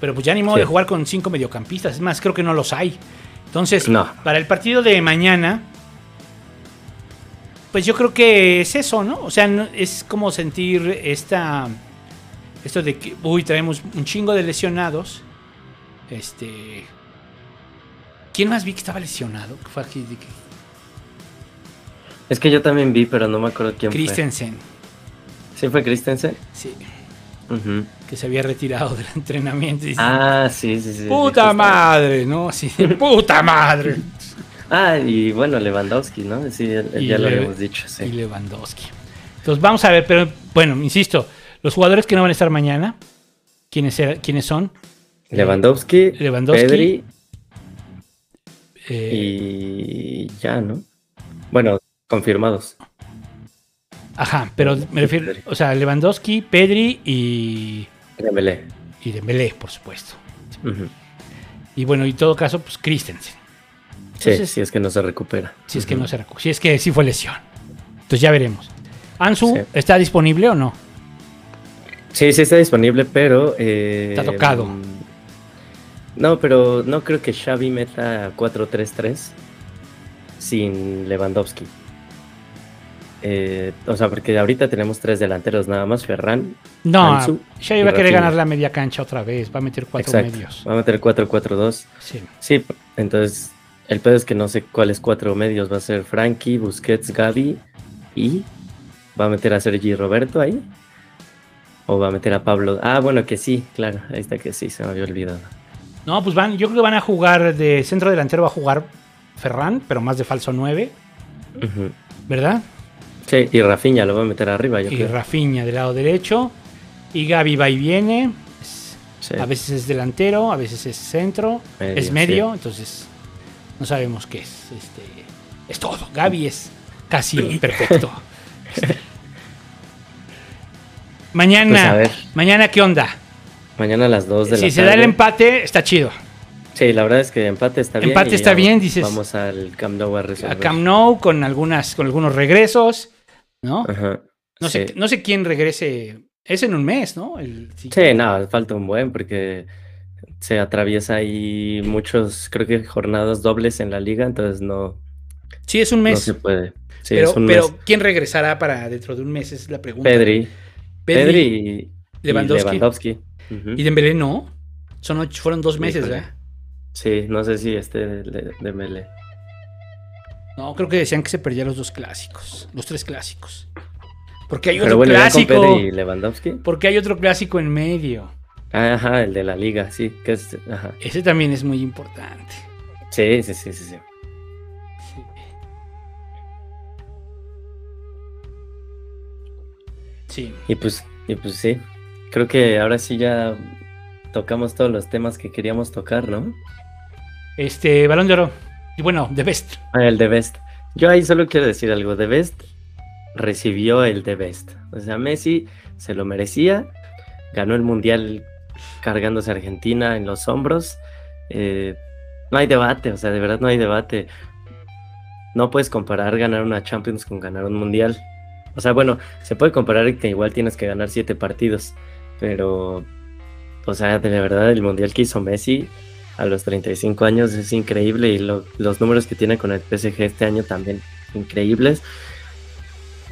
Pero pues ya ni modo Sí. de jugar con cinco mediocampistas. Es más, creo que no los hay. Entonces, No. para el partido de mañana, pues yo creo que es eso, ¿no? O sea, no- es como sentir esta. Esto de que, uy, traemos un chingo de lesionados. Este. ¿Quién más vi que estaba lesionado? Que fue aquí. Es que yo también vi, pero no me acuerdo quién Christensen. fue. ¿Sí fue Christensen? Sí, Ujú. que se había retirado del entrenamiento. y dice, Ah, sí, sí, sí. puta madre, ¿no? Así puta madre. Ah, y bueno, Lewandowski, ¿no? Sí, ya lo habíamos dicho, sí. Y Lewandowski. Entonces vamos a ver, pero bueno, insisto, los jugadores que no van a estar mañana, ¿quiénes, era- quiénes son? Lewandowski, Lewandowski. Pedri Eh, y ya, ¿no? Bueno, confirmados. Ajá, pero me refiero, o sea, Lewandowski, Pedri y, Dembélé. y Dembélé, por supuesto. Y bueno, y en todo caso, pues Christensen, Sí, Entonces- si es que no se recupera. si es que no se recu- si es que sí fue lesión. Entonces ya veremos. Ansu, Sí. ¿está disponible o no? Sí, sí está disponible, pero... eh, Está tocado. mm, No, pero no creo que Xavi meta 4-3-3 sin Lewandowski. Eh, o sea, porque ahorita tenemos tres delanteros nada más, Ferran. No, Ansu ya y iba a querer ganar la media cancha otra vez, va a meter cuatro Exacto. medios. Va a meter 4-4-2. Sí. Sí, entonces el pedo es que no sé cuáles cuatro medios va a ser Frankie, Busquets, Gaby y va a meter a Sergi Roberto ahí. O va a meter a Pablo. Ah, bueno, que sí, claro, ahí está que sí, se me había olvidado. No, pues van, yo creo que van a jugar de centro delantero, va a jugar Ferran, pero más de falso 9, Ujú. ¿verdad? Sí, y Rafinha lo va a meter arriba, yo Y creo. Rafinha del lado derecho. Y Gaby va y viene. Sí. A veces es delantero, a veces es centro, Medio, es medio, sí. entonces no sabemos qué es. Este, es todo. Gaby es casi perfecto. mañana, Pues a ver. mañana qué onda? Mañana a las 2 de la Si se tarde. da el empate, está chido. Sí, la verdad es que empate está bien. Empate está bien, dices. Vamos al Camp Nou a resolver. A Camp Nou con algunas, con algunos regresos, ¿no? Ajá. No sé, sí. no sé quién regrese. Es en un mes, ¿no? El- Sí, no, falta un buen porque se atraviesa ahí muchos, creo que jornadas dobles en la liga, entonces no, Sí, es un no mes. se puede. Sí, pero, es un pero mes. ¿quién regresará para dentro de un mes? Es la pregunta. Pedri, Pedri, Pedri y Lewandowski. y Lewandowski. Y Dembélé no. Son ocho- fueron dos meses. ¿verdad? Sí, no sé si este de, de, de Mele. No, creo que decían que se perdían los dos clásicos. Los tres clásicos. Porque hay Pero otro bueno, ya con clásico. Pedri y Lewandowski. Porque hay otro clásico en medio. Ajá, el de la liga, sí, que es, ajá. Ese también es muy importante. Sí, sí, sí, sí, sí. Sí. Y pues, y pues sí, creo que ahora sí ya tocamos todos los temas que queríamos tocar, ¿no? Este, Balón de Oro. Y bueno, The Best. Ah, el de Best. Yo ahí solo quiero decir algo. The Best recibió el de Best. O sea, Messi se lo merecía. Ganó el Mundial cargándose Argentina en los hombros. Eh, no hay debate, o sea, de verdad no hay debate. No puedes comparar ganar una Champions con ganar un Mundial. O sea, bueno, se puede comparar que igual tienes que ganar siete partidos. Pero, o sea, de verdad el Mundial que hizo Messi a los 35 años es increíble y lo- los números que tiene con el PSG este año también increíbles.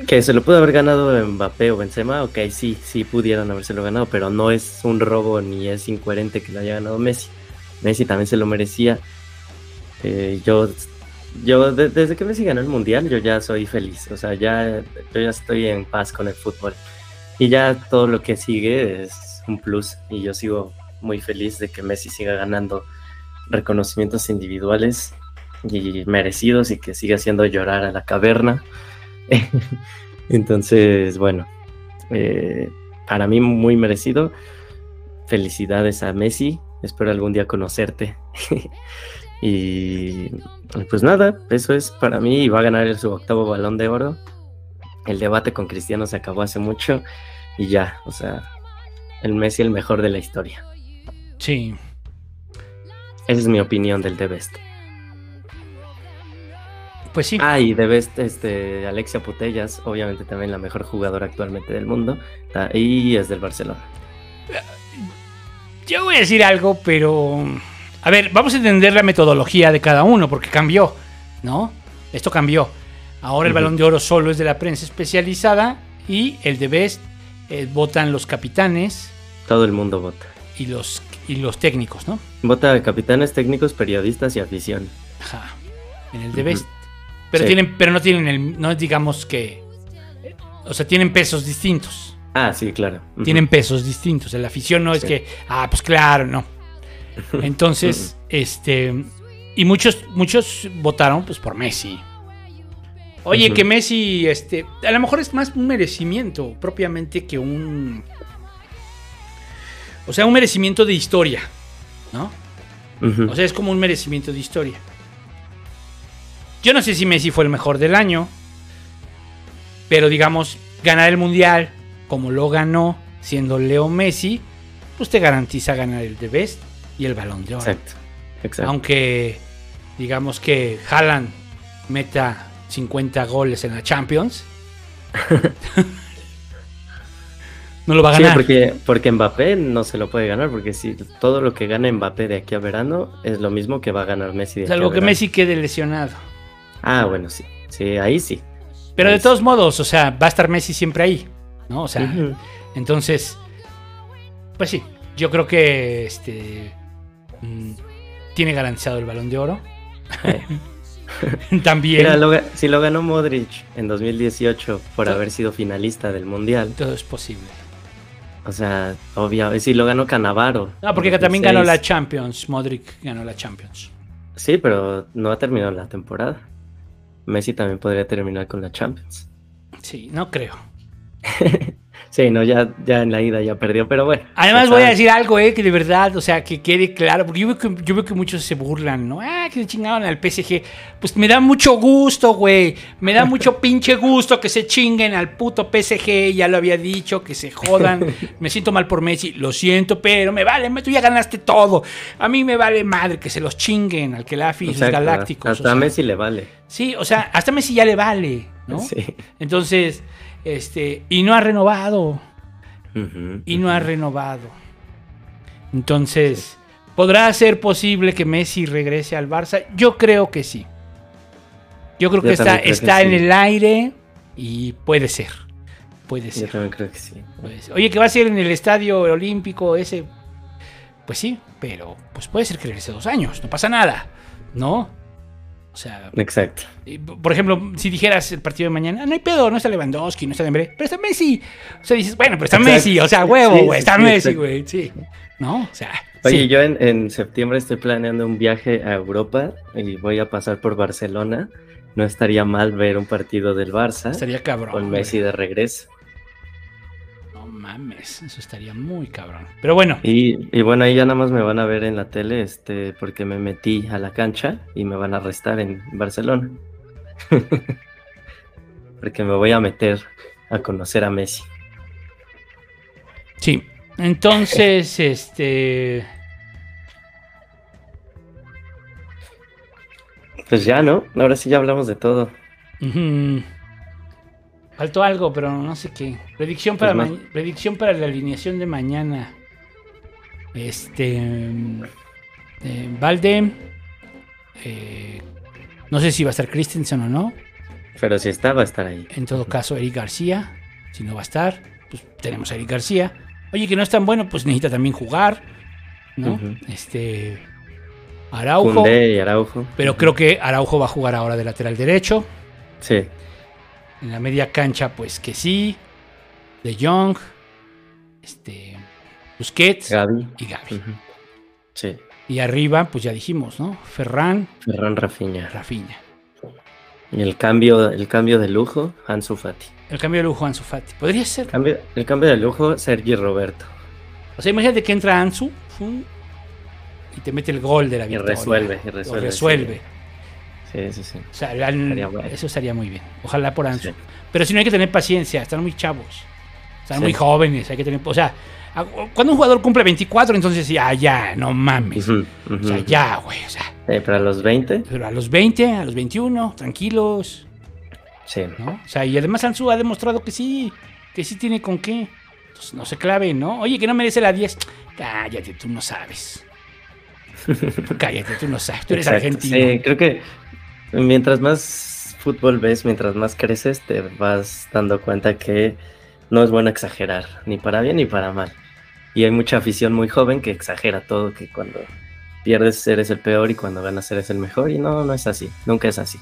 Que se lo pudo haber ganado Mbappé o Benzema, ok, sí, sí pudieron habérselo ganado, pero no es un robo ni es incoherente que lo haya ganado Messi. Messi también se lo merecía. Eh, yo, yo de- desde que Messi ganó el mundial, yo ya soy feliz, o sea, ya, yo ya estoy en paz con el fútbol. Y ya todo lo que sigue es un plus. Y yo sigo muy feliz de que Messi siga ganando reconocimientos individuales y merecidos y que siga haciendo llorar a la caverna. Entonces, bueno, eh, para mí muy merecido. Felicidades a Messi. Espero algún día conocerte. y pues nada, eso es para mí. Y va a ganar su octavo balón de oro. El debate con Cristiano se acabó hace mucho. Y ya, o sea, el Messi el mejor de la historia. Sí. Esa es mi opinión del The Best. Pues sí. Ah, y The Best, este, Alexia Putellas, obviamente también la mejor jugadora actualmente del mundo. Y es del Barcelona. Yo voy a decir algo, pero. A ver, vamos a entender la metodología de cada uno, porque cambió, ¿no? Esto cambió. Ahora el balón de oro solo es de la prensa especializada y el de Best eh, votan los capitanes Todo el mundo vota. y los, y los técnicos, ¿no? Vota capitanes, técnicos, periodistas y afición. Ajá. En el de. Best. Pero, Sí. tienen, pero no tienen el. No digamos que. O sea, tienen pesos distintos. Ah, sí, claro. Tienen pesos distintos. La afición no es que. Ah, pues claro, no. Entonces, este. Y muchos, muchos votaron pues por Messi. Oye, que Messi, este. A lo mejor es más un merecimiento propiamente que un. O sea, un merecimiento de historia. ¿No? O sea, es como un merecimiento de historia. Yo no sé si Messi fue el mejor del año. Pero digamos, ganar el mundial como lo ganó siendo Leo Messi, pues te garantiza ganar el de Best y el balón de oro. Exacto. Exacto. Aunque digamos que Haaland meta 50 goles en la Champions. no lo va a Sí, ganar. porque, porque Mbappé no se lo puede ganar, porque si todo lo que gana Mbappé de aquí a verano es lo mismo que va a ganar Messi de aquí a Salvo que verano. Messi quede lesionado. Ah, bueno, sí. Sí, ahí sí. Pero Ahí de todos modos, o sea, va a estar Messi siempre ahí. ¿No? O sea, entonces. Pues sí, yo creo que este. mm, tiene garantizado el balón de oro. También. Mira, lo si lo ganó Modric en 2018 por Todo- haber sido finalista del Mundial, Todo es posible. o sea, obvio, si lo ganó Canavaro. No, porque también ganó 2006. la Champions. Modric ganó la Champions. Sí, pero no ha terminado la temporada. Messi también podría terminar con la Champions. Sí, no creo. Sí, no, ya, ya en la ida ya perdió, pero bueno. Además voy a decir algo, eh, que de verdad, o sea, que quede claro, porque yo veo que, yo veo que muchos se burlan, ¿no? Ah, que se chingaron al PSG. Pues me da mucho gusto, güey. Me da mucho pinche gusto que se chinguen al puto PSG, ya lo había dicho, que se jodan. Me siento mal por Messi, lo siento, pero me vale, tú ya ganaste todo. A mí me vale madre que se los chinguen al Kelafi y sus Exacto, galácticos. o Hasta sea. Messi le vale. Sí, o sea, hasta Messi ya le vale, ¿no? Sí. Entonces, este, y no ha renovado y no ha renovado. Entonces, ¿podrá ser posible que Messi regrese al Barça? Yo creo que sí. Yo creo Yo que está, que está en sí. el aire y puede ser. Puede Yo ser, también creo que sí. Oye, que va a ser en el estadio olímpico ese. Pues sí, pero pues puede ser que regrese dos años, no pasa nada, ¿no? O sea, Exacto. Por ejemplo, si dijeras el partido de mañana, no hay pedo, no está Lewandowski, no está Dembélé, pero está Messi. O sea, dices, bueno, pero está Exacto. Messi, o sea, huevo, güey, sí, está sí, Messi, güey, sí. ¿No? O sea, Oye, sí. yo en, en septiembre estoy planeando un viaje a Europa y voy a pasar por Barcelona. No estaría mal ver un partido del Barça estaría cabrón. con Messi de regreso. Mames, eso estaría muy cabrón. Pero bueno, Y, y bueno, ahí ya nada más me van a ver en la tele este, porque me metí a la cancha y me van a arrestar en Barcelona. porque me voy a meter a conocer a Messi. sí. Entonces, este. Pues ya, ¿no? Ahora sí ya hablamos de todo. ujú. Faltó algo, pero no sé qué. Predicción para, Pues predicción para la alineación de mañana. Este. eh, Valde. eh, no sé si va a estar Christensen o no. Pero si está, va a estar ahí. En todo caso, Eric García. Si no va a estar, pues tenemos a Eric García. Oye, que no es tan bueno, pues necesita también jugar. ¿no? Este. Araujo. Y Araujo. Pero creo que Araujo va a jugar ahora de lateral derecho. Sí. En la media cancha, pues que sí. De Jong, este, Busquets Gaby. y Gaby. Sí. Y arriba, pues ya dijimos, ¿no? Ferran, Ferran Rafinha. Rafinha. Y el cambio, el cambio de lujo, Ansu Fati. El cambio de lujo Ansu Fati. Podría ser. Cambio, el cambio de lujo, Sergi Roberto. O sea, imagínate que entra Ansu y te mete el gol de la Y victoria. resuelve, y O resuelve, resuelve. Sí, sí, sí. O sea, bueno. eso estaría muy bien. Ojalá por Ansu. Sí. Pero si no hay que tener paciencia, están muy chavos. Están Sí. muy jóvenes, hay que tener... O sea, cuando un jugador cumple 24, entonces ya, ya, no mames. O sea, ya, güey. O sea, Eh, pero a los 20, pero a los 20, a los 21, tranquilos, sí. ¿no? O sea, y además Ansu ha demostrado que sí, que sí tiene con qué. Entonces, no se clave, ¿no? Oye, que no merece la 10. Cállate, tú no sabes. Cállate, tú no sabes. Tú eres Exacto, argentino. Sí, creo que mientras más fútbol ves, mientras más creces, te vas dando cuenta que no es bueno exagerar, ni para bien ni para mal. Y hay mucha afición muy joven que exagera todo, que cuando pierdes eres el peor y cuando ganas eres el mejor. Y no, no es así, nunca es así.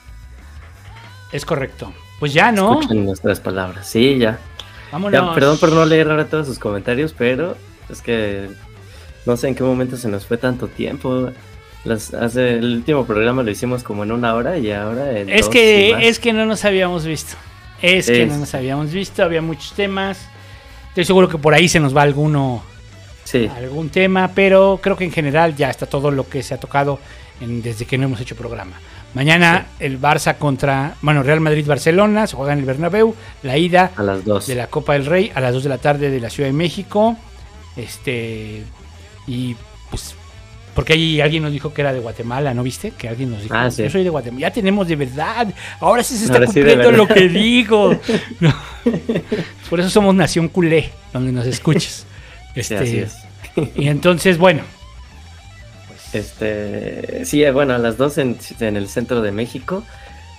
Es correcto. Pues ya, ¿no? Escuchen nuestras palabras. Sí, ya. Vámonos. Ya, perdón por no leer ahora todos sus comentarios, pero es que no sé en qué momento se nos fue tanto tiempo. Las- hace, el último programa lo hicimos como en una hora y ahora en Es dos que, es que no nos habíamos visto. Es que no nos habíamos visto, había muchos temas. Estoy seguro que por ahí se nos va alguno, Sí, algún tema, pero creo que en general ya está todo lo que se ha tocado en- desde que no hemos hecho programa. Mañana el Barça contra, bueno, Real Madrid-Barcelona, se juega en el Bernabéu, la ida a las dos. de la Copa del Rey a las 2 de la tarde de la Ciudad de México. Este, y pues, porque ahí alguien nos dijo que era de Guatemala, ¿no viste? Que alguien nos dijo, Ah, sí. yo soy de Guatemala. Ya tenemos de verdad. Ahora sí se está Ahora cumpliendo lo que digo. No. Por eso somos Nación Culé, donde nos escuches. Sí, Este, así es. Y entonces, bueno, Este, sí, eh, bueno, a las dos en, en el centro de México.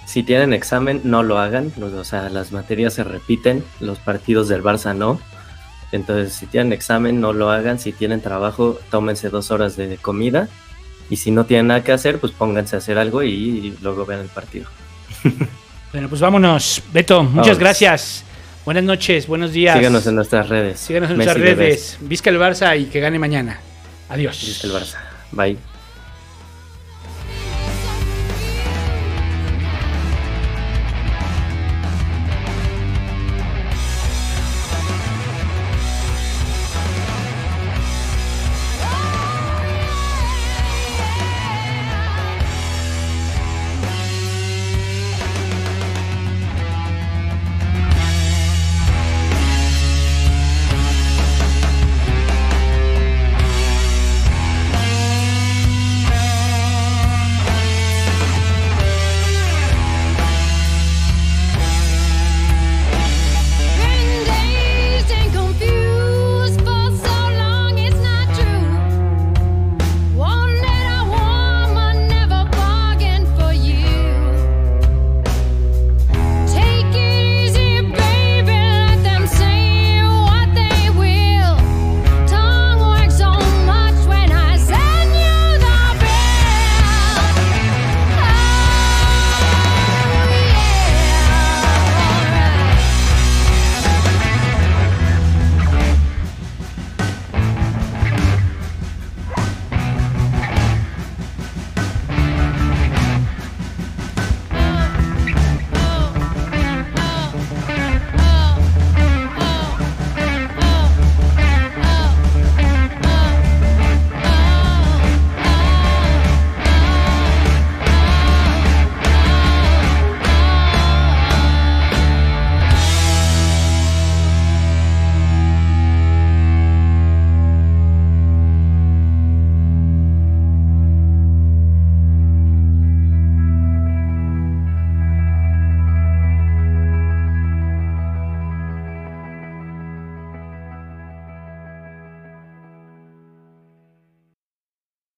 Si tienen examen, no lo hagan. O sea, las materias se repiten, los partidos del Barça no. Entonces, si tienen examen, no lo hagan. Si tienen trabajo, tómense dos horas de comida. Y si no tienen nada que hacer, pues pónganse a hacer algo y, luego vean el partido. bueno, pues vámonos. Beto, muchas gracias. Buenas noches, buenos días. Síganos en nuestras redes. Síganos en nuestras Messi redes. Vizca el Barça y que gane mañana. Adiós. Dice el Barça. Bye.